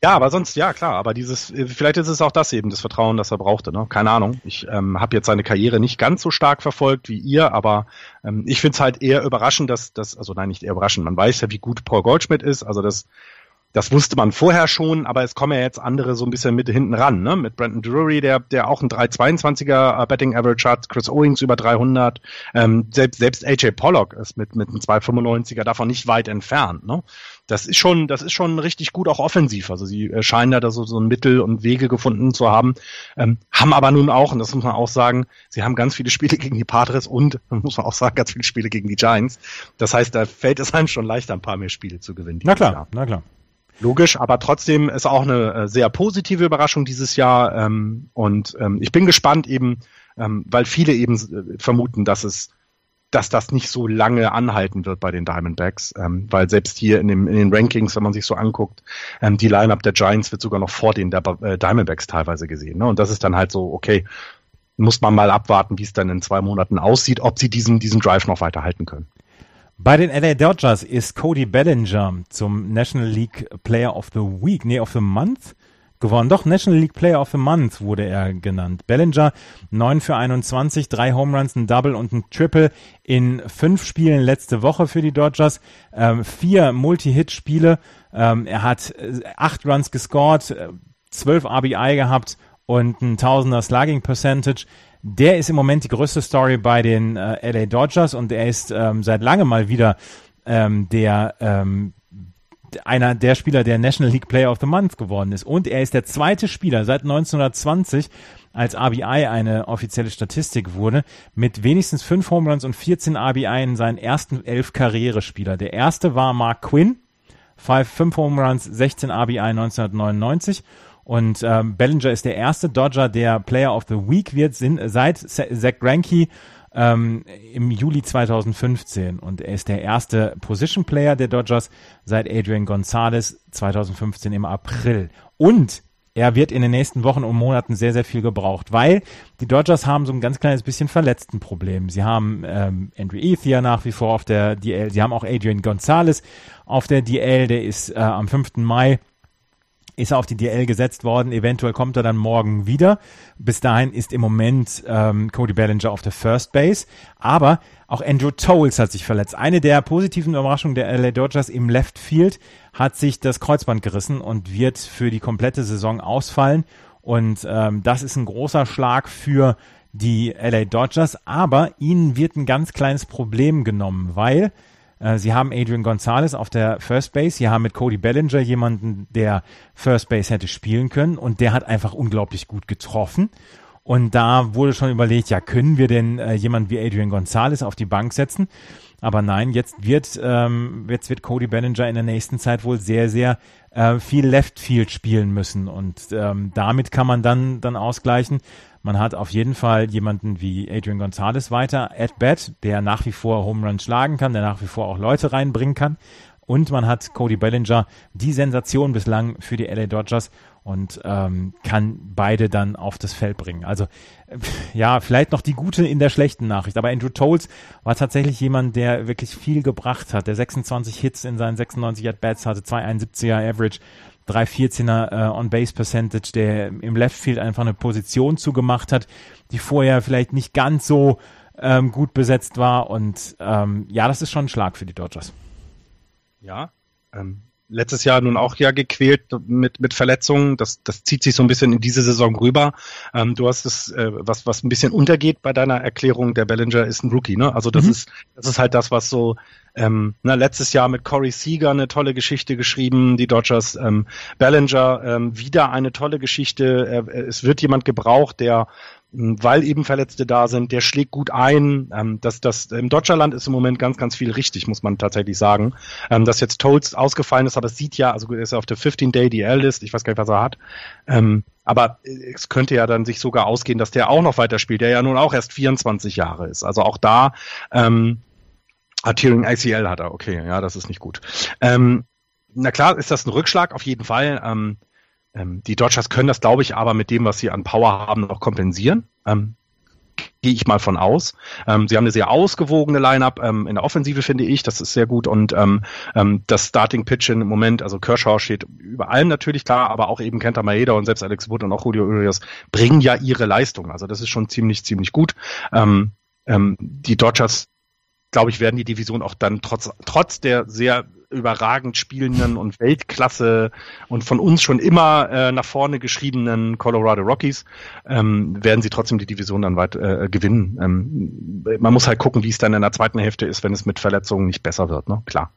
Ja, aber sonst, ja klar, aber dieses, vielleicht ist es auch das eben, das Vertrauen, das er brauchte, ne? Keine Ahnung. Ich ähm, habe jetzt seine Karriere nicht ganz so stark verfolgt wie ihr, aber ähm, ich finde es halt eher überraschend, dass das, also nein, nicht eher überraschend, man weiß ja, wie gut Paul Goldschmidt ist, also das das wusste man vorher schon, aber es kommen ja jetzt andere so ein bisschen mit hinten ran, ne? Mit Brandon Drury, der, der auch ein 322er äh, Betting Average hat, Chris Owings über 300, ähm, selbst, selbst AJ Pollock ist mit, mit einem 295er davon nicht weit entfernt, ne? Das ist schon, das ist schon richtig gut auch offensiv. Also sie äh, scheinen da so, so ein Mittel und Wege gefunden zu haben, ähm, haben aber nun auch, und das muss man auch sagen, sie haben ganz viele Spiele gegen die Padres und, muss man auch sagen, ganz viele Spiele gegen die Giants. Das heißt, da fällt es einem schon leichter, ein paar mehr Spiele zu gewinnen. Na klar, Jahr. na klar. Logisch, aber trotzdem ist auch eine äh, sehr positive Überraschung dieses Jahr. Ähm, und ähm, ich bin gespannt eben, ähm, weil viele eben äh, vermuten, dass es dass das nicht so lange anhalten wird bei den Diamondbacks, ähm, weil selbst hier in, dem, in den Rankings, wenn man sich so anguckt, ähm, die Lineup der Giants wird sogar noch vor den der, äh, Diamondbacks teilweise gesehen. Ne? Und das ist dann halt so, okay, muss man mal abwarten, wie es dann in zwei Monaten aussieht, ob sie diesen, diesen Drive noch weiterhalten können. Bei den LA Dodgers ist Cody Bellinger zum National League Player of the Week, nee, of the Month gewonnen. Doch, National League Player of the Month wurde er genannt. Bellinger 9 für 21, drei Home Runs, ein Double und ein Triple in fünf Spielen letzte Woche für die Dodgers. Ähm, vier Multi-Hit-Spiele. Ähm, er hat äh, acht Runs gescored, äh, zwölf RBI gehabt und ein Tausender Slugging Percentage. Der ist im Moment die größte Story bei den äh, LA Dodgers und er ist ähm, seit langem mal wieder ähm, der ähm, einer der Spieler, der National League Player of the Month geworden ist. Und er ist der zweite Spieler seit 1920, als RBI eine offizielle Statistik wurde, mit wenigstens fünf Home Runs und 14 RBI in seinen ersten elf Karrierespieler. Der erste war Mark Quinn, fünf, fünf Home Runs, 16 RBI 1999 und ähm, Bellinger ist der erste Dodger, der Player of the Week wird, sind, seit Zach Greinke ähm, im Juli 2015. Und er ist der erste Position Player der Dodgers seit Adrian Gonzalez 2015 im April. Und er wird in den nächsten Wochen und Monaten sehr, sehr viel gebraucht, weil die Dodgers haben so ein ganz kleines bisschen verletzten Problem. Sie haben ähm, Andrew Ethier nach wie vor auf der DL, sie haben auch Adrian Gonzalez auf der DL, der ist äh, am 5. Mai ist er auf die DL gesetzt worden. Eventuell kommt er dann morgen wieder. Bis dahin ist im Moment ähm, Cody Bellinger auf der First Base. Aber auch Andrew Tolles hat sich verletzt. Eine der positiven Überraschungen der LA Dodgers im Left Field hat sich das Kreuzband gerissen und wird für die komplette Saison ausfallen. Und ähm, das ist ein großer Schlag für die LA Dodgers. Aber ihnen wird ein ganz kleines Problem genommen, weil sie haben Adrian Gonzalez auf der First Base. Sie haben mit Cody Bellinger jemanden, der First Base hätte spielen können und der hat einfach unglaublich gut getroffen. Und da wurde schon überlegt, ja, können wir denn äh, jemanden wie Adrian Gonzalez auf die Bank setzen? Aber nein, jetzt wird, ähm, jetzt wird Cody Bellinger in der nächsten Zeit wohl sehr, sehr äh, viel Left Field spielen müssen. Und ähm, damit kann man dann, dann ausgleichen, man hat auf jeden Fall jemanden wie Adrian Gonzalez weiter at bat, der nach wie vor Home Run schlagen kann, der nach wie vor auch Leute reinbringen kann. und man hat Cody Bellinger, die Sensation bislang für die LA Dodgers und ähm, kann beide dann auf das Feld bringen. Also ja, vielleicht noch die gute in der schlechten Nachricht, aber Andrew Tolles war tatsächlich jemand, der wirklich viel gebracht hat, der 26 Hits in seinen 96 At-Bats hatte, 271er Average, 314er äh, On-Base Percentage, der im Left Field einfach eine Position zugemacht hat, die vorher vielleicht nicht ganz so ähm, gut besetzt war und ähm, ja, das ist schon ein Schlag für die Dodgers. Ja, ähm, letztes Jahr nun auch ja gequält mit, mit Verletzungen. Das, das zieht sich so ein bisschen in diese Saison rüber. Ähm, du hast es, äh, was, was ein bisschen untergeht bei deiner Erklärung, der Bellinger ist ein Rookie, ne? Also das mhm. ist, das ist halt das, was so, ähm, na, letztes Jahr mit Corey Seager eine tolle Geschichte geschrieben, die Dodgers, ähm, Bellinger, ähm, wieder eine tolle Geschichte. Er, es wird jemand gebraucht, der weil eben Verletzte da sind, der schlägt gut ein. Ähm, das, das, Im Dodgerland ist im Moment ganz, ganz viel richtig, muss man tatsächlich sagen. Ähm, dass jetzt Tolz ausgefallen ist, aber es sieht ja, also er ist auf der 15-Day DL-List, ich weiß gar nicht, was er hat. Ähm, aber es könnte ja dann sich sogar ausgehen, dass der auch noch weiterspielt, der ja nun auch erst 24 Jahre ist. Also auch da, ähm, Arterial ACL hat er, okay, ja, das ist nicht gut. Ähm, na klar ist das ein Rückschlag, auf jeden Fall. Ähm, ähm, die Dodgers können das, glaube ich, aber mit dem, was sie an Power haben, noch kompensieren. Ähm, gehe ich mal von aus. Ähm, sie haben eine sehr ausgewogene Lineup ähm, in der Offensive, finde ich. Das ist sehr gut. Und ähm, ähm, das Starting Pitching im Moment, also Kershaw steht über allem natürlich klar, aber auch eben Kenta Maeda und selbst Alex Wood und auch Julio Urias bringen ja ihre Leistung. Also das ist schon ziemlich, ziemlich gut. Ähm, ähm, die Dodgers glaube ich, werden die Division auch dann trotz, trotz der sehr überragend spielenden und Weltklasse und von uns schon immer äh, nach vorne geschriebenen Colorado Rockies, ähm, werden sie trotzdem die Division dann weit äh, gewinnen. Ähm, man muss halt gucken, wie es dann in der zweiten Hälfte ist, wenn es mit Verletzungen nicht besser wird, ne? Klar.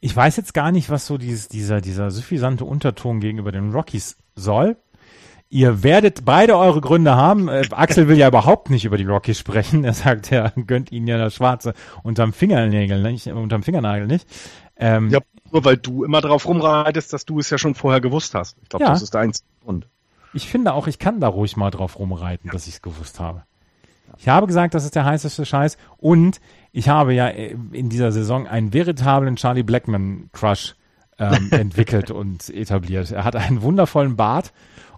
Ich weiß jetzt gar nicht, was so dieses, dieser, dieser suffisante Unterton gegenüber den Rockies soll. Ihr werdet beide eure Gründe haben. Äh, Axel will ja überhaupt nicht über die Rockies sprechen. Er sagt, er gönnt ihnen ja das Schwarze unterm Fingernägel nicht, unterm Fingernagel nicht. Ähm, ja, nur weil du immer darauf rumreitest, dass du es ja schon vorher gewusst hast. Ich glaube, ja. das ist der einzige Grund. Ich finde auch, ich kann da ruhig mal drauf rumreiten, ja. dass ich es gewusst habe. Ich habe gesagt, das ist der heißeste Scheiß und ich habe ja äh, in dieser Saison einen veritablen Charlie Blackman Crush ähm, entwickelt und etabliert. Er hat einen wundervollen Bart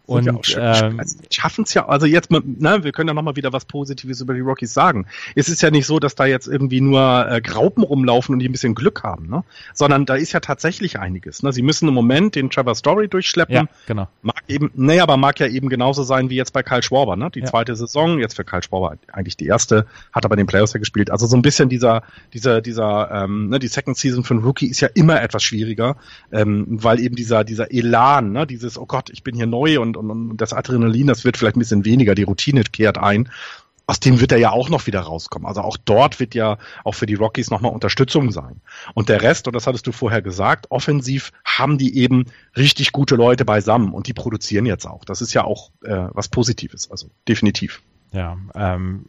und ja ähm, also, schaffen es ja, also jetzt, ne, wir können ja nochmal wieder was Positives über die Rockies sagen. Es ist ja nicht so, dass da jetzt irgendwie nur äh, Graupen rumlaufen und die ein bisschen Glück haben, ne? Sondern da ist ja tatsächlich einiges. Ne? Sie müssen im Moment den Trevor Story durchschleppen. Ja, genau. Mag eben, naja, aber mag ja eben genauso sein wie jetzt bei Kyle Schwarber, ne? Die ja. zweite Saison, jetzt für Kyle Schwarber eigentlich die erste, hat aber den Playoffs ja gespielt. Also so ein bisschen dieser, dieser, dieser, ähm, ne, die Second Season einen Rookie ist ja immer etwas schwieriger, ähm, weil eben dieser, dieser Elan, ne, dieses, oh Gott, ich bin hier neu und und, und das Adrenalin, das wird vielleicht ein bisschen weniger, die Routine kehrt ein. Aus dem wird er ja auch noch wieder rauskommen. Also auch dort wird ja auch für die Rockies nochmal Unterstützung sein. Und der Rest, und das hattest du vorher gesagt, offensiv haben die eben richtig gute Leute beisammen und die produzieren jetzt auch. Das ist ja auch äh, was Positives, also definitiv. Ja, ähm,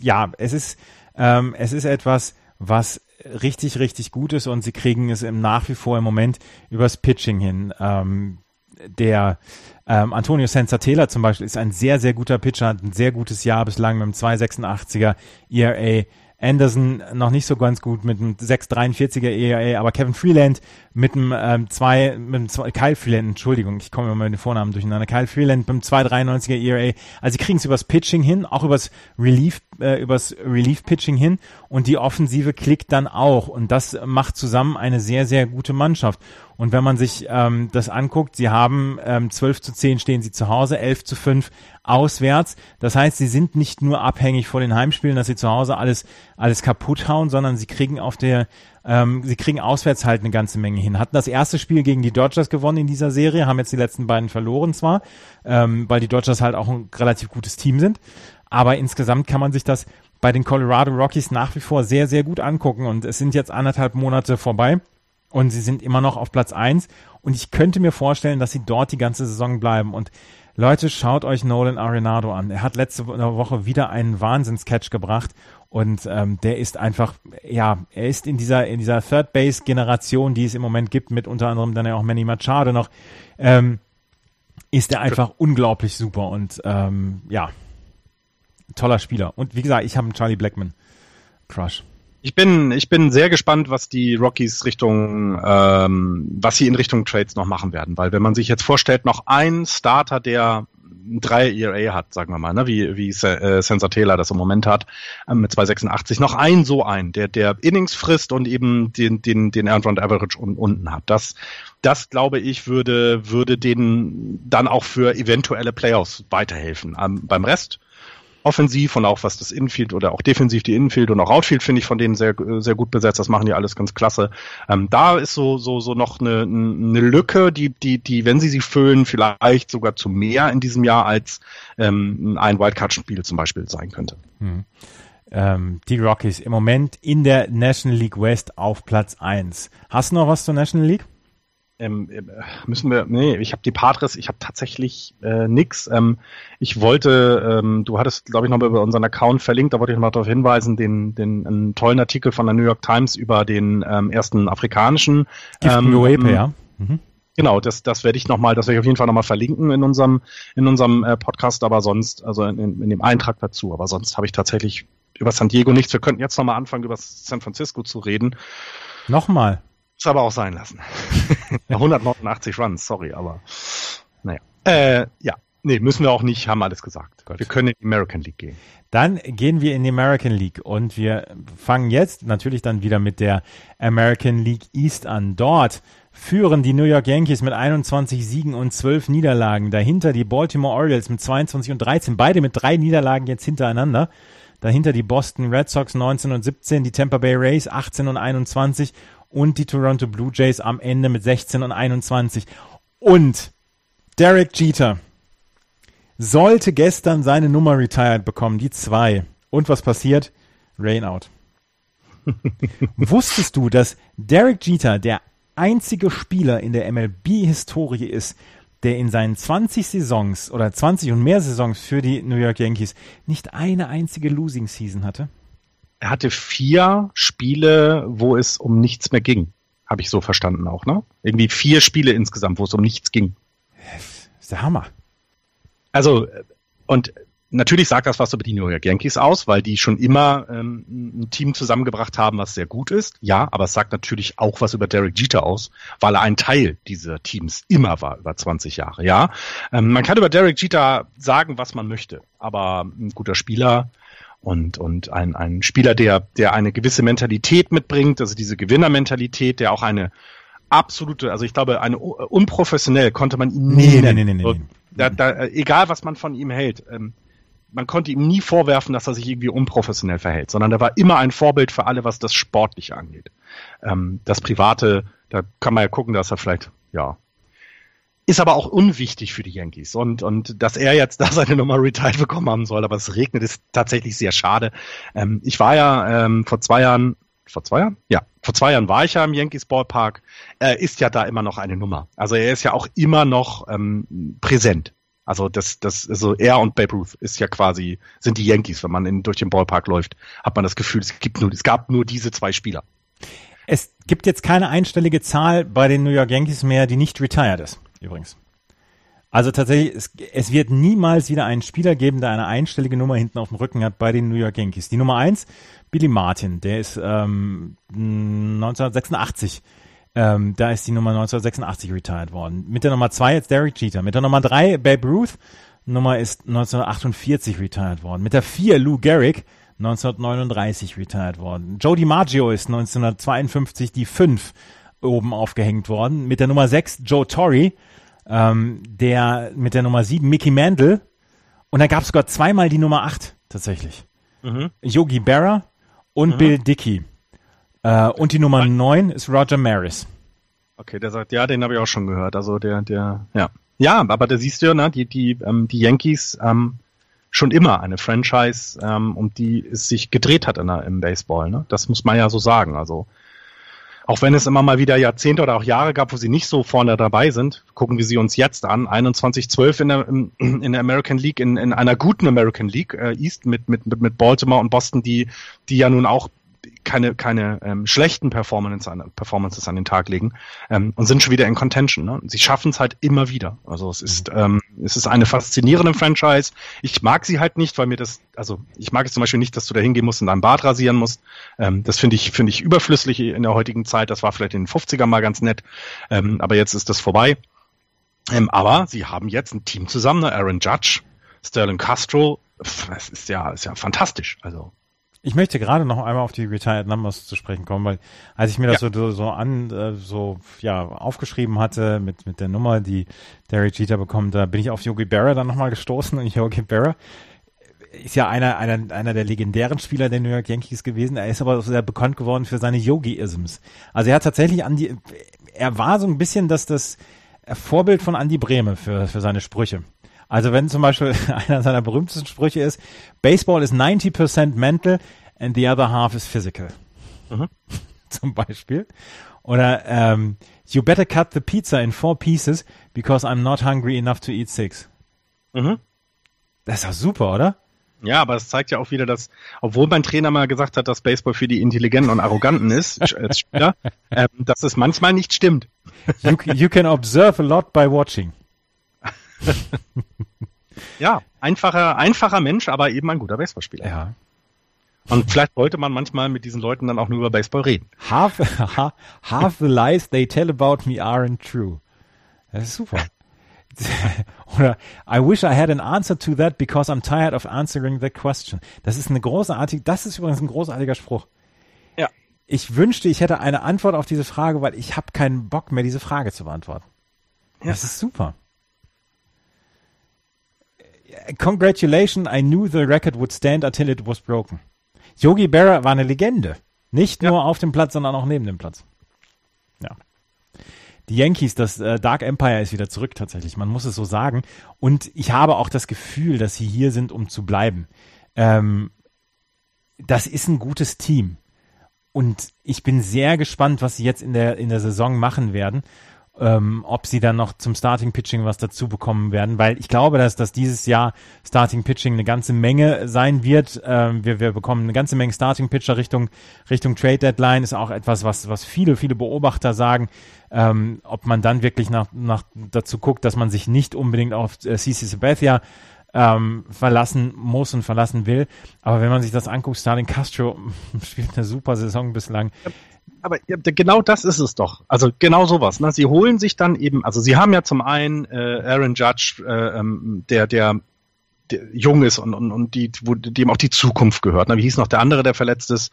ja, es ist, ähm, es ist etwas, was richtig, richtig gut ist und sie kriegen es im nach wie vor im Moment übers Pitching hin. Ähm, der ähm, Antonio Sensatela zum Beispiel ist ein sehr, sehr guter Pitcher, hat ein sehr gutes Jahr bislang mit einem 286er ERA. Anderson noch nicht so ganz gut mit einem 643er ERA, aber Kevin Freeland mit einem ähm, zwei, mit einem zwei, Kyle Freeland, Entschuldigung, ich komme immer mit den Vornamen durcheinander, Kyle Freeland mit einem 293er ERA. Also sie kriegen es übers Pitching hin, auch übers Relief, äh, übers Relief Pitching hin und die Offensive klickt dann auch und das macht zusammen eine sehr, sehr gute Mannschaft. Und wenn man sich ähm, das anguckt, sie haben ähm, 12 zu 10 stehen sie zu Hause, 11 zu 5 auswärts. Das heißt, sie sind nicht nur abhängig vor den Heimspielen, dass sie zu Hause alles, alles kaputt hauen, sondern sie kriegen auf der, ähm, sie kriegen auswärts halt eine ganze Menge hin. Hatten das erste Spiel gegen die Dodgers gewonnen in dieser Serie, haben jetzt die letzten beiden verloren zwar, ähm, weil die Dodgers halt auch ein relativ gutes Team sind. Aber insgesamt kann man sich das bei den Colorado Rockies nach wie vor sehr, sehr gut angucken. Und es sind jetzt anderthalb Monate vorbei. Und sie sind immer noch auf Platz eins Und ich könnte mir vorstellen, dass sie dort die ganze Saison bleiben. Und Leute, schaut euch Nolan Arenado an. Er hat letzte Woche wieder einen Wahnsinnscatch gebracht. Und ähm, der ist einfach, ja, er ist in dieser, in dieser Third Base Generation, die es im Moment gibt, mit unter anderem dann ja auch Manny Machado noch, ähm, ist er einfach unglaublich super und ähm, ja, toller Spieler. Und wie gesagt, ich habe einen Charlie Blackman Crush. Ich bin, ich bin sehr gespannt, was die Rockies Richtung, ähm, was sie in Richtung Trades noch machen werden, weil wenn man sich jetzt vorstellt, noch ein Starter, der drei ERA hat, sagen wir mal, ne, wie, wie äh, Sensor Taylor das im Moment hat, ähm, mit 286, noch ein so ein, der, der Innings frisst und eben den, den, den Earned Run Average un, unten hat. Das, das glaube ich, würde, würde denen dann auch für eventuelle Playoffs weiterhelfen. Ähm, beim Rest, offensiv und auch was das Infield oder auch defensiv die Infield und auch Outfield finde ich von denen sehr sehr gut besetzt. Das machen die alles ganz klasse. Ähm, da ist so so so noch eine, eine Lücke, die die die wenn sie sie füllen vielleicht sogar zu mehr in diesem Jahr als ähm, ein Wildcard-Spiel zum Beispiel sein könnte. Hm. Ähm, die Rockies im Moment in der National League West auf Platz 1. Hast du noch was zur National League? Ähm, müssen wir, nee, ich habe die Padres, ich habe tatsächlich äh, nix. Ähm, ich wollte, ähm, du hattest, glaube ich, noch über unseren Account verlinkt, da wollte ich noch darauf hinweisen, den, den einen tollen Artikel von der New York Times über den ähm, ersten afrikanischen ähm, Uepe, ja. Mhm. Genau, das, das werde ich nochmal, das werde ich auf jeden Fall nochmal verlinken in unserem, in unserem äh, Podcast, aber sonst, also in, in dem Eintrag dazu, aber sonst habe ich tatsächlich über San Diego nichts. Wir könnten jetzt nochmal anfangen, über San Francisco zu reden. Nochmal. Ist aber auch sein lassen. 189 Runs, sorry, aber naja. Äh, ja, nee, müssen wir auch nicht, haben alles gesagt. Gott. Wir können in die American League gehen. Dann gehen wir in die American League und wir fangen jetzt natürlich dann wieder mit der American League East an. Dort führen die New York Yankees mit 21 Siegen und 12 Niederlagen. Dahinter die Baltimore Orioles mit 22 und 13, beide mit drei Niederlagen jetzt hintereinander. Dahinter die Boston Red Sox 19 und 17, die Tampa Bay Rays 18 und 21 und die Toronto Blue Jays am Ende mit 16 und 21. Und Derek Jeter sollte gestern seine Nummer retired bekommen, die zwei. Und was passiert? Rain out. Wusstest du, dass Derek Jeter der einzige Spieler in der MLB-Historie ist, der in seinen 20 Saisons oder 20 und mehr Saisons für die New York Yankees nicht eine einzige Losing Season hatte? Er hatte vier Spiele, wo es um nichts mehr ging. Habe ich so verstanden auch, ne? Irgendwie vier Spiele insgesamt, wo es um nichts ging. Das ist der Hammer. Also, und natürlich sagt das was über die New York Yankees aus, weil die schon immer ähm, ein Team zusammengebracht haben, was sehr gut ist. Ja, aber es sagt natürlich auch was über Derek Jeter aus, weil er ein Teil dieser Teams immer war über 20 Jahre. Ja, ähm, man kann über Derek Jeter sagen, was man möchte, aber ein guter Spieler und, und ein, ein Spieler, der, der eine gewisse Mentalität mitbringt, also diese Gewinnermentalität, der auch eine absolute, also ich glaube, eine unprofessionell konnte man ihn nie nee. Nee, nee, nee, nee. Da, da, egal, was man von ihm hält, ähm, man konnte ihm nie vorwerfen, dass er sich irgendwie unprofessionell verhält, sondern er war immer ein Vorbild für alle, was das Sportliche angeht. Ähm, das Private, da kann man ja gucken, dass er vielleicht, ja, ist aber auch unwichtig für die Yankees. Und, und dass er jetzt da seine Nummer retired bekommen haben soll, aber es regnet, ist tatsächlich sehr schade. Ähm, ich war ja ähm, vor zwei Jahren, vor zwei Jahren? Ja, vor zwei Jahren war ich ja im Yankees Ballpark. Er ist ja da immer noch eine Nummer. Also er ist ja auch immer noch ähm, präsent. Also das, das, also er und Babe Ruth ist ja quasi, sind die Yankees. Wenn man in, durch den Ballpark läuft, hat man das Gefühl, es gibt nur, es gab nur diese zwei Spieler. Es gibt jetzt keine einstellige Zahl bei den New York Yankees mehr, die nicht retired ist übrigens. Also tatsächlich, es, es, wird niemals wieder einen Spieler geben, der eine einstellige Nummer hinten auf dem Rücken hat bei den New York Yankees. Die Nummer eins, Billy Martin, der ist ähm, 1986. Ähm, da ist die Nummer 1986 retired worden. Mit der Nummer zwei jetzt Derek Jeter. Mit der Nummer drei Babe Ruth. Nummer ist 1948 retired worden. Mit der vier Lou Gehrig. 1939 retired worden. Joe DiMaggio ist 1952 die fünf oben aufgehängt worden. Mit der Nummer 6 Joe Torrey, ähm, der mit der Nummer 7 Mickey Mantle und da gab es sogar zweimal die Nummer 8 tatsächlich. Mhm. Yogi Berra und mhm. Bill Dickey. Äh, und die Nummer 9 ist Roger Maris. Okay, der sagt, ja, den habe ich auch schon gehört. Also der, der, ja. Ja, aber da siehst du ja, ne, die, die, ähm, die Yankees ähm, schon immer eine Franchise, ähm, um die es sich gedreht hat in der, im Baseball. Ne? Das muss man ja so sagen. Also auch wenn es immer mal wieder Jahrzehnte oder auch Jahre gab, wo sie nicht so vorne dabei sind, gucken wir sie uns jetzt an. 21-12 in der, in der American League, in, in einer guten American League äh, East mit, mit, mit Baltimore und Boston, die, die ja nun auch keine, keine ähm, schlechten Performances an, Performances an den Tag legen ähm, und sind schon wieder in Contention. Ne? Sie schaffen es halt immer wieder. Also es ist, ähm, es ist eine faszinierende Franchise. Ich mag sie halt nicht, weil mir das, also ich mag es zum Beispiel nicht, dass du da hingehen musst und deinen Bart rasieren musst. Ähm, das finde ich, finde ich überflüssig in der heutigen Zeit. Das war vielleicht in den 50ern mal ganz nett, ähm, aber jetzt ist das vorbei. Ähm, aber sie haben jetzt ein Team zusammen, ne? Aaron Judge, Sterling Castro, das ist ja, ist ja fantastisch. Also ich möchte gerade noch einmal auf die Retired Numbers zu sprechen kommen, weil als ich mir das ja. so, so an äh, so ja aufgeschrieben hatte mit mit der Nummer, die Derek Jeter bekommt, da bin ich auf Yogi Berra dann nochmal gestoßen und Yogi Berra ist ja einer, einer, einer der legendären Spieler der New York Yankees gewesen. Er ist aber sehr bekannt geworden für seine Yogi-Isms. Also er hat tatsächlich an die, er war so ein bisschen das, das Vorbild von Andy Brehme für, für seine Sprüche. Also wenn zum Beispiel einer seiner berühmtesten Sprüche ist, Baseball is 90% mental and the other half is physical. Mhm. zum Beispiel. Oder ähm, You better cut the pizza in four pieces because I'm not hungry enough to eat six. Mhm. Das ist doch super, oder? Ja, aber es zeigt ja auch wieder, dass, obwohl mein Trainer mal gesagt hat, dass Baseball für die Intelligenten und Arroganten ist, als Spieler, ähm, dass es manchmal nicht stimmt. You, you can observe a lot by watching. ja, einfacher, einfacher Mensch, aber eben ein guter Baseballspieler. Ja. Und vielleicht sollte man manchmal mit diesen Leuten dann auch nur über Baseball reden. Half, half the lies they tell about me aren't true. Das ist super. Oder I wish I had an answer to that because I'm tired of answering that question. Das ist eine großartige, das ist übrigens ein großartiger Spruch. Ja. Ich wünschte, ich hätte eine Antwort auf diese Frage, weil ich habe keinen Bock mehr, diese Frage zu beantworten. Ja. Das ist super. Congratulations, I knew the record would stand until it was broken. Yogi Berra war eine Legende. Nicht ja. nur auf dem Platz, sondern auch neben dem Platz. Ja. Die Yankees, das äh, Dark Empire ist wieder zurück tatsächlich. Man muss es so sagen. Und ich habe auch das Gefühl, dass sie hier sind, um zu bleiben. Ähm, das ist ein gutes Team. Und ich bin sehr gespannt, was sie jetzt in der, in der Saison machen werden ähm, ob sie dann noch zum Starting Pitching was dazu bekommen werden, weil ich glaube, dass, dass dieses Jahr Starting Pitching eine ganze Menge sein wird. Ähm, wir, wir bekommen eine ganze Menge Starting Pitcher Richtung, Richtung Trade Deadline, ist auch etwas, was, was viele, viele Beobachter sagen. Ähm, ob man dann wirklich nach, nach dazu guckt, dass man sich nicht unbedingt auf äh, CC Sabathia ähm, verlassen muss und verlassen will. Aber wenn man sich das anguckt, Starling Castro spielt eine super Saison bislang aber genau das ist es doch. Also genau sowas. Ne? Sie holen sich dann eben, also sie haben ja zum einen äh, Aaron Judge, äh, ähm, der, der, der jung ist und, und, und die, wo, dem auch die Zukunft gehört. Ne? Wie hieß noch der andere, der verletzt ist?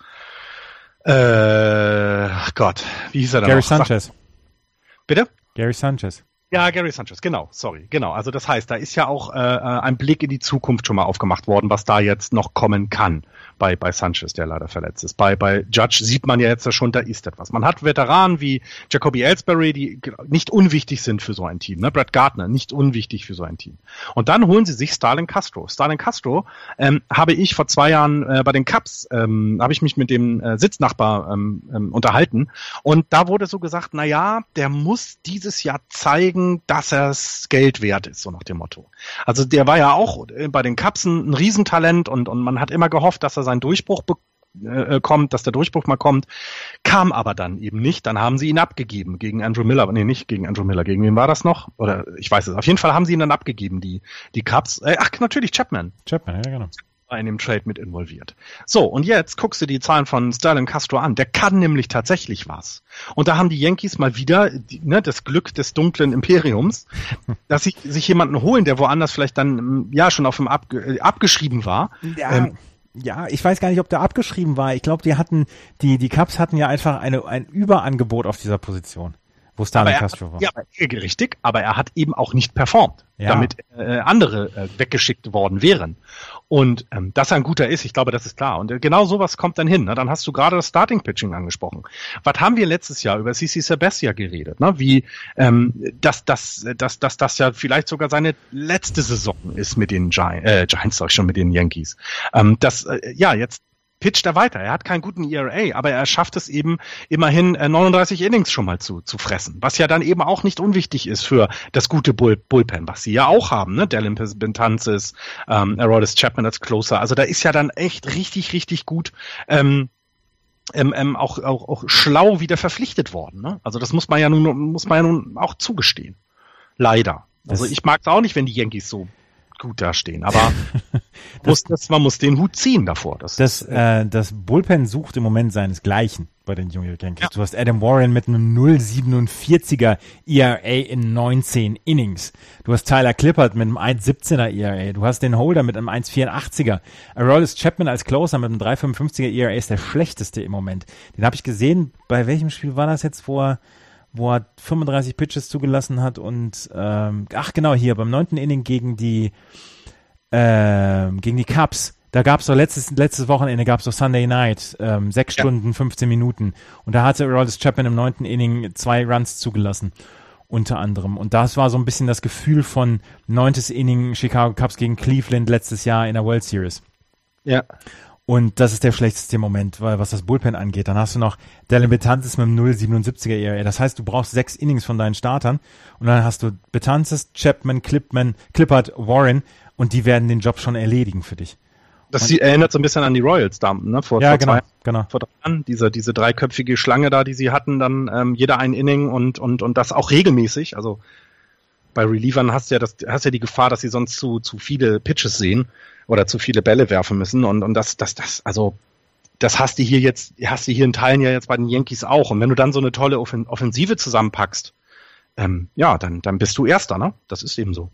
Äh, Gott, wie hieß er denn? Gary noch? Sanchez. Bitte? Gary Sanchez. Ja, Gary Sanchez, genau, sorry, genau. Also das heißt, da ist ja auch äh, äh ein Blick in die Zukunft schon mal aufgemacht worden, was da jetzt noch kommen kann bei, bei Sanchez, der leider verletzt ist. Bei, bei Judge sieht man ja jetzt schon, da ist etwas. Man hat Veteranen wie Jacoby Ellsbury, die nicht unwichtig sind für so ein Team. Ne? Brad Gardner, nicht unwichtig für so ein Team. Und dann holen sie sich Starlin Castro. Starlin Castro ähm, habe ich vor zwei Jahren äh, bei den Cups, ähm, habe ich mich mit dem äh, Sitznachbar ähm, ähm, unterhalten. Und da wurde so gesagt, na ja, der muss dieses Jahr zeigen, dass er es Geld wert ist, so nach dem Motto. Also der war ja auch äh, bei den Cups ein, ein Riesentalent und, und man hat immer gehofft, dass er seinen Durchbruch äh, kommt, dass der Durchbruch mal kommt, kam aber dann eben nicht. Dann haben sie ihn abgegeben gegen Andrew Miller. Nee, nicht gegen Andrew Miller. Gegen wen war das noch? Oder ich weiß es. Auf jeden Fall haben sie ihn dann abgegeben, die, die Cups. Äh, ach, natürlich, Chapman. Chapman, ja, genau. War in dem Trade mit involviert. So, und jetzt guckst du die Zahlen von Sterling Castro an. Der kann nämlich tatsächlich was. Und da haben die Yankees mal wieder die, ne, das Glück des dunklen Imperiums, dass sie sich jemanden holen, der woanders vielleicht dann ja schon auf dem Ab, äh, abgeschrieben war. Ja. Ähm, ja, ich weiß gar nicht, ob der abgeschrieben war. Ich glaube, die hatten, die, die Cubs hatten ja einfach eine, ein Überangebot auf dieser Position, wo Starlin Castro war. Ja, richtig, aber er hat eben auch nicht performt, ja. damit äh, andere äh, weggeschickt worden wären. Und ähm, dass er ein guter ist, ich glaube, das ist klar. Und äh, genau sowas kommt dann hin. Ne? Dann hast du gerade das Starting Pitching angesprochen. Was haben wir letztes Jahr über CC Sabathia geredet? Ne? Wie ähm, dass, dass, dass, dass das ja vielleicht sogar seine letzte Saison ist mit den Gi äh, Giants, sag ich schon, mit den Yankees. Ähm, das, äh, ja, jetzt pitcht er weiter. Er hat keinen guten ERA, aber er schafft es eben immerhin 39 äh, Innings schon mal zu, zu fressen, was ja dann eben auch nicht unwichtig ist für das gute Bull Bullpen, was sie ja auch haben, ne? Dallin Bentanzis, ähm, Arodis Chapman als Closer. Also da ist ja dann echt richtig, richtig gut. Ähm, ähm, ähm, auch, auch, auch schlau wieder verpflichtet worden. Ne? Also das muss man ja nun muss man ja nun auch zugestehen. Leider. Also ich mag es auch nicht, wenn die Yankees so gut dastehen, aber muss das, man muss den Hut ziehen davor. Das, das, äh, das Bullpen sucht im Moment seinesgleichen bei den York Yankees. Ja. Du hast Adam Warren mit einem 0,47er ERA in 19 Innings. Du hast Tyler Clippert mit einem 1,17er ERA. Du hast den Holder mit einem 1,84er. Aroldis Chapman als Closer mit einem 3,55er ERA ist der schlechteste im Moment. Den habe ich gesehen. Bei welchem Spiel war das jetzt vor? Wo er 35 Pitches zugelassen hat und ähm, ach genau hier beim neunten Inning gegen die äh, gegen die Cubs. Da gab es doch letztes, letztes Wochenende gab es doch Sunday Night, ähm, sechs ja. Stunden, 15 Minuten. Und da hatte Aroldis Chapman im neunten Inning zwei Runs zugelassen. Unter anderem. Und das war so ein bisschen das Gefühl von neuntes Inning Chicago Cubs gegen Cleveland letztes Jahr in der World Series. Ja. Und das ist der schlechteste Moment, weil was das Bullpen angeht. Dann hast du noch Dylan Betances mit einem 0,77er ERA. Das heißt, du brauchst sechs Innings von deinen Startern und dann hast du Betances, Chapman, Clipman, Clippert, Warren und die werden den Job schon erledigen für dich. Das und, erinnert so ein bisschen an die Royals da, ne? Vor, ja, vor genau, zwei, genau. Vor drei Jahren, diese, diese dreiköpfige Schlange da, die sie hatten, dann ähm, jeder ein Inning und, und, und das auch regelmäßig. Also bei Relievern hast du ja das, hast ja die Gefahr, dass sie sonst zu, zu viele Pitches sehen oder zu viele Bälle werfen müssen. Und, und das, das, das, also das hast du hier jetzt, hast du hier in Teilen ja jetzt bei den Yankees auch. Und wenn du dann so eine tolle Offensive zusammenpackst, ähm, ja, dann, dann bist du Erster, ne? Das ist eben so.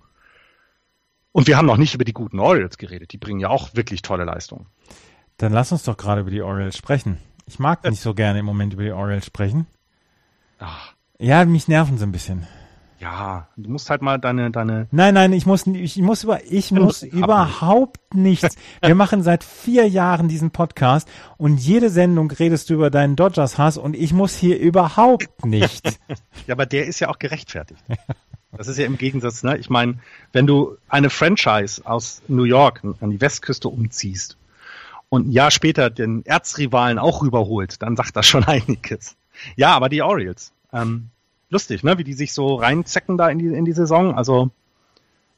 Und wir haben noch nicht über die guten Orioles geredet. Die bringen ja auch wirklich tolle Leistungen. Dann lass uns doch gerade über die Orioles sprechen. Ich mag nicht so gerne im Moment über die Orioles sprechen. Ach. Ja, mich nerven sie ein bisschen. Ja, du musst halt mal deine, deine. Nein, nein, ich muss, ich muss über, ich muss überhaupt nichts. Wir machen seit vier Jahren diesen Podcast und jede Sendung redest du über deinen Dodgers-Hass und ich muss hier überhaupt nicht. ja, aber der ist ja auch gerechtfertigt. Das ist ja im Gegensatz, ne? Ich meine, wenn du eine Franchise aus New York an die Westküste umziehst und ein Jahr später den Erzrivalen auch rüberholt, dann sagt das schon einiges. Ja, aber die Orioles. Ähm, lustig, ne? wie die sich so reinzecken da in die, in die Saison. Also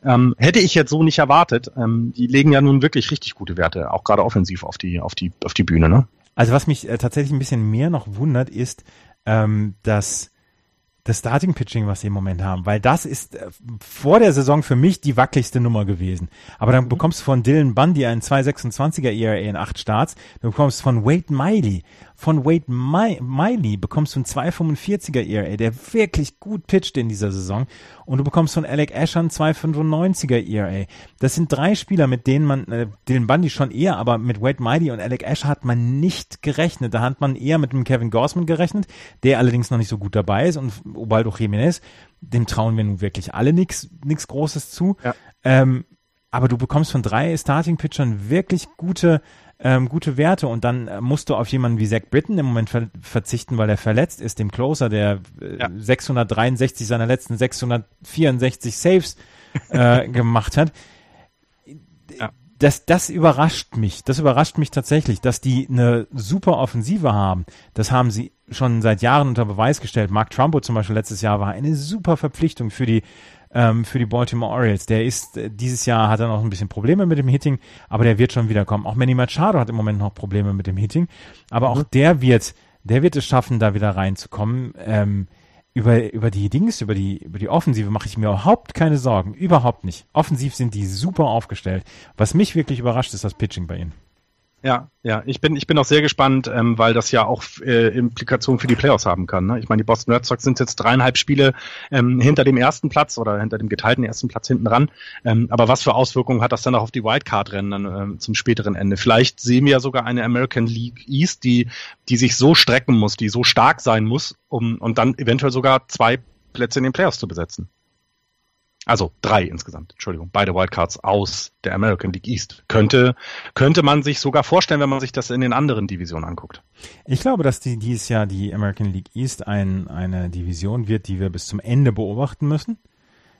ähm, hätte ich jetzt so nicht erwartet. Ähm, die legen ja nun wirklich richtig gute Werte, auch gerade offensiv auf die, auf die, auf die Bühne. Ne? Also was mich äh, tatsächlich ein bisschen mehr noch wundert, ist, ähm, dass das Starting Pitching, was sie im Moment haben, weil das ist äh, vor der Saison für mich die wackeligste Nummer gewesen. Aber dann mhm. bekommst du von Dylan Bundy einen 226er ERA in acht Starts, du bekommst von Wade Miley von Wade Miley bekommst du einen 2,45er ERA, der wirklich gut pitcht in dieser Saison. Und du bekommst von Alec Asher einen 2,95er ERA. Das sind drei Spieler, mit denen man, äh, den Bundy schon eher, aber mit Wade Miley und Alec Asher hat man nicht gerechnet. Da hat man eher mit dem Kevin Gorsman gerechnet, der allerdings noch nicht so gut dabei ist. Und Ubaldo Jiménez, dem trauen wir nun wirklich alle nichts Großes zu. Ja. Ähm, aber du bekommst von drei Starting-Pitchern wirklich gute ähm, gute Werte und dann äh, musst du auf jemanden wie Zach Britton im Moment ver verzichten, weil er verletzt ist, dem Closer, der äh, ja. 663 seiner letzten 664 Saves äh, gemacht hat. Ja. Das, das überrascht mich. Das überrascht mich tatsächlich, dass die eine super Offensive haben. Das haben sie schon seit Jahren unter Beweis gestellt. Mark Trumbo zum Beispiel letztes Jahr war eine super Verpflichtung für die ähm, für die Baltimore Orioles. Der ist, äh, dieses Jahr hat er noch ein bisschen Probleme mit dem Hitting, aber der wird schon wiederkommen. Auch Manny Machado hat im Moment noch Probleme mit dem Hitting, aber auch mhm. der wird, der wird es schaffen, da wieder reinzukommen. Ähm, über, über die Dings, über die, über die Offensive mache ich mir überhaupt keine Sorgen. Überhaupt nicht. Offensiv sind die super aufgestellt. Was mich wirklich überrascht, ist das Pitching bei ihnen. Ja, ja, ich bin, ich bin auch sehr gespannt, ähm, weil das ja auch äh, Implikationen für die Playoffs haben kann. Ne? Ich meine, die Boston Red Sox sind jetzt dreieinhalb Spiele ähm, hinter dem ersten Platz oder hinter dem geteilten ersten Platz hinten ran. Ähm, aber was für Auswirkungen hat das dann auch auf die Wildcard-Rennen dann ähm, zum späteren Ende? Vielleicht sehen wir ja sogar eine American League East, die, die sich so strecken muss, die so stark sein muss, um und dann eventuell sogar zwei Plätze in den Playoffs zu besetzen. Also drei insgesamt, Entschuldigung, beide Wildcards aus der American League East. Könnte, könnte man sich sogar vorstellen, wenn man sich das in den anderen Divisionen anguckt. Ich glaube, dass die, dieses Jahr die American League East ein, eine Division wird, die wir bis zum Ende beobachten müssen.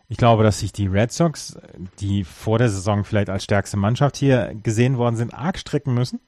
Ich glaube, dass sich die Red Sox, die vor der Saison vielleicht als stärkste Mannschaft hier gesehen worden sind, arg strecken müssen.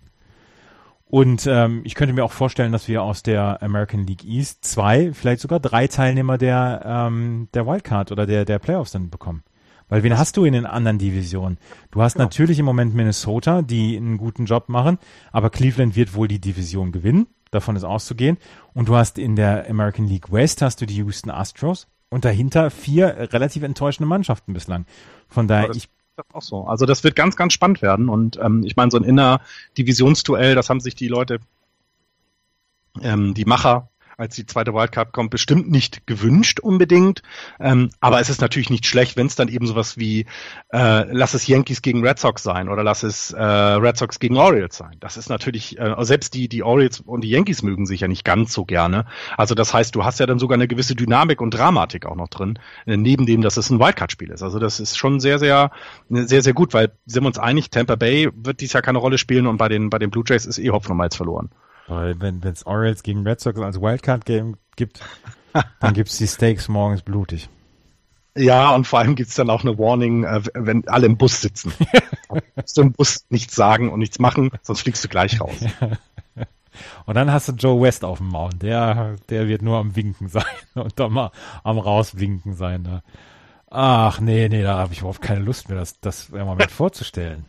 Und ähm, ich könnte mir auch vorstellen, dass wir aus der American League East zwei, vielleicht sogar drei Teilnehmer der, ähm, der Wildcard oder der, der Playoffs dann bekommen. Weil wen hast du in den anderen Divisionen? Du hast genau. natürlich im Moment Minnesota, die einen guten Job machen, aber Cleveland wird wohl die Division gewinnen. davon ist auszugehen. Und du hast in der American League West hast du die Houston Astros und dahinter vier relativ enttäuschende Mannschaften bislang. Von daher, ich auch so. Also das wird ganz, ganz spannend werden. Und ähm, ich meine, so ein Inner-Divisionsduell, das haben sich die Leute, ähm, die Macher als die zweite Wildcard kommt, bestimmt nicht gewünscht unbedingt. Ähm, aber es ist natürlich nicht schlecht, wenn es dann eben sowas wie äh, lass es Yankees gegen Red Sox sein oder lass es äh, Red Sox gegen Orioles sein. Das ist natürlich, äh, selbst die, die Orioles und die Yankees mögen sich ja nicht ganz so gerne. Also das heißt, du hast ja dann sogar eine gewisse Dynamik und Dramatik auch noch drin, äh, neben dem, dass es ein Wildcard-Spiel ist. Also das ist schon sehr, sehr, sehr, sehr gut, weil sind wir uns einig, Tampa Bay wird dies Jahr keine Rolle spielen und bei den, bei den Blue Jays ist eh Hopfen und Malz verloren. Weil wenn es Orioles gegen Red Sox als Wildcard-Game gibt, dann gibt's die Steaks morgens blutig. Ja, und vor allem gibt's dann auch eine Warning, äh, wenn alle im Bus sitzen. du im Bus nichts sagen und nichts machen, sonst fliegst du gleich raus. Und dann hast du Joe West auf dem Mount. Der, der wird nur am Winken sein und dann mal am Rauswinken sein. Da. Ach, nee, nee, da habe ich überhaupt keine Lust mehr, das, das im Moment vorzustellen.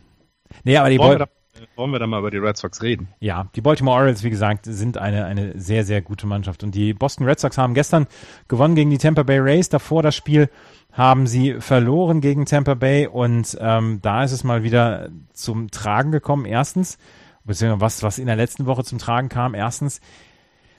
Nee, aber die wollen, wollen wir dann mal über die Red Sox reden? Ja, die Baltimore Orioles, wie gesagt, sind eine, eine sehr, sehr gute Mannschaft. Und die Boston Red Sox haben gestern gewonnen gegen die Tampa Bay Rays. Davor das Spiel haben sie verloren gegen Tampa Bay. Und ähm, da ist es mal wieder zum Tragen gekommen. Erstens, beziehungsweise was, was in der letzten Woche zum Tragen kam. Erstens,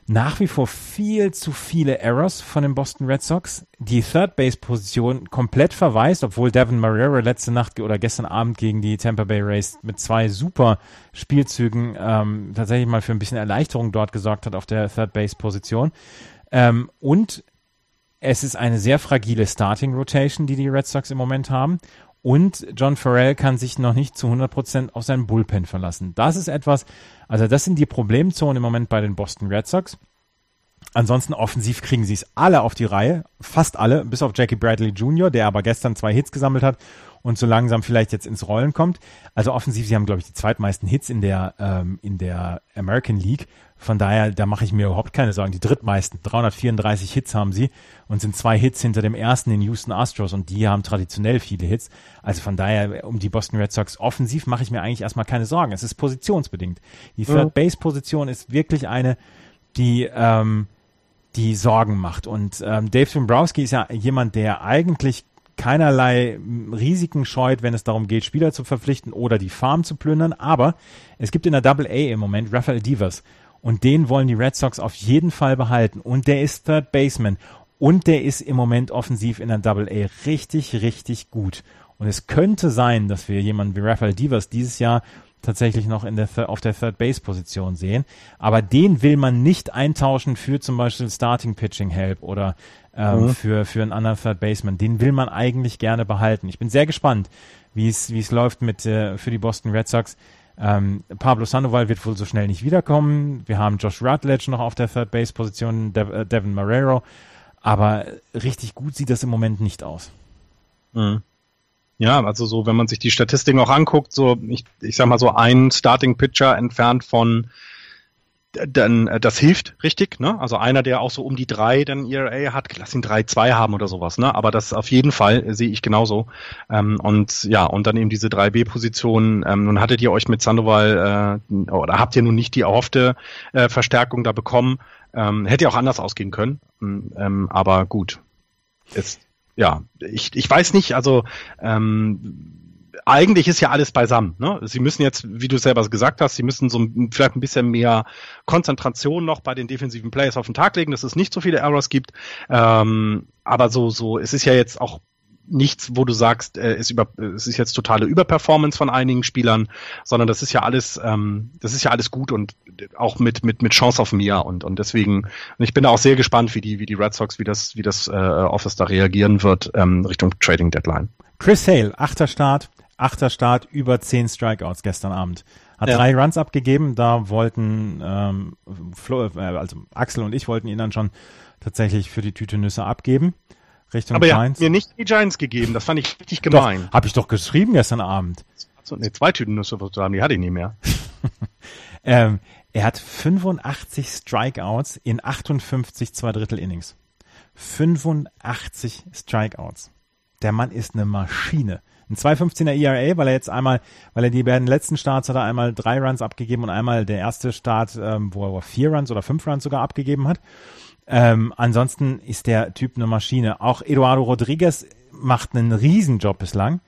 nach wie vor viel zu viele Errors von den Boston Red Sox. Die Third Base Position komplett verweist, obwohl Devin Marrero letzte Nacht oder gestern Abend gegen die Tampa Bay Rays mit zwei super Spielzügen ähm, tatsächlich mal für ein bisschen Erleichterung dort gesorgt hat auf der Third Base Position. Ähm, und es ist eine sehr fragile Starting Rotation, die die Red Sox im Moment haben. Und John Farrell kann sich noch nicht zu 100% auf seinen Bullpen verlassen. Das ist etwas, also das sind die Problemzonen im Moment bei den Boston Red Sox. Ansonsten offensiv kriegen sie es alle auf die Reihe, fast alle, bis auf Jackie Bradley Jr., der aber gestern zwei Hits gesammelt hat und so langsam vielleicht jetzt ins Rollen kommt. Also offensiv, sie haben, glaube ich, die zweitmeisten Hits in der, ähm, in der American League. Von daher, da mache ich mir überhaupt keine Sorgen. Die drittmeisten, 334 Hits haben sie und sind zwei Hits hinter dem ersten in Houston Astros und die haben traditionell viele Hits. Also von daher, um die Boston Red Sox offensiv mache ich mir eigentlich erstmal keine Sorgen. Es ist positionsbedingt. Die Third Base Position ist wirklich eine, die, ähm, die Sorgen macht. Und ähm, Dave Dombrowski ist ja jemand, der eigentlich keinerlei Risiken scheut, wenn es darum geht, Spieler zu verpflichten oder die Farm zu plündern. Aber es gibt in der Double A im Moment Rafael Divas. Und den wollen die Red Sox auf jeden Fall behalten. Und der ist Third Baseman. Und der ist im Moment offensiv in der Double A richtig, richtig gut. Und es könnte sein, dass wir jemanden wie Rafael Divas dieses Jahr tatsächlich noch in der, auf der Third Base Position sehen. Aber den will man nicht eintauschen für zum Beispiel Starting Pitching Help oder ähm, mhm. für, für einen anderen Third Baseman. Den will man eigentlich gerne behalten. Ich bin sehr gespannt, wie es, wie es läuft mit, äh, für die Boston Red Sox. Ähm, Pablo Sandoval wird wohl so schnell nicht wiederkommen. Wir haben Josh Rutledge noch auf der Third Base Position, Dev, äh, Devin Marrero. Aber richtig gut sieht das im Moment nicht aus. Mhm. Ja, also so, wenn man sich die Statistiken auch anguckt, so, ich, ich sag mal so ein Starting Pitcher entfernt von dann äh, das hilft richtig, ne? Also einer, der auch so um die drei dann ERA hat, lass ihn drei zwei haben oder sowas, ne? Aber das auf jeden Fall äh, sehe ich genauso. Ähm, und ja, und dann eben diese 3B-Position. Ähm, nun hattet ihr euch mit Sandoval äh, oder habt ihr nun nicht die erhoffte äh, Verstärkung da bekommen. Ähm, hätte ja auch anders ausgehen können. Ähm, aber gut. Ist, ja, ich, ich weiß nicht, also ähm, eigentlich ist ja alles beisammen. Ne? Sie müssen jetzt, wie du selber gesagt hast, sie müssen so vielleicht ein bisschen mehr Konzentration noch bei den defensiven Players auf den Tag legen, dass es nicht so viele Errors gibt. Ähm, aber so, so, es ist ja jetzt auch nichts, wo du sagst, äh, ist über, es ist jetzt totale Überperformance von einigen Spielern, sondern das ist ja alles, ähm, das ist ja alles gut und auch mit mit mit Chance auf mehr und und deswegen, und ich bin da auch sehr gespannt, wie die wie die Red Sox, wie das wie das äh, Office da reagieren wird ähm, Richtung Trading Deadline. Chris Hale, achter Start, achter Start, über zehn Strikeouts gestern Abend. Hat ja. drei Runs abgegeben, da wollten ähm, Flo, äh, also Axel und ich wollten ihn dann schon tatsächlich für die Tüte Nüsse abgeben. Richtung Aber er hat mir nicht die Giants gegeben, das fand ich richtig gemein. Doch, hab ich doch geschrieben gestern Abend. So, nee, zwei Tüten Nüsse haben, die hatte ich nie mehr. ähm, er hat 85 Strikeouts in 58 zwei Drittel Innings. 85 Strikeouts. der Mann ist eine Maschine. Ein 2,15er ERA, weil er jetzt einmal, weil er die beiden letzten Starts hat er einmal drei Runs abgegeben und einmal der erste Start, ähm, wo er vier Runs oder fünf Runs sogar abgegeben hat. Ähm, ansonsten ist der Typ eine Maschine. Auch Eduardo Rodriguez macht einen Riesenjob bislang.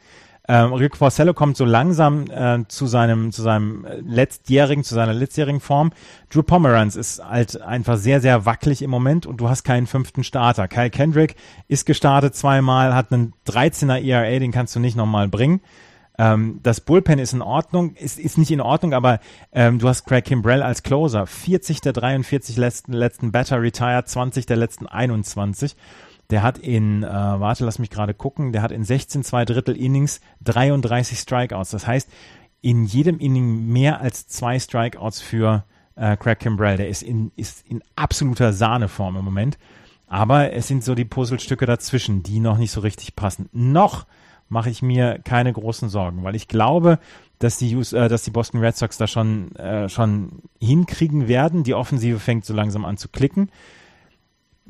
Ähm, Rick Porcello kommt so langsam äh, zu seinem zu seinem letztjährigen zu seiner letztjährigen Form. Drew Pomeranz ist halt einfach sehr sehr wackelig im Moment und du hast keinen fünften Starter. Kyle Kendrick ist gestartet zweimal, hat einen 13er ERA, den kannst du nicht nochmal bringen. Ähm, das Bullpen ist in Ordnung, ist, ist nicht in Ordnung, aber ähm, du hast Craig Kimbrell als Closer. 40 der 43 letzten, letzten Batter retired, 20 der letzten 21. Der hat in, äh, warte, lass mich gerade gucken, der hat in 16 zwei Drittel Innings 33 Strikeouts. Das heißt, in jedem Inning mehr als zwei Strikeouts für äh, Craig Kimbrell. Der ist in, ist in absoluter Sahneform im Moment. Aber es sind so die Puzzlestücke dazwischen, die noch nicht so richtig passen. Noch mache ich mir keine großen Sorgen, weil ich glaube, dass die, äh, dass die Boston Red Sox da schon, äh, schon hinkriegen werden. Die Offensive fängt so langsam an zu klicken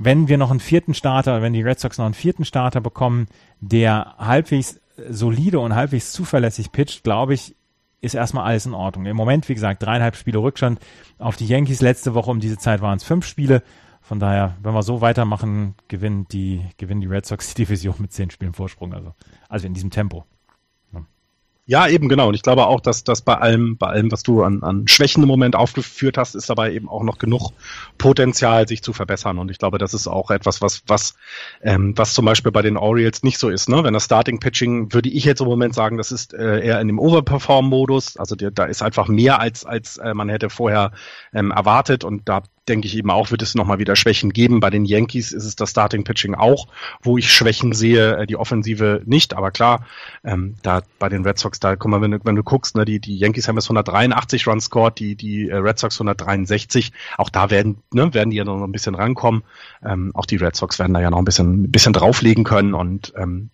wenn wir noch einen vierten Starter, wenn die Red Sox noch einen vierten Starter bekommen, der halbwegs solide und halbwegs zuverlässig pitcht, glaube ich, ist erstmal alles in Ordnung. Im Moment, wie gesagt, dreieinhalb Spiele Rückstand auf die Yankees. Letzte Woche um diese Zeit waren es fünf Spiele. Von daher, wenn wir so weitermachen, gewinnen die, gewinnen die Red Sox die Division mit zehn Spielen Vorsprung. Also, also in diesem Tempo. Ja, eben genau. Und ich glaube auch, dass das bei allem, bei allem, was du an, an Schwächen im Moment aufgeführt hast, ist dabei eben auch noch genug Potenzial, sich zu verbessern. Und ich glaube, das ist auch etwas, was, was, ähm, was zum Beispiel bei den Orioles nicht so ist. Ne? Wenn das Starting Pitching, würde ich jetzt im Moment sagen, das ist äh, eher in dem Overperform-Modus. Also der, da ist einfach mehr als, als äh, man hätte vorher ähm, erwartet. Und da denke ich eben auch, wird es nochmal wieder Schwächen geben. Bei den Yankees ist es das Starting Pitching auch, wo ich Schwächen sehe, äh, die Offensive nicht. Aber klar, ähm, da bei den Red Sox, da guck mal, wenn du, wenn du guckst, ne, die, die Yankees haben jetzt 183 Runs scored, die, die äh, Red Sox 163. Auch da werden, ne, werden die ja noch ein bisschen rankommen. Ähm, auch die Red Sox werden da ja noch ein bisschen, ein bisschen drauflegen können und ähm,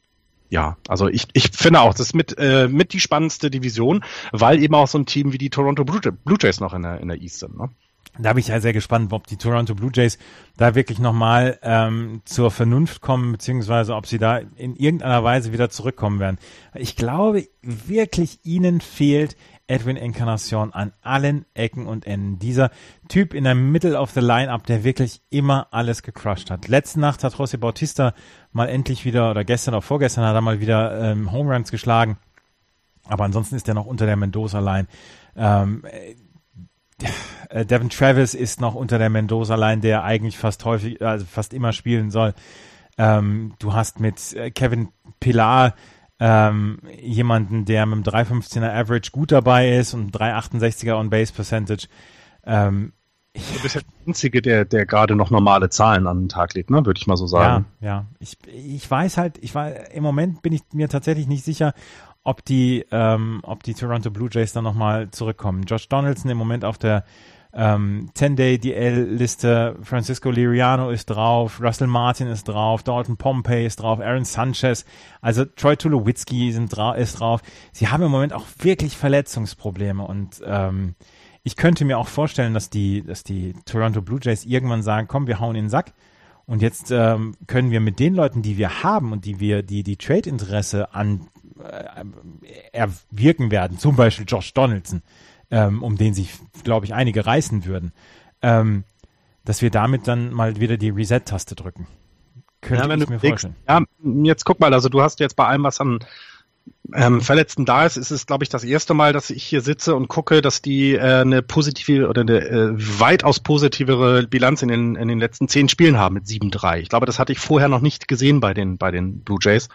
ja, also ich, ich finde auch, das ist mit, äh, mit die spannendste Division, weil eben auch so ein Team wie die Toronto Blue Jays noch in der, in der East sind. Ne? Da bin ich ja sehr gespannt, ob die Toronto Blue Jays da wirklich nochmal ähm, zur Vernunft kommen, beziehungsweise ob sie da in irgendeiner Weise wieder zurückkommen werden. Ich glaube wirklich, ihnen fehlt Edwin Encarnacion an allen Ecken und Enden. Dieser Typ in der Middle of the Line-Up, der wirklich immer alles gecrushed hat. Letzte Nacht hat José Bautista mal endlich wieder, oder gestern oder vorgestern hat er mal wieder ähm, Home Runs geschlagen. Aber ansonsten ist er noch unter der Mendoza-Line. Ähm, äh, Devin Travis ist noch unter der Mendoza-Line, der eigentlich fast häufig, also fast immer spielen soll. Ähm, du hast mit äh, Kevin Pilar ähm, jemanden, der mit einem 3,15er Average gut dabei ist und 3,68er On-Base Percentage. Ähm, du bist ja der Einzige, der, der gerade noch normale Zahlen an den Tag legt, ne? würde ich mal so sagen. Ja, ja. Ich, ich weiß halt, ich war, im Moment bin ich mir tatsächlich nicht sicher, ob die, ähm, ob die Toronto Blue Jays dann nochmal zurückkommen. Josh Donaldson im Moment auf der ähm, 10-Day-DL-Liste, Francisco Liriano ist drauf, Russell Martin ist drauf, Dalton Pompey ist drauf, Aaron Sanchez, also Troy Tulowitzki dra ist drauf. Sie haben im Moment auch wirklich Verletzungsprobleme und ähm, ich könnte mir auch vorstellen, dass die, dass die Toronto Blue Jays irgendwann sagen, komm, wir hauen in den Sack. Und jetzt ähm, können wir mit den Leuten, die wir haben und die wir, die die Trade-Interesse an äh, erwirken werden, zum Beispiel Josh Donaldson, ähm, um den sich, glaube ich, einige reißen würden, ähm, dass wir damit dann mal wieder die Reset-Taste drücken. Könnte ja, ich mir vorstellen. Ja, jetzt guck mal, also du hast jetzt bei allem was an ähm, Verletzten da ist, ist es, glaube ich, das erste Mal, dass ich hier sitze und gucke, dass die äh, eine positive oder eine äh, weitaus positivere Bilanz in den, in den letzten zehn Spielen haben mit 7-3. Ich glaube, das hatte ich vorher noch nicht gesehen bei den, bei den Blue Jays.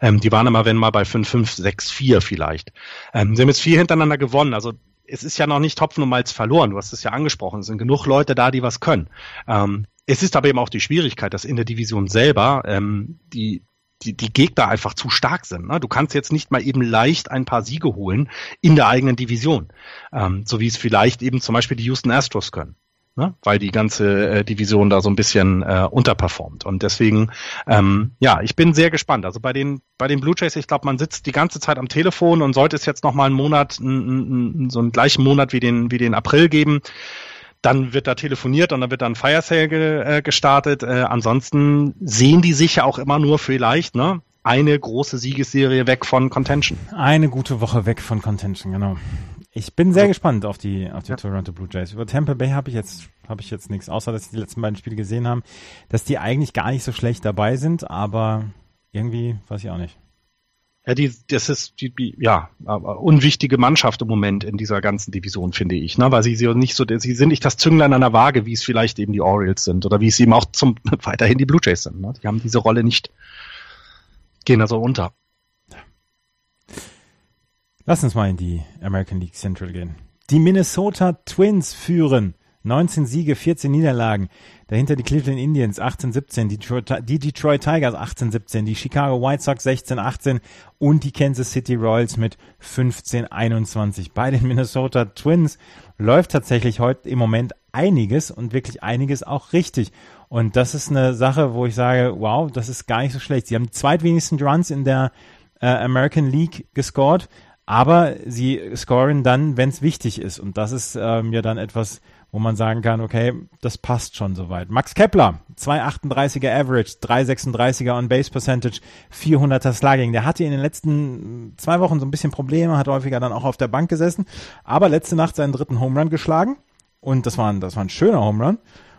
Ähm, die waren immer, wenn mal bei 5-5, 6-4 vielleicht. Ähm, sie haben jetzt vier hintereinander gewonnen. Also es ist ja noch nicht Hopfen und Malz verloren. Du hast es ja angesprochen. Es sind genug Leute da, die was können. Ähm, es ist aber eben auch die Schwierigkeit, dass in der Division selber ähm, die die, die Gegner einfach zu stark sind. Ne? Du kannst jetzt nicht mal eben leicht ein paar Siege holen in der eigenen Division, ähm, so wie es vielleicht eben zum Beispiel die Houston Astros können. Ne? Weil die ganze äh, Division da so ein bisschen äh, unterperformt. Und deswegen, ähm, ja, ich bin sehr gespannt. Also bei den, bei den Blue Jays, ich glaube, man sitzt die ganze Zeit am Telefon und sollte es jetzt noch mal einen Monat, n, n, so einen gleichen Monat wie den, wie den April geben, dann wird da telefoniert und dann wird dann Fire Sale ge, äh, gestartet. Äh, ansonsten sehen die sich ja auch immer nur vielleicht, ne? eine große Siegesserie weg von Contention. Eine gute Woche weg von Contention, genau. Ich bin sehr also, gespannt auf die, auf die ja. Toronto Blue Jays. Über Tampa Bay habe ich jetzt, habe ich jetzt nichts, außer dass ich die letzten beiden Spiele gesehen haben, dass die eigentlich gar nicht so schlecht dabei sind, aber irgendwie weiß ich auch nicht. Ja, die, das ist die, ja unwichtige Mannschaft im Moment in dieser ganzen Division, finde ich, ne? Weil sie, sie nicht so, sie sind nicht das Zünglein an der Waage, wie es vielleicht eben die Orioles sind oder wie es eben auch zum weiterhin die Blue Jays sind. Ne? Die haben diese Rolle nicht, gehen also unter. Lass uns mal in die American League Central gehen. Die Minnesota Twins führen 19 Siege, 14 Niederlagen. Dahinter die Cleveland Indians 18-17, die Detroit, die Detroit Tigers 18-17, die Chicago White Sox 16-18 und die Kansas City Royals mit 15-21. Bei den Minnesota Twins läuft tatsächlich heute im Moment einiges und wirklich einiges auch richtig. Und das ist eine Sache, wo ich sage, wow, das ist gar nicht so schlecht. Sie haben die zweitwenigsten Runs in der äh, American League gescored, aber sie scoren dann, wenn es wichtig ist. Und das ist ähm, ja dann etwas, wo man sagen kann, okay, das passt schon soweit. Max Kepler, 238er Average, 336er On Base Percentage, 400er Slugging. Der hatte in den letzten zwei Wochen so ein bisschen Probleme, hat häufiger dann auch auf der Bank gesessen, aber letzte Nacht seinen dritten Home Run geschlagen und das war ein, das war ein schöner Home Run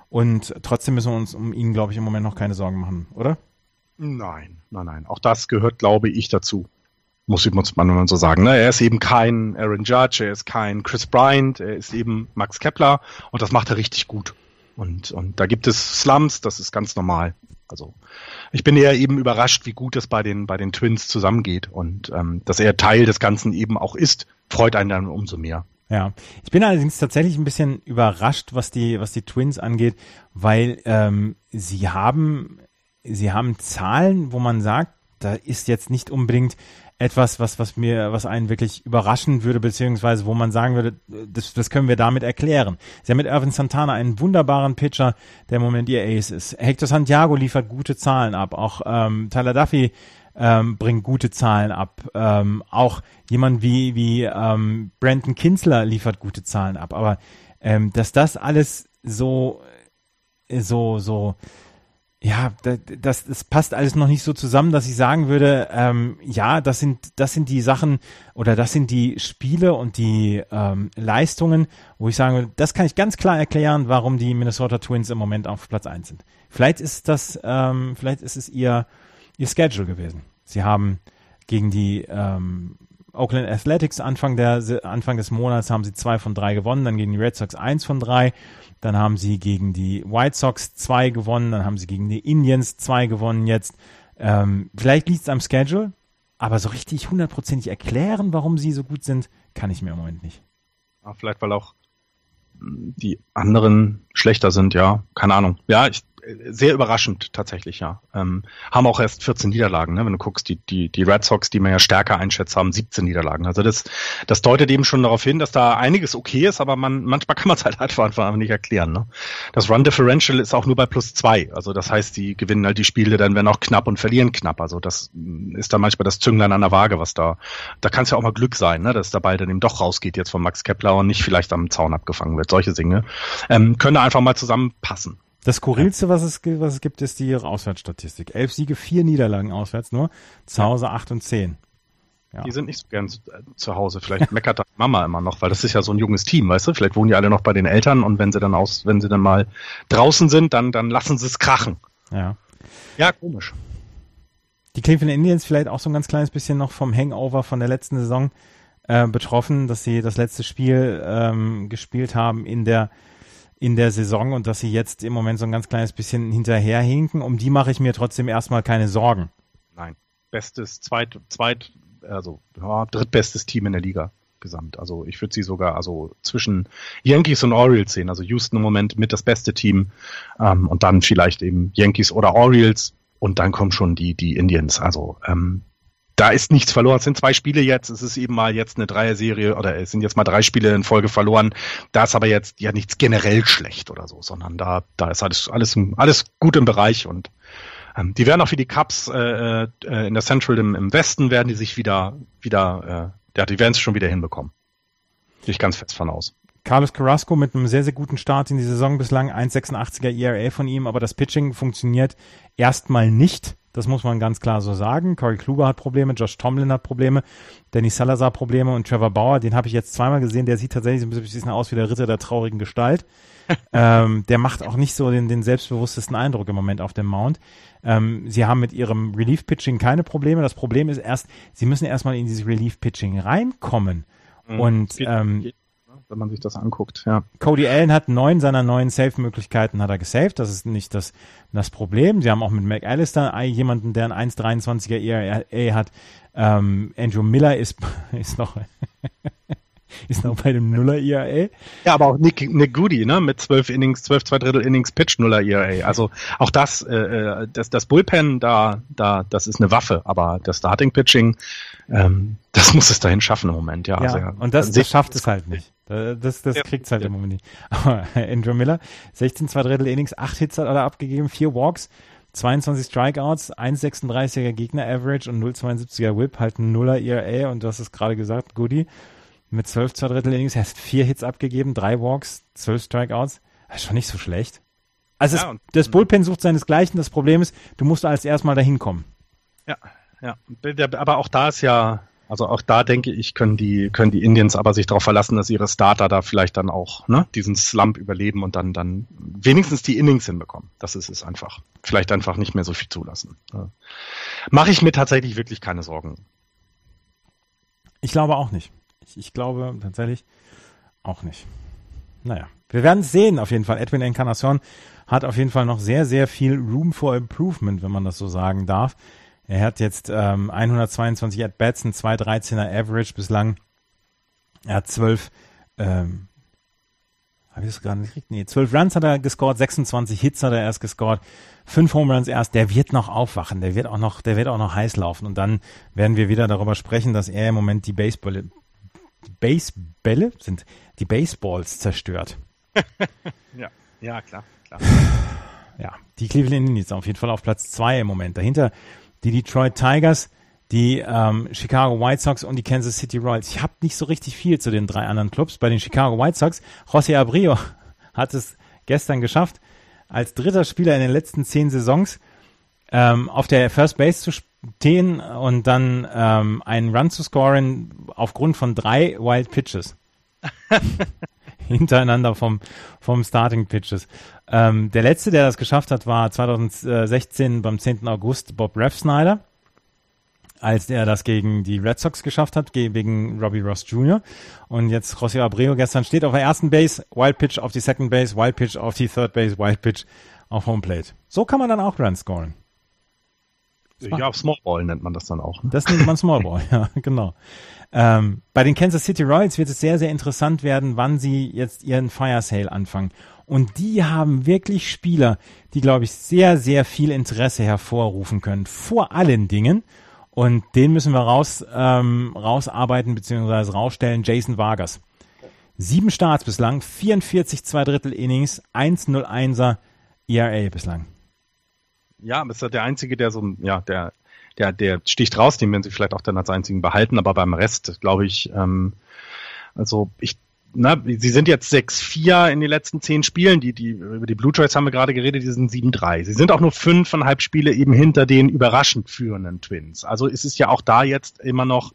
und trotzdem müssen wir uns um ihn, glaube ich, im Moment noch keine Sorgen machen, oder? Nein, nein, nein. Auch das gehört, glaube ich, dazu muss man so sagen. Ne? Er ist eben kein Aaron Judge, er ist kein Chris Bryant, er ist eben Max Kepler und das macht er richtig gut. Und, und da gibt es Slums, das ist ganz normal. Also ich bin eher eben überrascht, wie gut es bei den, bei den Twins zusammengeht und ähm, dass er Teil des Ganzen eben auch ist, freut einen dann umso mehr. Ja, ich bin allerdings tatsächlich ein bisschen überrascht, was die, was die Twins angeht, weil ähm, sie haben, sie haben Zahlen, wo man sagt, da ist jetzt nicht unbedingt etwas, was, was mir, was einen wirklich überraschen würde, beziehungsweise wo man sagen würde, das, das können wir damit erklären. Sie haben mit Irvin Santana einen wunderbaren Pitcher, der im Moment ihr Ace ist. Hector Santiago liefert gute Zahlen ab. Auch ähm, Tyler Duffy ähm, bringt gute Zahlen ab. Ähm, auch jemand wie, wie ähm, Brandon Kinsler liefert gute Zahlen ab. Aber ähm, dass das alles so, so, so, ja, das, das passt alles noch nicht so zusammen, dass ich sagen würde, ähm, ja, das sind, das sind die Sachen oder das sind die Spiele und die ähm, Leistungen, wo ich sagen würde, das kann ich ganz klar erklären, warum die Minnesota Twins im Moment auf Platz eins sind. Vielleicht ist das, ähm, vielleicht ist es ihr, ihr Schedule gewesen. Sie haben gegen die ähm, Oakland Athletics Anfang, der, Anfang des Monats haben sie zwei von drei gewonnen, dann gegen die Red Sox eins von drei dann haben sie gegen die White Sox zwei gewonnen, dann haben sie gegen die Indians zwei gewonnen jetzt. Ähm, vielleicht liegt es am Schedule, aber so richtig hundertprozentig erklären, warum sie so gut sind, kann ich mir im Moment nicht. Ja, vielleicht weil auch die anderen schlechter sind, ja, keine Ahnung. Ja, ich sehr überraschend tatsächlich, ja. Ähm, haben auch erst 14 Niederlagen, ne? wenn du guckst, die, die, die Red Sox, die man ja stärker einschätzt, haben 17 Niederlagen. Also das, das deutet eben schon darauf hin, dass da einiges okay ist, aber man, manchmal kann man es halt einfach nicht erklären. Ne? Das Run Differential ist auch nur bei plus zwei. Also das heißt, die gewinnen halt die Spiele dann werden auch knapp und verlieren knapp. Also das ist dann manchmal das Zünglein an der Waage, was da, da kann es ja auch mal Glück sein, ne? dass der Ball dann eben doch rausgeht jetzt von Max Kepler und nicht vielleicht am Zaun abgefangen wird. Solche Dinge ähm, können einfach mal zusammenpassen. Das Skurrilste, was es, was es gibt, ist die Auswärtsstatistik. Elf Siege, vier Niederlagen auswärts nur. Zu Hause acht und zehn. Ja. Die sind nicht so gern zu, äh, zu Hause. Vielleicht meckert Mama immer noch, weil das ist ja so ein junges Team, weißt du? Vielleicht wohnen die alle noch bei den Eltern und wenn sie dann aus, wenn sie dann mal draußen sind, dann, dann lassen sie es krachen. Ja. Ja, komisch. Die Cleveland Indians vielleicht auch so ein ganz kleines bisschen noch vom Hangover von der letzten Saison äh, betroffen, dass sie das letzte Spiel ähm, gespielt haben in der in der Saison und dass sie jetzt im Moment so ein ganz kleines bisschen hinterherhinken. Um die mache ich mir trotzdem erstmal keine Sorgen. Nein. Bestes, zweit, zweit, also ja, drittbestes Team in der Liga gesamt. Also ich würde sie sogar also zwischen Yankees und Orioles sehen. Also Houston im Moment mit das beste Team ähm, und dann vielleicht eben Yankees oder Orioles und dann kommen schon die die Indians. Also ähm, da ist nichts verloren. Es sind zwei Spiele jetzt. Es ist eben mal jetzt eine Dreier-Serie oder es sind jetzt mal drei Spiele in Folge verloren. Da ist aber jetzt ja nichts generell schlecht oder so, sondern da, da ist alles, alles, alles gut im Bereich und ähm, die werden auch für die Cups äh, äh, in der Central im, im Westen werden die sich wieder, wieder, äh, ja, die werden es schon wieder hinbekommen. Gehe ich ganz fest von aus. Carlos Carrasco mit einem sehr, sehr guten Start in die Saison bislang, 1,86er ERA von ihm, aber das Pitching funktioniert erstmal nicht. Das muss man ganz klar so sagen. Corey Kluber hat Probleme, Josh Tomlin hat Probleme, Danny Salazar Probleme und Trevor Bauer, den habe ich jetzt zweimal gesehen, der sieht tatsächlich so ein bisschen aus wie der Ritter der traurigen Gestalt. ähm, der macht auch nicht so den, den selbstbewusstesten Eindruck im Moment auf dem Mount. Ähm, sie haben mit ihrem Relief-Pitching keine Probleme. Das Problem ist erst, sie müssen erstmal in dieses Relief-Pitching reinkommen. Mhm. Und ähm, wenn man sich das anguckt. Ja. Cody Allen hat neun seiner neuen Save-Möglichkeiten hat er gesaved. Das ist nicht das, das Problem. Sie haben auch mit McAllister jemanden, der ein 1,23er ERA hat. Ähm, Andrew Miller ist, ist noch ist noch bei dem Nuller ERA. Ja, aber auch Nick, Nick Goody, ne, mit zwölf Innings, zwölf zwei Drittel Innings Pitch Nuller ERA. Also auch das, äh, äh, das, das Bullpen da, da, das ist eine Waffe, aber das Starting Pitching, ähm, das muss es dahin schaffen im Moment, ja. ja also, und das, das schafft es halt nicht. Das, das ja. kriegt's halt ja. im Moment nicht. Aber Andrew Miller, 16 zwei Drittel Innings, acht Hits hat er abgegeben, vier Walks, 22 Strikeouts, 1,36er Gegner Average und 0,72er Whip, halt ein Nuller ERA und du hast es gerade gesagt, Goody mit 12 zwei Drittel Innings, er hat vier Hits abgegeben, drei Walks, 12 Strikeouts. Das ist schon nicht so schlecht. Also ja, es, das Bullpen sucht seinesgleichen. Das Problem ist, du musst als erstmal dahin kommen. Ja, ja. Aber auch da ist ja, also auch da denke ich, können die, können die Indians aber sich darauf verlassen, dass ihre Starter da vielleicht dann auch ne, diesen Slump überleben und dann, dann wenigstens die Innings hinbekommen. Das ist es einfach. Vielleicht einfach nicht mehr so viel zulassen. Ja. Mache ich mir tatsächlich wirklich keine Sorgen. Ich glaube auch nicht. Ich, ich glaube tatsächlich auch nicht. Naja, wir werden es sehen auf jeden Fall. Edwin Encarnacion hat auf jeden Fall noch sehr, sehr viel Room for Improvement, wenn man das so sagen darf. Er hat jetzt ähm, 122 At-Bats, ein 213er Average bislang. Er hat 12, ähm, habe ich das gerade nicht gekriegt? Nee, 12 Runs hat er gescored, 26 Hits hat er erst gescored, 5 Home Runs erst. Der wird noch aufwachen, der wird auch noch, der wird auch noch heiß laufen. Und dann werden wir wieder darüber sprechen, dass er im Moment die Baseball, Basebälle sind, die Baseballs zerstört. ja, ja, klar, klar. Ja, die Cleveland Indians auf jeden Fall auf Platz 2 im Moment. Dahinter die Detroit Tigers, die ähm, Chicago White Sox und die Kansas City Royals. Ich habe nicht so richtig viel zu den drei anderen Clubs. Bei den Chicago White Sox, José Abreu hat es gestern geschafft, als dritter Spieler in den letzten zehn Saisons ähm, auf der First Base zu stehen und dann ähm, einen Run zu scoren aufgrund von drei Wild Pitches. hintereinander vom, vom Starting Pitches. Ähm, der letzte, der das geschafft hat, war 2016 beim 10. August Bob Rev Snyder, als er das gegen die Red Sox geschafft hat, gegen Robbie Ross Jr. Und jetzt José Abreu gestern steht auf der ersten Base, Wild Pitch auf die Second Base, Wild Pitch auf die Third Base, Wild Pitch auf Home Plate. So kann man dann auch Runs scoren. Ja, Small Ball nennt man das dann auch. Ne? Das nennt man Small Ball, ja, genau. Ähm, bei den Kansas City Royals wird es sehr, sehr interessant werden, wann sie jetzt ihren Fire Sale anfangen. Und die haben wirklich Spieler, die, glaube ich, sehr, sehr viel Interesse hervorrufen können. Vor allen Dingen. Und den müssen wir raus, ähm, rausarbeiten bzw. rausstellen. Jason Vargas. Sieben Starts bislang, 44 zwei Drittel Innings, 1-0-1er ERA bislang. Ja, ist ja der einzige, der so, ja, der der, der sticht raus, den werden sie vielleicht auch dann als einzigen behalten, aber beim Rest, glaube ich, ähm, also ich na, sie sind jetzt 6-4 in den letzten zehn Spielen. Die, die, über die Blue Jays haben wir gerade geredet, die sind 7-3. Sie sind auch nur fünfeinhalb Spiele eben hinter den überraschend führenden Twins. Also ist es ja auch da jetzt immer noch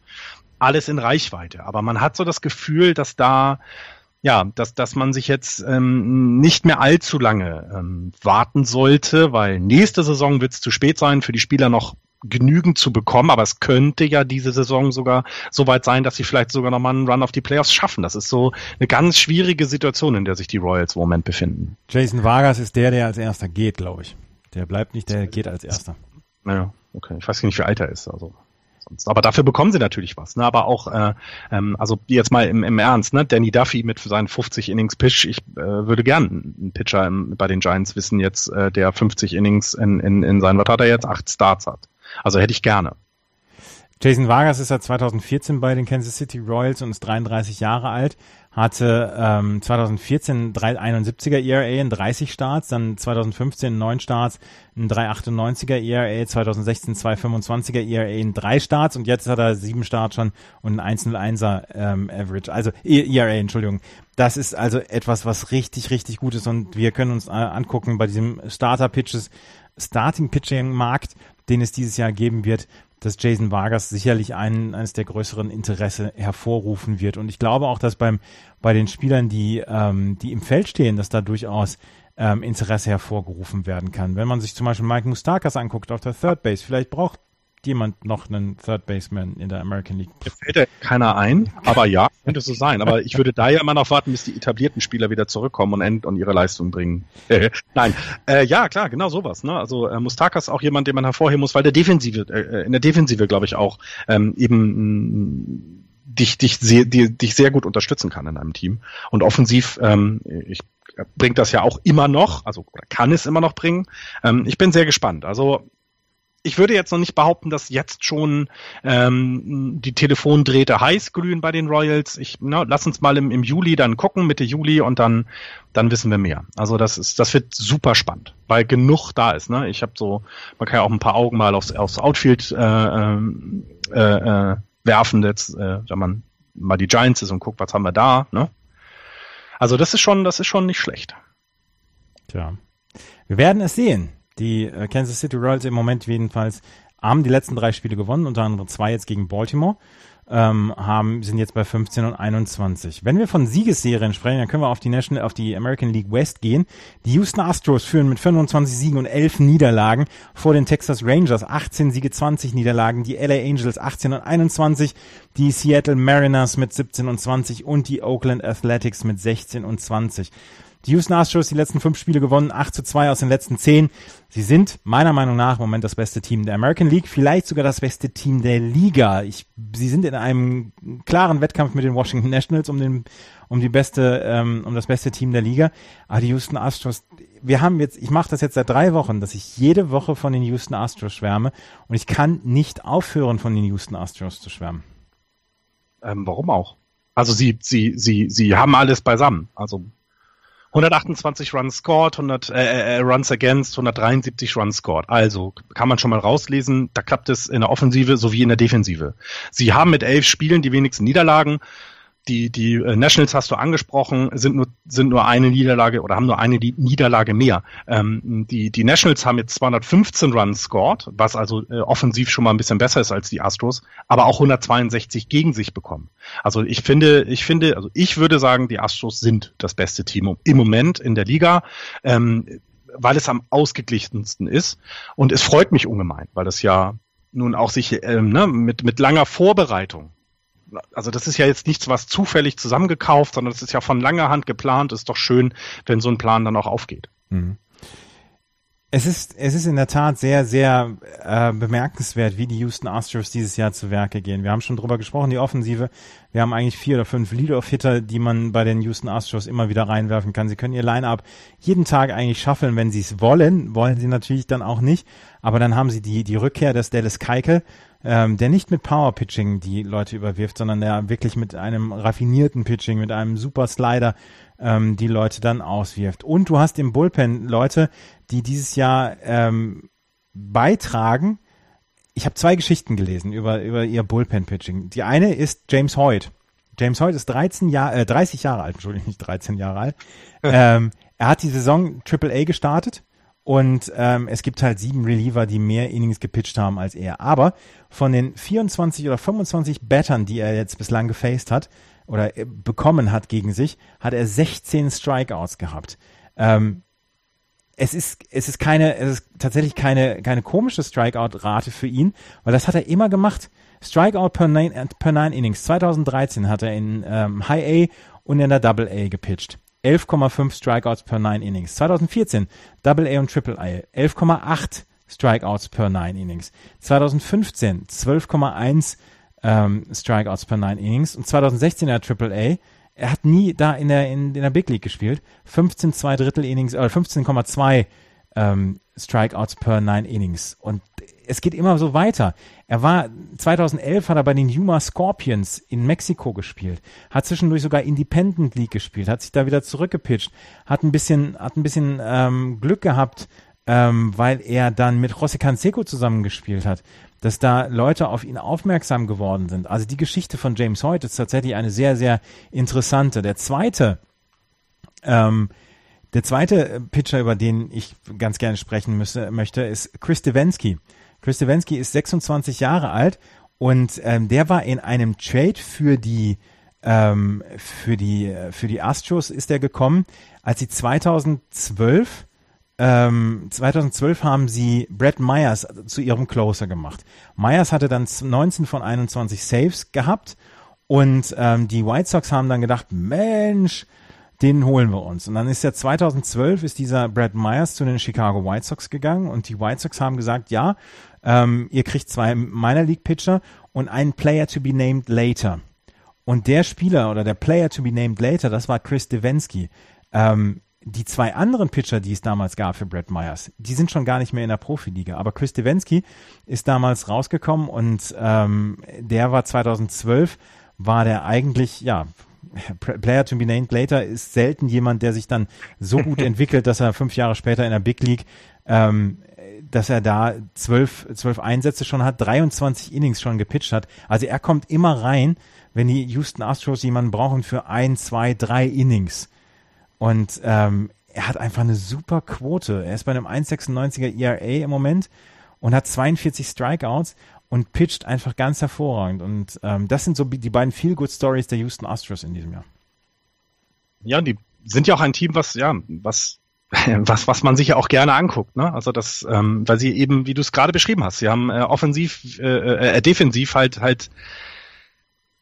alles in Reichweite. Aber man hat so das Gefühl, dass da, ja, dass, dass man sich jetzt ähm, nicht mehr allzu lange ähm, warten sollte, weil nächste Saison wird es zu spät sein, für die Spieler noch genügend zu bekommen, aber es könnte ja diese Saison sogar so weit sein, dass sie vielleicht sogar nochmal einen Run auf die Playoffs schaffen. Das ist so eine ganz schwierige Situation, in der sich die Royals im Moment befinden. Jason Vargas ist der, der als erster geht, glaube ich. Der bleibt nicht, der geht als erster. Naja, okay. Ich weiß nicht, wie alt er ist. Also sonst. Aber dafür bekommen sie natürlich was. Ne? Aber auch, äh, ähm, also jetzt mal im, im Ernst, ne? Danny Duffy mit seinen 50 Innings Pitch. Ich äh, würde gern einen Pitcher im, bei den Giants wissen jetzt, äh, der 50 Innings in, in, in seinen, was hat er jetzt, acht Starts hat. Also hätte ich gerne. Jason Vargas ist seit 2014 bei den Kansas City Royals und ist 33 Jahre alt. Hatte ähm, 2014 371er ERA in 30 Starts, dann 2015 9 Starts, ein 398er ERA, 2016 225er ERA in 3 Starts und jetzt hat er 7 Starts schon und ein 101er ähm, Average, also ERA, Entschuldigung. Das ist also etwas, was richtig, richtig gut ist und wir können uns äh, angucken bei diesem Starter-Pitches, Starting-Pitching-Markt, den es dieses Jahr geben wird, dass Jason Vargas sicherlich einen, eines der größeren Interesse hervorrufen wird. Und ich glaube auch, dass beim, bei den Spielern, die, ähm, die im Feld stehen, dass da durchaus ähm, Interesse hervorgerufen werden kann. Wenn man sich zum Beispiel Mike Mustakas anguckt auf der Third Base, vielleicht braucht jemand noch einen Third Baseman in der American League? Mir fällt ja keiner ein, aber ja, könnte so sein. Aber ich würde da ja immer noch warten, bis die etablierten Spieler wieder zurückkommen und, und ihre Leistung bringen. Nein, äh, ja, klar, genau sowas. Ne? Also äh, Mustaka ist auch jemand, den man hervorheben muss, weil der Defensive, äh, in der Defensive, glaube ich, auch ähm, eben dich, dich, sehr, die, dich sehr gut unterstützen kann in einem Team. Und offensiv, ähm, ich bringt das ja auch immer noch, also kann es immer noch bringen. Ähm, ich bin sehr gespannt. Also ich würde jetzt noch nicht behaupten, dass jetzt schon ähm, die Telefondrähte heiß glühen bei den Royals. Ich, na, lass uns mal im, im Juli dann gucken, Mitte Juli und dann, dann wissen wir mehr. Also das ist, das wird super spannend, weil genug da ist. Ne? Ich habe so, man kann ja auch ein paar Augen mal aufs, aufs Outfield äh, ähm, äh, äh, werfen, jetzt, äh, wenn man mal die Giants ist und guckt, was haben wir da. Ne? Also das ist schon, das ist schon nicht schlecht. Tja, wir werden es sehen. Die äh, Kansas City Royals im Moment jedenfalls haben die letzten drei Spiele gewonnen, unter anderem zwei jetzt gegen Baltimore. Ähm, haben, sind jetzt bei 15 und 21. Wenn wir von Siegesserien sprechen, dann können wir auf die National, auf die American League West gehen. Die Houston Astros führen mit 25 Siegen und 11 Niederlagen vor den Texas Rangers 18 Siege, 20 Niederlagen, die LA Angels 18 und 21, die Seattle Mariners mit 17 und 20 und die Oakland Athletics mit 16 und 20. Die Houston Astros die letzten fünf Spiele gewonnen, 8 zu 2 aus den letzten zehn. Sie sind meiner Meinung nach im Moment das beste Team der American League, vielleicht sogar das beste Team der Liga. Ich, sie sind in einem klaren Wettkampf mit den Washington Nationals um den, um die beste, ähm, um das beste Team der Liga. Aber die Houston Astros, wir haben jetzt, ich mache das jetzt seit drei Wochen, dass ich jede Woche von den Houston Astros schwärme und ich kann nicht aufhören, von den Houston Astros zu schwärmen. Ähm, warum auch? Also sie, sie, sie, sie haben alles beisammen. Also 128 Runs scored, 100 äh, äh, äh, Runs against, 173 Runs scored. Also kann man schon mal rauslesen, da klappt es in der Offensive sowie in der Defensive. Sie haben mit elf Spielen die wenigsten Niederlagen die, die äh, Nationals hast du angesprochen, sind nur, sind nur eine Niederlage oder haben nur eine Niederlage mehr. Ähm, die, die Nationals haben jetzt 215 Runs scored, was also äh, offensiv schon mal ein bisschen besser ist als die Astros, aber auch 162 gegen sich bekommen. Also ich finde, ich finde, also ich würde sagen, die Astros sind das beste Team im Moment in der Liga. Ähm, weil es am ausgeglichensten ist. Und es freut mich ungemein, weil das ja nun auch sich ähm, ne, mit, mit langer Vorbereitung also das ist ja jetzt nichts, was zufällig zusammengekauft, sondern das ist ja von langer Hand geplant. Ist doch schön, wenn so ein Plan dann auch aufgeht. Mhm. Es ist, es ist in der Tat sehr, sehr äh, bemerkenswert, wie die Houston Astros dieses Jahr zu Werke gehen. Wir haben schon drüber gesprochen, die Offensive. Wir haben eigentlich vier oder fünf Lead-Off-Hitter, die man bei den Houston Astros immer wieder reinwerfen kann. Sie können ihr Line-Up jeden Tag eigentlich schaffeln, wenn sie es wollen. Wollen sie natürlich dann auch nicht. Aber dann haben sie die, die Rückkehr des Dallas Keikel, ähm, der nicht mit Power Pitching die Leute überwirft, sondern der wirklich mit einem raffinierten Pitching, mit einem super Slider ähm, die Leute dann auswirft. Und du hast im Bullpen Leute, die dieses Jahr ähm, beitragen. Ich habe zwei Geschichten gelesen über, über ihr Bullpen-Pitching. Die eine ist James Hoyt. James Hoyt ist 13 Jahre, äh, 30 Jahre alt, Entschuldigung, nicht 13 Jahre alt. ähm, er hat die Saison Triple A gestartet und ähm, es gibt halt sieben Reliever, die mehr Innings gepitcht haben als er. Aber von den 24 oder 25 Battern, die er jetzt bislang gefaced hat oder äh, bekommen hat gegen sich, hat er 16 Strikeouts gehabt. Ähm, es ist, es ist keine, es ist tatsächlich keine, keine komische Strikeout-Rate für ihn, weil das hat er immer gemacht. Strikeout per nine, per nine Innings. 2013 hat er in ähm, High A und in der Double A gepitcht. 11,5 Strikeouts per 9 Innings. 2014 Double A und Triple A 11,8 Strikeouts per 9 Innings. 2015 12,1 ähm, Strikeouts per 9 Innings und 2016 er Triple A. Er hat nie da in der in, in der Big League gespielt. 15 zwei Drittel Innings, äh, 15,2 ähm, Strikeouts per 9 Innings und es geht immer so weiter. Er war 2011 hat er bei den Yuma Scorpions in Mexiko gespielt, hat zwischendurch sogar Independent League gespielt, hat sich da wieder zurückgepitcht, hat ein bisschen hat ein bisschen ähm, Glück gehabt, ähm, weil er dann mit José Canseco zusammengespielt hat, dass da Leute auf ihn aufmerksam geworden sind. Also die Geschichte von James Hoyt ist tatsächlich eine sehr sehr interessante. Der zweite ähm, der zweite Pitcher, über den ich ganz gerne sprechen müsse, möchte, ist Chris Devensky. Chris Stefanski ist 26 Jahre alt und ähm, der war in einem Trade für die ähm, für die für die Astros ist er gekommen, als sie 2012 ähm, 2012 haben sie Brett Myers zu ihrem Closer gemacht. Myers hatte dann 19 von 21 Saves gehabt und ähm, die White Sox haben dann gedacht, Mensch, den holen wir uns. Und dann ist ja 2012 ist dieser Brad Myers zu den Chicago White Sox gegangen und die White Sox haben gesagt, ja, ähm, ihr kriegt zwei Minor League Pitcher und einen Player to be named later. Und der Spieler oder der Player to be named later, das war Chris Devensky. Ähm, die zwei anderen Pitcher, die es damals gab für Brad Myers, die sind schon gar nicht mehr in der Profiliga. Aber Chris Devensky ist damals rausgekommen und ähm, der war 2012, war der eigentlich, ja, Player to be named later ist selten jemand, der sich dann so gut entwickelt, dass er fünf Jahre später in der Big League, ähm, dass er da zwölf, zwölf Einsätze schon hat, 23 Innings schon gepitcht hat. Also er kommt immer rein, wenn die Houston Astros jemanden brauchen für ein, zwei, drei Innings. Und ähm, er hat einfach eine super Quote. Er ist bei einem 1,96er ERA im Moment und hat 42 Strikeouts und pitcht einfach ganz hervorragend. Und ähm, das sind so die beiden Feel-Good-Stories der Houston Astros in diesem Jahr. Ja, die sind ja auch ein Team, was, ja, was, was, was man sich ja auch gerne anguckt, ne? Also das, ähm, weil sie eben, wie du es gerade beschrieben hast, sie haben äh, offensiv, äh, äh, defensiv halt halt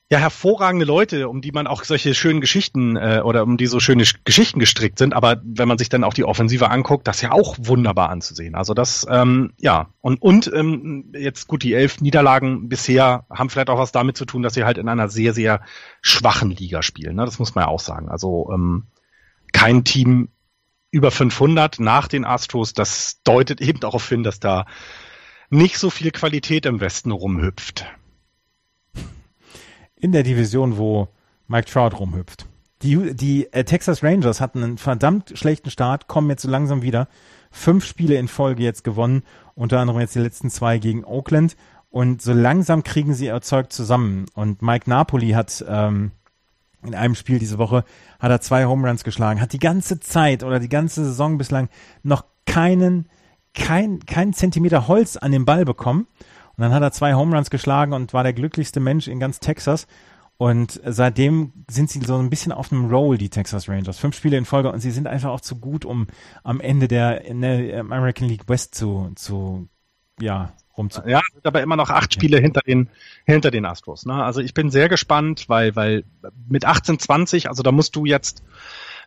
ja hervorragende Leute, um die man auch solche schönen Geschichten äh, oder um die so schöne Geschichten gestrickt sind. Aber wenn man sich dann auch die Offensive anguckt, das ist ja auch wunderbar anzusehen. Also das, ähm, ja und und ähm, jetzt gut die elf Niederlagen bisher haben vielleicht auch was damit zu tun, dass sie halt in einer sehr sehr schwachen Liga spielen. Ne? Das muss man ja auch sagen. Also ähm, kein Team über 500 nach den Astros. Das deutet eben darauf hin, dass da nicht so viel Qualität im Westen rumhüpft in der Division, wo Mike Trout rumhüpft. Die, die äh, Texas Rangers hatten einen verdammt schlechten Start, kommen jetzt so langsam wieder. Fünf Spiele in Folge jetzt gewonnen, unter anderem jetzt die letzten zwei gegen Oakland. Und so langsam kriegen sie erzeugt zusammen. Und Mike Napoli hat ähm, in einem Spiel diese Woche hat er zwei Home Runs geschlagen, hat die ganze Zeit oder die ganze Saison bislang noch keinen, kein, keinen Zentimeter Holz an den Ball bekommen. Und dann hat er zwei Home Runs geschlagen und war der glücklichste Mensch in ganz Texas. Und seitdem sind sie so ein bisschen auf einem Roll, die Texas Rangers. Fünf Spiele in Folge und sie sind einfach auch zu gut, um am Ende der, der American League West zu, zu ja, rumzu. Ja, sind aber immer noch acht Spiele ja. hinter den, hinter den Astros. Ne? Also ich bin sehr gespannt, weil, weil mit 18, 20, also da musst du jetzt,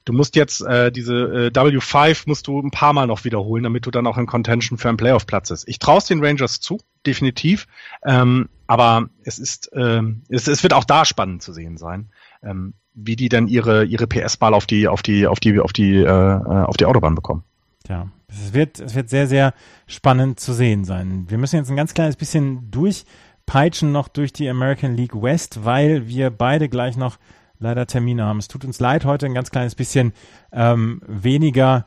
Du musst jetzt äh, diese äh, W5 musst du ein paar Mal noch wiederholen, damit du dann auch in Contention für einen Playoff-Platz ist. Ich traue den Rangers zu, definitiv. Ähm, aber es ist, ähm, es, es wird auch da spannend zu sehen sein, ähm, wie die dann ihre ihre PS-Ball auf die auf die auf die auf die äh, äh, auf die Autobahn bekommen. Ja, es wird es wird sehr sehr spannend zu sehen sein. Wir müssen jetzt ein ganz kleines bisschen durchpeitschen noch durch die American League West, weil wir beide gleich noch leider Termine haben. Es tut uns leid, heute ein ganz kleines bisschen ähm, weniger,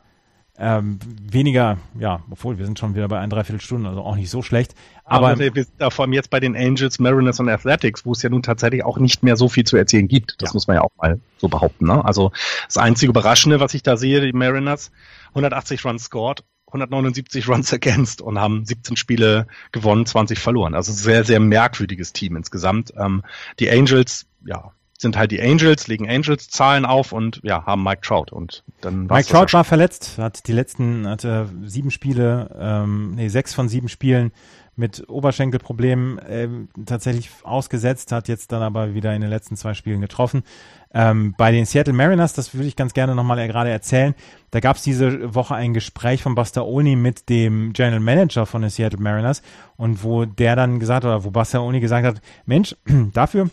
ähm, weniger, ja, obwohl wir sind schon wieder bei ein, dreiviertel Stunden, also auch nicht so schlecht. Aber, aber wir sind da vor allem jetzt bei den Angels, Mariners und Athletics, wo es ja nun tatsächlich auch nicht mehr so viel zu erzählen gibt. Das ja. muss man ja auch mal so behaupten. Ne? Also das einzige Überraschende, was ich da sehe, die Mariners, 180 Runs scored, 179 Runs against und haben 17 Spiele gewonnen, 20 verloren. Also sehr, sehr merkwürdiges Team insgesamt. Ähm, die Angels, ja, sind halt die Angels, legen Angels Zahlen auf und ja, haben Mike Trout und dann Mike Trout war verletzt, hat die letzten, hatte sieben Spiele, ähm, nee, sechs von sieben Spielen mit Oberschenkelproblemen äh, tatsächlich ausgesetzt, hat jetzt dann aber wieder in den letzten zwei Spielen getroffen. Ähm, bei den Seattle Mariners, das würde ich ganz gerne nochmal gerade erzählen, da gab es diese Woche ein Gespräch von Buster Olney mit dem General Manager von den Seattle Mariners und wo der dann gesagt oder wo Buster Olney gesagt hat, Mensch, dafür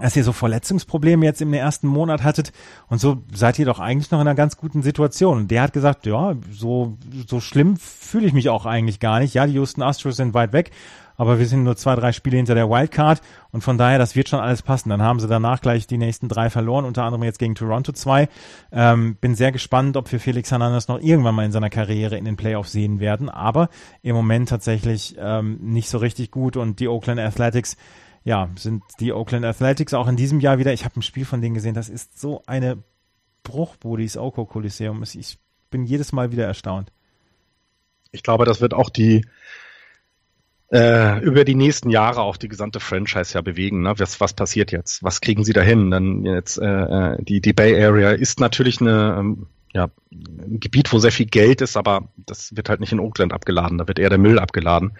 dass ihr so Verletzungsprobleme jetzt im ersten Monat hattet und so seid ihr doch eigentlich noch in einer ganz guten Situation. Und der hat gesagt, ja, so, so schlimm fühle ich mich auch eigentlich gar nicht. Ja, die Houston Astros sind weit weg, aber wir sind nur zwei, drei Spiele hinter der Wildcard und von daher, das wird schon alles passen. Dann haben sie danach gleich die nächsten drei verloren, unter anderem jetzt gegen Toronto zwei. Ähm, bin sehr gespannt, ob wir Felix Hernandez noch irgendwann mal in seiner Karriere in den Playoffs sehen werden, aber im Moment tatsächlich ähm, nicht so richtig gut und die Oakland Athletics ja, sind die Oakland Athletics auch in diesem Jahr wieder. Ich habe ein Spiel von denen gesehen, das ist so eine Bruchbude, dieses Oko Coliseum. Ich bin jedes Mal wieder erstaunt. Ich glaube, das wird auch die, äh, über die nächsten Jahre auch die gesamte Franchise ja bewegen. Ne? Was, was passiert jetzt? Was kriegen sie dahin? Dann jetzt äh, äh, die, die Bay Area ist natürlich eine ähm, ja, ein Gebiet, wo sehr viel Geld ist, aber das wird halt nicht in Oakland abgeladen, da wird eher der Müll abgeladen.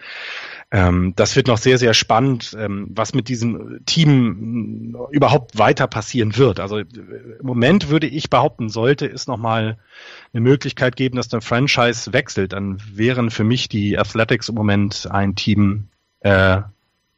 Ähm, das wird noch sehr, sehr spannend, ähm, was mit diesem Team überhaupt weiter passieren wird. Also im Moment würde ich behaupten, sollte es nochmal eine Möglichkeit geben, dass der Franchise wechselt, dann wären für mich die Athletics im Moment ein Team, äh,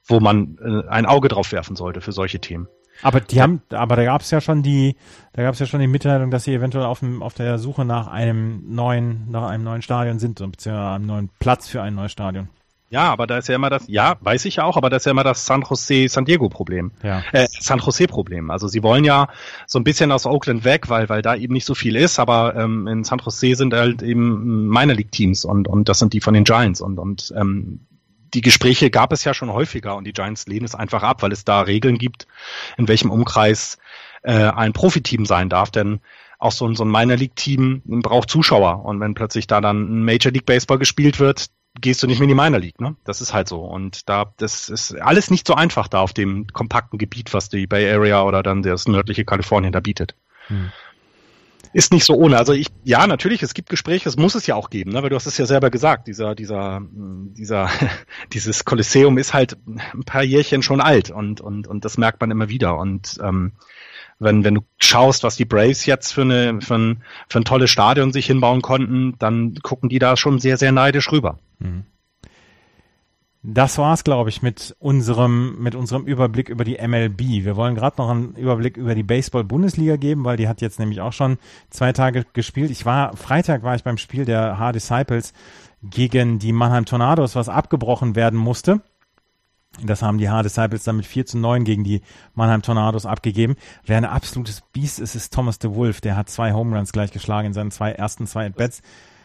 wo man äh, ein Auge drauf werfen sollte für solche Themen. Aber die haben, aber da gab es ja schon die, da gab es ja schon die Mitteilung, dass sie eventuell auf, dem, auf der Suche nach einem neuen, nach einem neuen Stadion sind, beziehungsweise einem neuen Platz für ein neues Stadion. Ja, aber da ist ja immer das, ja, weiß ich ja auch, aber das ist ja immer das San Jose San Diego Problem. Ja. Äh, San Jose Problem. Also sie wollen ja so ein bisschen aus Oakland weg, weil weil da eben nicht so viel ist, aber ähm, in San Jose sind halt eben Minor League Teams und und das sind die von den Giants und und ähm, die Gespräche gab es ja schon häufiger und die Giants lehnen es einfach ab, weil es da Regeln gibt, in welchem Umkreis äh, ein Profiteam sein darf, denn auch so ein, so ein Minor League Team braucht Zuschauer und wenn plötzlich da dann ein Major League Baseball gespielt wird, gehst du nicht mehr in die Minor League, ne? Das ist halt so. Und da, das ist alles nicht so einfach da auf dem kompakten Gebiet, was die Bay Area oder dann das nördliche Kalifornien da bietet. Hm. Ist nicht so ohne. Also ich, ja, natürlich, es gibt Gespräche, es muss es ja auch geben, ne? weil du hast es ja selber gesagt, dieser, dieser, dieser, dieses Kolosseum ist halt ein paar Jährchen schon alt und, und, und das merkt man immer wieder. Und ähm, wenn, wenn du schaust, was die Braves jetzt für, eine, für, ein, für ein tolles Stadion sich hinbauen konnten, dann gucken die da schon sehr, sehr neidisch rüber. Mhm. Das war's, glaube ich, mit unserem, mit unserem Überblick über die MLB. Wir wollen gerade noch einen Überblick über die Baseball-Bundesliga geben, weil die hat jetzt nämlich auch schon zwei Tage gespielt. Ich war, Freitag war ich beim Spiel der H-Disciples gegen die Mannheim Tornados, was abgebrochen werden musste. Das haben die H-Disciples dann mit 4 zu 9 gegen die Mannheim Tornados abgegeben. Wer ein absolutes Biest ist, ist Thomas de Wolf. Der hat zwei Home Runs gleich geschlagen in seinen zwei ersten zwei At-Bats.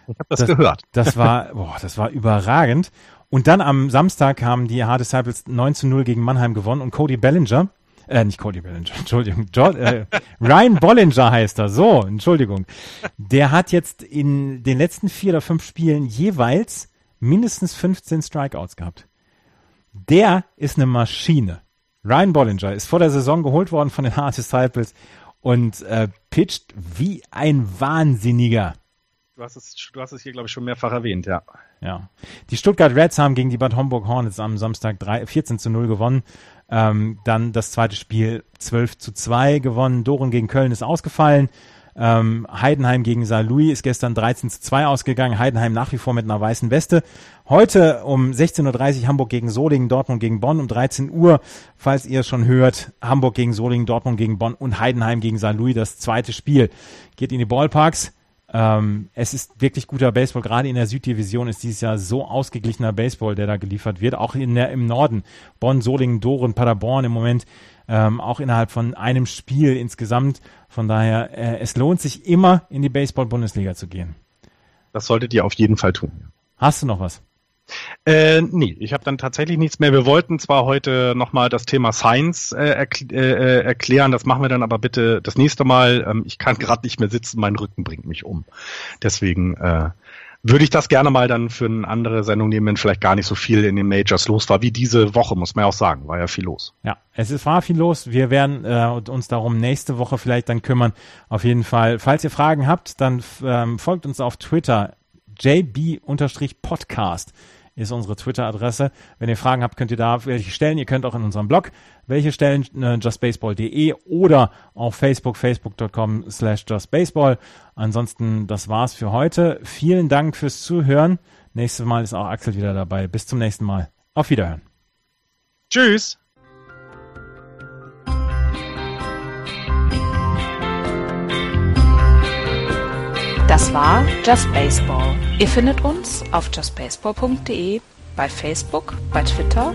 Ich habe das, das, gehört. Das war, boah, das war überragend. Und dann am Samstag haben die H-Disciples 9 zu 0 gegen Mannheim gewonnen und Cody Bellinger, äh, nicht Cody Bellinger, Entschuldigung, George, äh, Ryan Bollinger heißt er, so, Entschuldigung. Der hat jetzt in den letzten vier oder fünf Spielen jeweils mindestens 15 Strikeouts gehabt. Der ist eine Maschine. Ryan Bollinger ist vor der Saison geholt worden von den Hard Disciples und äh, pitcht wie ein Wahnsinniger. Du hast es, du hast es hier, glaube ich, schon mehrfach erwähnt, ja. Ja. Die Stuttgart Reds haben gegen die Bad Homburg Hornets am Samstag 3, 14 zu 0 gewonnen. Ähm, dann das zweite Spiel 12 zu 2 gewonnen. Doren gegen Köln ist ausgefallen. Ähm, Heidenheim gegen Saar Louis ist gestern 13 zu 2 ausgegangen. Heidenheim nach wie vor mit einer weißen Weste. Heute um 16.30 Uhr Hamburg gegen Solingen, Dortmund gegen Bonn. Um 13 Uhr, falls ihr es schon hört, Hamburg gegen Solingen, Dortmund gegen Bonn und Heidenheim gegen Saar Louis. Das zweite Spiel geht in die Ballparks. Ähm, es ist wirklich guter Baseball. Gerade in der Süddivision ist dieses Jahr so ausgeglichener Baseball, der da geliefert wird. Auch in der, im Norden. Bonn, Solingen, Doren, Paderborn im Moment ähm, auch innerhalb von einem Spiel insgesamt. Von daher, äh, es lohnt sich immer in die Baseball-Bundesliga zu gehen. Das solltet ihr auf jeden Fall tun. Hast du noch was? Äh, nee, ich habe dann tatsächlich nichts mehr. Wir wollten zwar heute nochmal das Thema Science äh, erkl äh, erklären, das machen wir dann aber bitte das nächste Mal. Ähm, ich kann gerade nicht mehr sitzen, mein Rücken bringt mich um. Deswegen äh, würde ich das gerne mal dann für eine andere Sendung nehmen, wenn vielleicht gar nicht so viel in den Majors los war, wie diese Woche, muss man ja auch sagen, war ja viel los. Ja, es war viel los. Wir werden äh, uns darum nächste Woche vielleicht dann kümmern. Auf jeden Fall, falls ihr Fragen habt, dann ähm, folgt uns auf Twitter jb-podcast ist unsere Twitter-Adresse. Wenn ihr Fragen habt, könnt ihr da welche stellen. Ihr könnt auch in unserem Blog welche stellen, äh, justbaseball.de oder auf Facebook, facebook.com slash justbaseball. Ansonsten, das war's für heute. Vielen Dank fürs Zuhören. Nächstes Mal ist auch Axel wieder dabei. Bis zum nächsten Mal. Auf Wiederhören. Tschüss. Das war Just Baseball. Ihr findet uns auf justbaseball.de, bei Facebook, bei Twitter